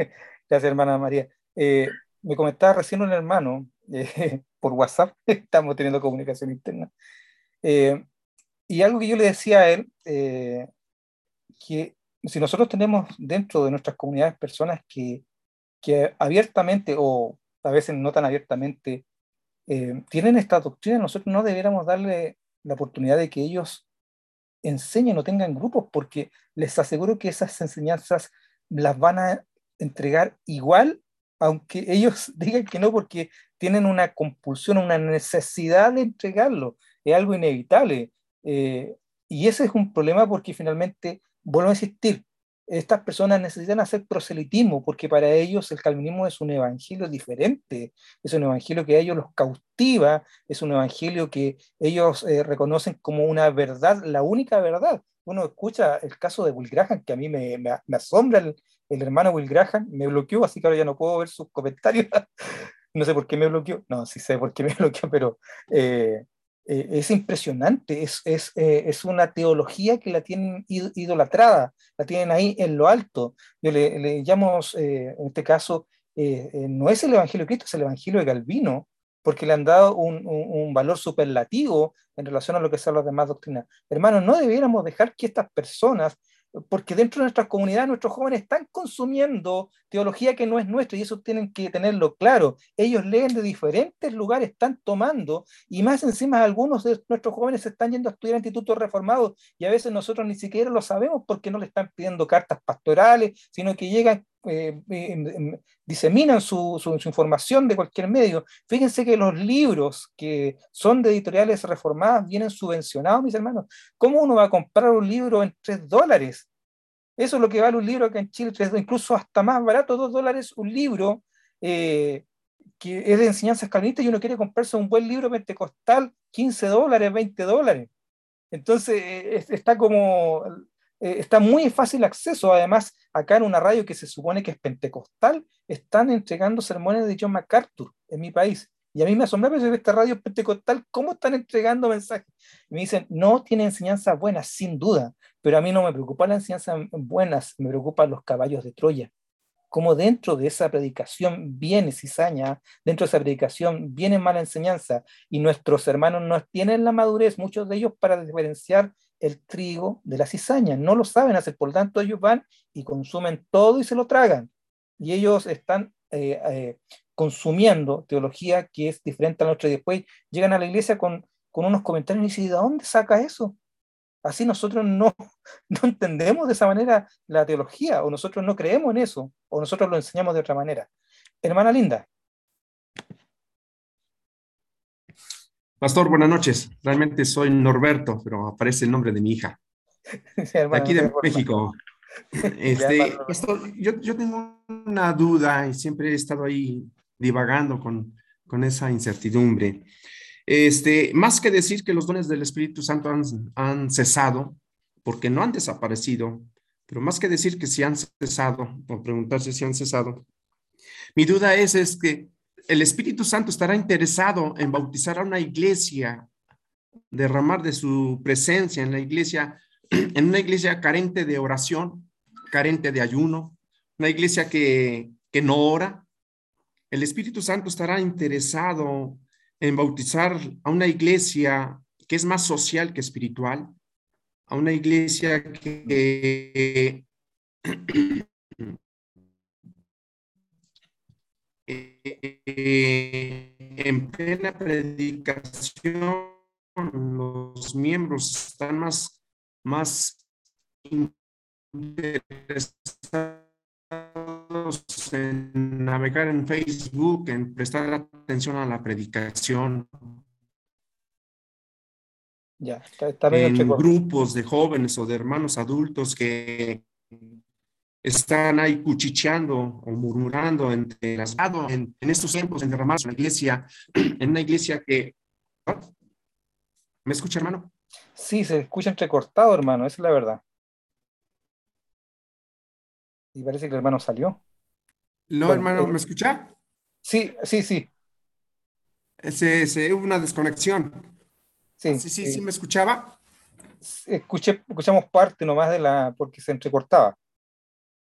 Gracias, hermana María me comentaba recién un hermano eh, por WhatsApp, estamos teniendo comunicación interna, eh, y algo que yo le decía a él, eh, que si nosotros tenemos dentro de nuestras comunidades personas que, que abiertamente o a veces no tan abiertamente tienen esta doctrina, nosotros no debiéramos darle la oportunidad de que ellos enseñen o tengan grupos, porque les aseguro que esas enseñanzas las van a entregar igual aunque ellos digan que no, porque tienen una compulsión, una necesidad de entregarlo, es algo inevitable. Eh, y ese es un problema porque finalmente, vuelvo a insistir, estas personas necesitan hacer proselitismo porque para ellos el calvinismo es un evangelio diferente, es un evangelio que a ellos los cautiva, es un evangelio que ellos eh, reconocen como una verdad, la única verdad. Uno escucha el caso de Will Graham, que a mí me, me asombra el, el hermano Will Graham me bloqueó, así que ahora ya no puedo ver sus comentarios. no sé por qué me bloqueó, no, sí sé por qué me bloqueó, pero eh, eh, es impresionante, es, es, eh, es, una teología que la tienen idolatrada, la tienen ahí en lo alto. Yo le, le llamo, en este caso, no es el Evangelio de Cristo, es el Evangelio de Calvino, porque le han dado un, un, un, valor superlativo en relación a lo que son las demás doctrinas. Hermanos, no debiéramos dejar que estas personas porque dentro de nuestras comunidades nuestros jóvenes están consumiendo teología que no es nuestra y eso tienen que tenerlo claro. Ellos leen de diferentes lugares, están tomando y más encima algunos de nuestros jóvenes se están yendo a estudiar institutos reformados y a veces nosotros ni siquiera lo sabemos porque no le están pidiendo cartas pastorales, sino que llegan eh, diseminan su, su, información de cualquier medio. Fíjense que los libros que son de editoriales reformadas vienen subvencionados, mis hermanos. ¿Cómo uno va a comprar un libro en 3 dólares? Eso es lo que vale un libro acá en Chile, incluso hasta más barato, 2 dólares un libro. Eh, que es de enseñanzas calvinistas y uno quiere comprarse un buen libro pentecostal, 15 dólares, 20 dólares. Entonces, eh, está como, eh, está muy fácil acceso. Además, acá en una radio que se supone que es pentecostal, están entregando sermones de John MacArthur en mi país. Y a mí me asombra ver esta radio pentecostal, ¿cómo están entregando mensajes? Y me dicen, no tiene enseñanzas buenas, sin duda, pero a mí no me preocupa las enseñanzas buenas, me preocupan los caballos de Troya como dentro de esa predicación viene cizaña, dentro de esa predicación viene mala enseñanza, y nuestros hermanos no tienen la madurez, muchos de ellos, para diferenciar el trigo de la cizaña, no lo saben hacer, por lo tanto ellos van y consumen todo y se lo tragan, y ellos están eh, eh, consumiendo teología que es diferente a la nuestra, y después llegan a la iglesia con, con unos comentarios y dicen, ¿de dónde saca eso? Así nosotros no, no entendemos de esa manera la teología, o nosotros no creemos en eso, o nosotros lo enseñamos de otra manera. Hermana Linda. Pastor, buenas noches. Realmente soy Norberto, pero aparece el nombre de mi hija. de aquí de México. Este, yo, yo, tengo una duda y siempre he estado ahí divagando con, con esa incertidumbre. Este, más que decir que los dones del Espíritu Santo han, cesado, porque no han desaparecido, pero más que decir que si han cesado, o preguntarse si han cesado, mi duda es, es que el Espíritu Santo estará interesado en bautizar a una iglesia, derramar de su presencia en la iglesia, en una iglesia carente de oración, carente de ayuno, una iglesia que, que no ora. El Espíritu Santo estará interesado en bautizar a una iglesia que es más social que espiritual, a una iglesia que en plena predicación los miembros están más, más interesados en navegar en Facebook, en prestar atención a la predicación. Ya, en grupos de jóvenes o de hermanos adultos que están ahí cuchicheando o murmurando entre las en, en estos tiempos en derramados en la iglesia, en una iglesia que ¿Me escucha, hermano? Sí, se escucha entrecortado, hermano, esa es la verdad. Y parece que el hermano salió. No, hermano, eh, ¿me escucha? Sí, sí, sí. Se, se, hubo una desconexión. Sí, sí, sí, sí, me escuchaba. Escuché, escuchamos parte nomás de la, porque se entrecortaba.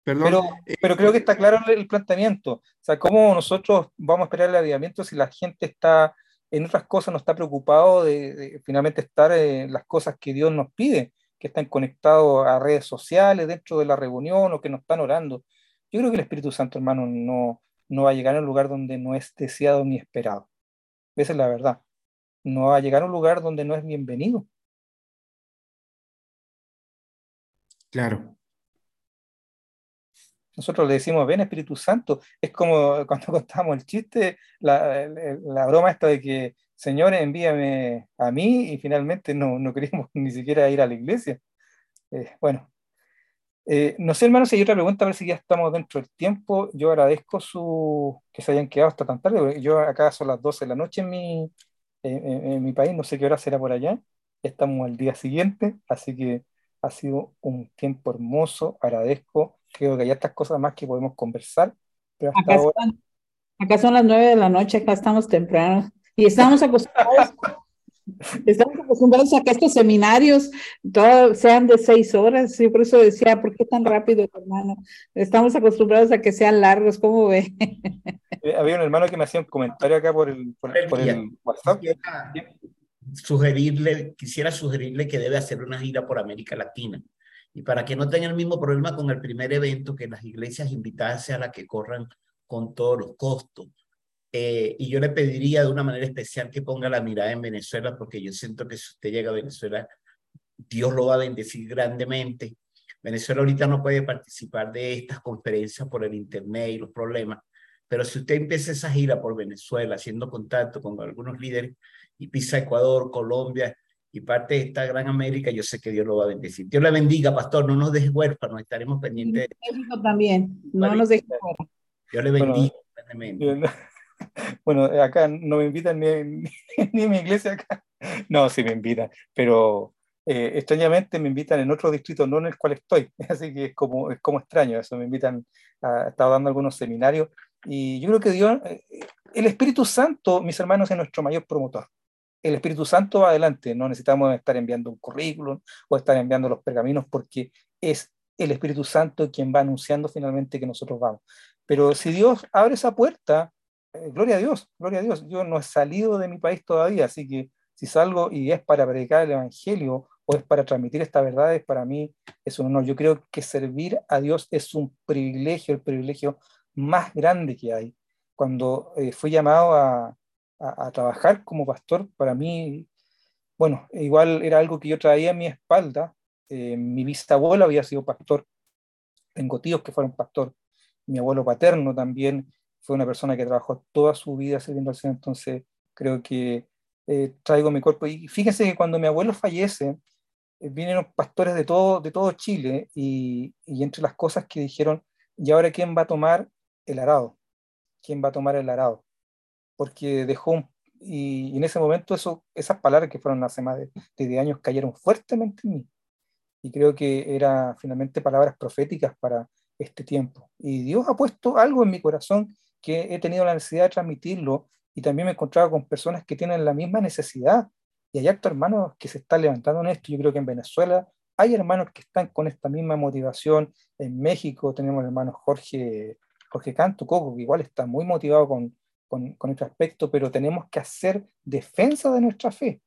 Perdón. Pero, eh, pero creo que está claro el, planteamiento. O sea, cómo nosotros vamos a esperar el avivamiento si la gente está en otras cosas, no está preocupado de, finalmente estar en las cosas que Dios nos pide que están conectados a redes sociales dentro de la reunión o que no están orando. Yo creo que el Espíritu Santo, hermano, no, no va a llegar a un lugar donde no es deseado ni esperado. Esa es la verdad. No va a llegar a un lugar donde no es bienvenido. Claro. Nosotros le decimos, ven Espíritu Santo. Es como cuando contamos el chiste, la, broma esta de que Señor, envíame a mí y finalmente no, no queríamos ni siquiera ir a la iglesia. Eh, bueno, eh, no sé, hermano, si hay otra pregunta, a ver si ya estamos dentro del tiempo. Yo agradezco su que se hayan quedado hasta tan tarde. Yo acá son las 12 de la noche en mi, en mi país, no sé qué hora será por allá. estamos al día siguiente, así que ha sido un tiempo hermoso. Agradezco. Creo que hay estas cosas más que podemos conversar. Pero hasta acá, ahora... son, acá son las 9 de la noche, acá estamos temprano. Y estamos acostumbrados, estamos acostumbrados a que estos seminarios todos sean de seis horas. Y por eso decía, ¿por qué tan rápido, hermano? Estamos acostumbrados a que sean largos, ¿cómo ve? Eh, había un hermano que me hacía un comentario acá por el, por, el WhatsApp. Sugerirle, quisiera sugerirle que debe hacer una gira por América Latina. Y para que no tenga el mismo problema con el primer evento, que las iglesias invitadas sean las que corran con todos los costos eh, y yo le pediría de una manera especial que ponga la mirada en Venezuela, porque yo siento que si usted llega a Venezuela, Dios lo va a bendecir grandemente. Venezuela ahorita no puede participar de estas conferencias por el Internet y los problemas, pero si usted empieza esa gira por Venezuela, haciendo contacto con algunos líderes y pisa Ecuador, Colombia y parte de esta gran América, yo sé que Dios lo va a bendecir. Dios le bendiga, pastor, no nos deje huérfanos, estaremos pendientes. México también, no nos deje Dios le bendiga. Bueno, Bueno, acá no me invitan ni, ni, en mi iglesia acá. No, sí me invitan, pero eh, extrañamente me invitan en otro distrito, no en el cual estoy. Así que es como, es como extraño eso. Me invitan, a, estar dando algunos seminarios y yo creo que Dios, eh, el Espíritu Santo, mis hermanos, es nuestro mayor promotor. El Espíritu Santo va adelante, no necesitamos estar enviando un currículum o estar enviando los pergaminos porque es el Espíritu Santo quien va anunciando finalmente que nosotros vamos. Pero si Dios abre esa puerta, eh, gloria a Dios, gloria a Dios. Yo no he salido de mi país todavía, así que si salgo y es para predicar el Evangelio o es para transmitir estas verdades, para mí es un honor. Yo creo que servir a Dios es un privilegio, el privilegio más grande que hay. Cuando eh, fui llamado a, a, trabajar como pastor, para mí, bueno, igual era algo que yo traía a mi espalda. Eh, mi bisabuelo había sido pastor, tengo tíos que fueron pastor, mi abuelo paterno también fue una persona que trabajó toda su vida sirviendo al Señor, entonces creo que eh, traigo mi cuerpo. Y fíjense que cuando mi abuelo fallece, eh, vinieron pastores de todo, de todo Chile y, y, entre las cosas que dijeron, ¿y ahora quién va a tomar el arado? ¿Quién va a tomar el arado? Porque dejó un, y, en ese momento eso, esas palabras que fueron hace más de, de 10 años cayeron fuertemente en mí. Y creo que eran finalmente palabras proféticas para este tiempo. Y Dios ha puesto algo en mi corazón que he tenido la necesidad de transmitirlo y también me he encontrado con personas que tienen la misma necesidad. Y hay actos hermanos que se están levantando en esto. Yo creo que en Venezuela hay hermanos que están con esta misma motivación. En México tenemos el hermano Jorge, Jorge Canto Coco, que igual está muy motivado con, con, con este aspecto, pero tenemos que hacer defensa de nuestra fe.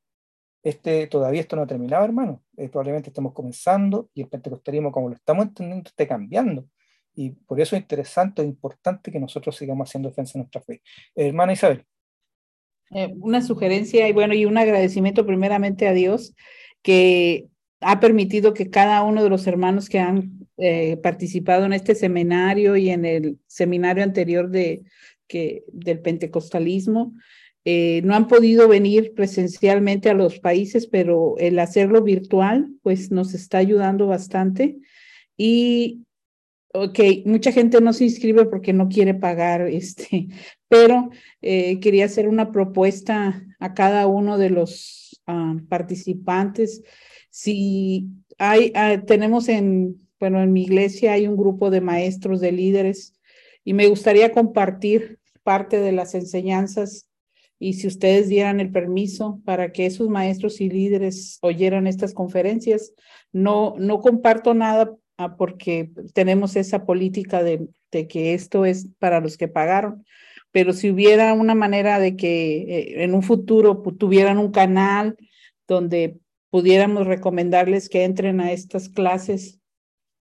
Este, todavía esto no ha terminado, hermano. Eh, probablemente estamos comenzando y el pentecostalismo, como lo estamos entendiendo, esté cambiando. Y por eso es interesante e importante que nosotros sigamos haciendo defensa de nuestra fe. hermana Isabel. Eh, una sugerencia y bueno, y un agradecimiento primeramente a Dios que ha permitido que cada uno de los hermanos que han eh, participado en este seminario y en el seminario anterior de, del pentecostalismo eh, no han podido venir presencialmente a los países, pero el hacerlo virtual pues nos está ayudando bastante. Y Ok, mucha gente no se inscribe porque no quiere pagar, este, pero eh, quería hacer una propuesta a cada uno de los ah, participantes. Si hay, ah, tenemos en, bueno, en mi iglesia hay un grupo de maestros, de líderes, y me gustaría compartir parte de las enseñanzas y si ustedes dieran el permiso para que esos maestros y líderes oyeran estas conferencias, no, no comparto nada Ah, porque tenemos esa política de, que esto es para los que pagaron. Pero si hubiera una manera de que eh, en un futuro tuvieran un canal donde pudiéramos recomendarles que entren a estas clases,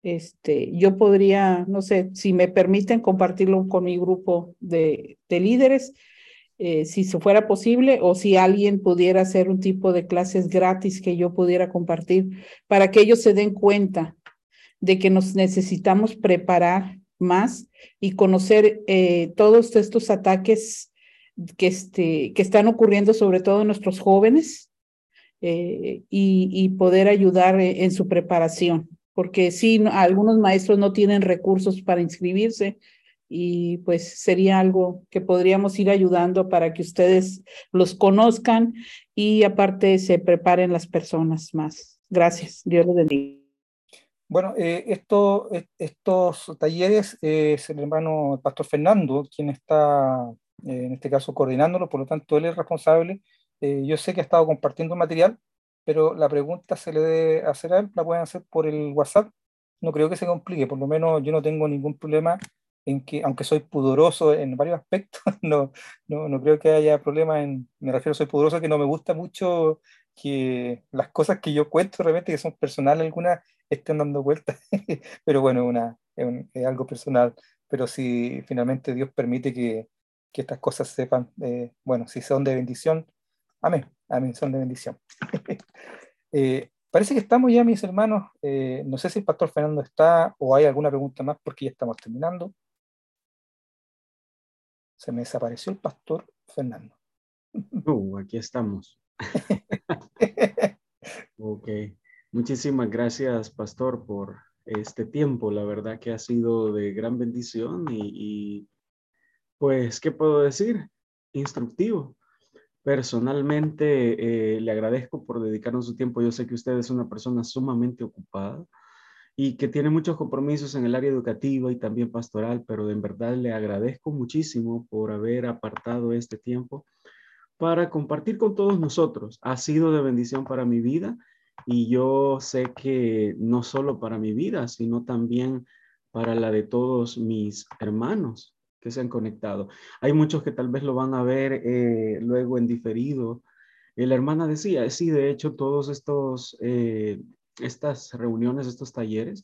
este, yo podría, no sé, si me permiten compartirlo con mi grupo de, de líderes, eh, si se fuera posible, o si alguien pudiera hacer un tipo de clases gratis que yo pudiera compartir para que ellos se den cuenta de que nos necesitamos preparar más y conocer eh, todos estos ataques que, este, que están ocurriendo sobre todo en nuestros jóvenes eh, y, poder ayudar en su preparación, porque sí, algunos maestros no tienen recursos para inscribirse y pues sería algo que podríamos ir ayudando para que ustedes los conozcan y aparte se preparen las personas más. Gracias. Dios los bendiga. Bueno, eh, esto, estos talleres es el hermano pastor Fernando quien está eh, en este caso coordinándolo, por lo tanto él es responsable. Eh, yo sé que ha estado compartiendo material, pero la pregunta se le debe hacer a él, la pueden hacer por el WhatsApp. No creo que se complique, por lo menos yo no tengo ningún problema en que, aunque soy pudoroso en varios aspectos, no, no, no creo que haya problema en, me refiero, soy pudoroso que no me gusta mucho que las cosas que yo cuento realmente que son personales algunas estén dando vueltas, pero bueno, una, es, algo personal, pero si finalmente Dios permite que, que estas cosas sepan, eh, bueno, si son de bendición, amén, amén, son de bendición. eh, parece que estamos ya, mis hermanos, eh, no sé si el pastor Fernando está o hay alguna pregunta más porque ya estamos terminando. Se me desapareció el pastor Fernando. Uh, aquí estamos. ok. Muchísimas gracias, pastor, por este tiempo. La verdad que ha sido de gran bendición y, pues, ¿qué puedo decir? instructivo. Personalmente, eh, le agradezco por dedicarnos su tiempo. Yo sé que usted es una persona sumamente ocupada y que tiene muchos compromisos en el área educativa y también pastoral, pero en verdad le agradezco muchísimo por haber apartado este tiempo para compartir con todos nosotros. Ha sido de bendición para mi vida y yo sé que no solo para mi vida, sino también para la de todos mis hermanos que se han conectado. Hay muchos que tal vez lo van a ver eh, luego en diferido. Eh, la hermana decía, sí, de hecho, todos estos eh, estas reuniones, estos talleres,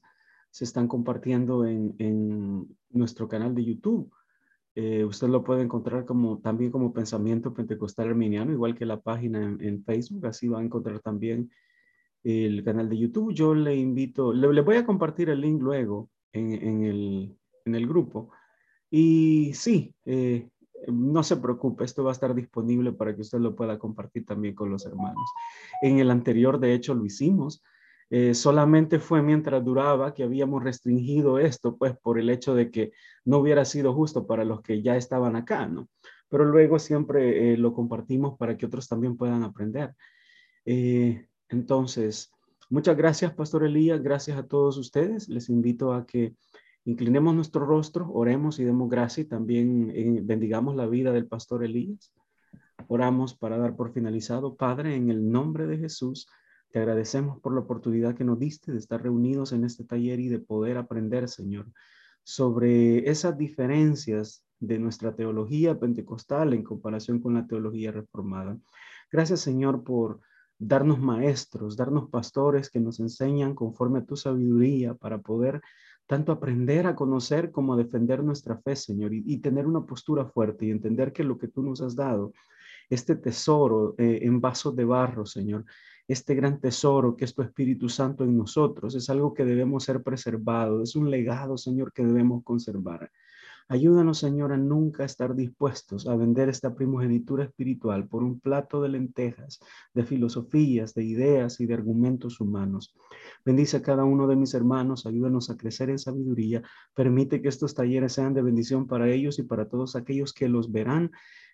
se están compartiendo en, nuestro canal de YouTube. Usted lo puede encontrar como, también como Pensamiento Pentecostal Arminiano, igual que la página en, Facebook. Así va a encontrar también el canal de YouTube. Yo le invito, le, voy a compartir el link luego en, el, grupo. Y sí, eh, no se preocupe, esto va a estar disponible para que usted lo pueda compartir también con los hermanos. En el anterior, de hecho, lo hicimos. Eh, solamente fue mientras duraba que habíamos restringido esto, pues por el hecho de que no hubiera sido justo para los que ya estaban acá, ¿no? Pero luego siempre eh, lo compartimos para que otros también puedan aprender. Eh, entonces, muchas gracias, Pastor Elías, gracias a todos ustedes. Les invito a que inclinemos nuestro rostro, oremos y demos gracias y también bendigamos la vida del Pastor Elías. Oramos para dar por finalizado, Padre, en el nombre de Jesús. Te agradecemos por la oportunidad que nos diste de estar reunidos en este taller y de poder aprender, Señor, sobre esas diferencias de nuestra teología pentecostal en comparación con la teología reformada. Gracias, Señor, por darnos maestros, darnos pastores que nos enseñan conforme a tu sabiduría para poder tanto aprender a conocer como a defender nuestra fe, Señor, y, tener una postura fuerte y entender que lo que tú nos has dado, este tesoro eh, en vasos de barro, Señor, este gran tesoro que es tu Espíritu Santo en nosotros. Es algo que debemos ser preservado. Es un legado, Señor, que debemos conservar. Ayúdanos, Señor, a nunca estar dispuestos a vender esta primogenitura espiritual por un plato de lentejas, de filosofías, de ideas y de argumentos humanos. Bendice a cada uno de mis hermanos, ayúdanos a crecer en sabiduría. Permite que estos talleres sean de bendición para ellos y para todos aquellos que los verán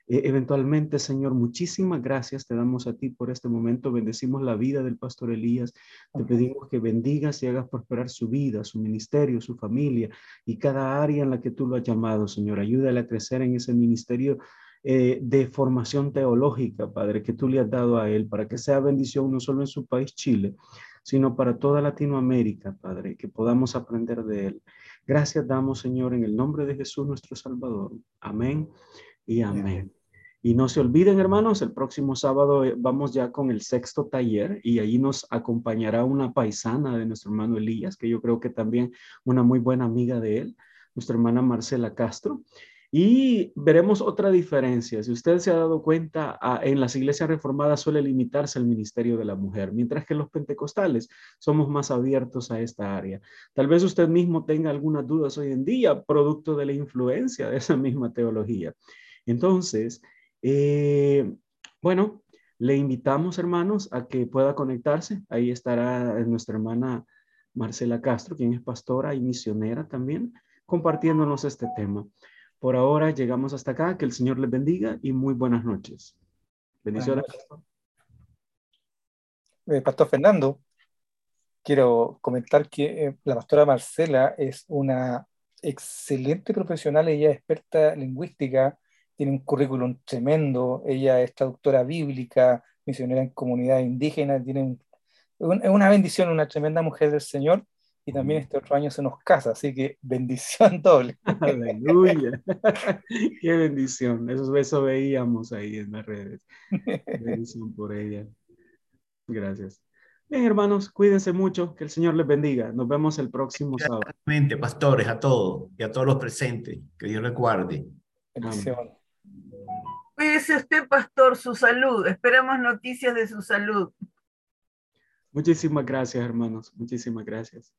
e, eventualmente, Señor, muchísimas gracias te damos a ti por este momento. Bendecimos la vida del pastor Elías. Te pedimos que bendigas y hagas prosperar su vida, su ministerio, su familia y cada área en la que tú lo has llamado, Señor. Ayúdale a crecer en ese ministerio eh, de formación teológica, Padre, que tú le has dado a él, para que sea bendición no solo en su país, Chile, sino para toda Latinoamérica, Padre, que podamos aprender de él. Gracias damos, Señor, en el nombre de Jesús nuestro Salvador. Amén y amén. Y no se olviden, hermanos, el próximo sábado eh, vamos ya con el sexto taller y ahí nos acompañará una paisana de nuestro hermano Elías, que yo creo que también una muy buena amiga de él, nuestra hermana Marcela Castro. Y veremos otra diferencia. Si usted se ha dado cuenta, en las iglesias reformadas suele limitarse el ministerio de la mujer, mientras que los pentecostales somos más abiertos a esta área. Tal vez usted mismo tenga algunas dudas hoy en día, producto de la influencia de esa misma teología. Entonces, eh, bueno, le invitamos, hermanos, a que pueda conectarse. Ahí estará nuestra hermana Marcela Castro, quien es pastora y misionera también, compartiéndonos este tema. Por ahora llegamos hasta acá. Que el Señor les bendiga y muy buenas noches. Bendiciones. Eh, Pastor Fernando, quiero comentar que eh, la pastora Marcela es una excelente profesional, ella es experta lingüística, tiene un currículum tremendo, ella es traductora bíblica, misionera en comunidades indígenas, tiene es una bendición, una tremenda mujer del Señor, y también este otro año se nos casa, así que bendición doble. Aleluya. Qué bendición. Eso, eso veíamos ahí en las redes. Bendición por ella. Gracias. Bien, hermanos, cuídense mucho, que el Señor les bendiga. Nos vemos el próximo sábado. pastores, a todos y a todos los presentes. Que Dios les guarde. Bendición. Cuídese usted, pastor, su salud. Esperamos noticias de su salud. Muchísimas gracias, hermanos. Muchísimas gracias.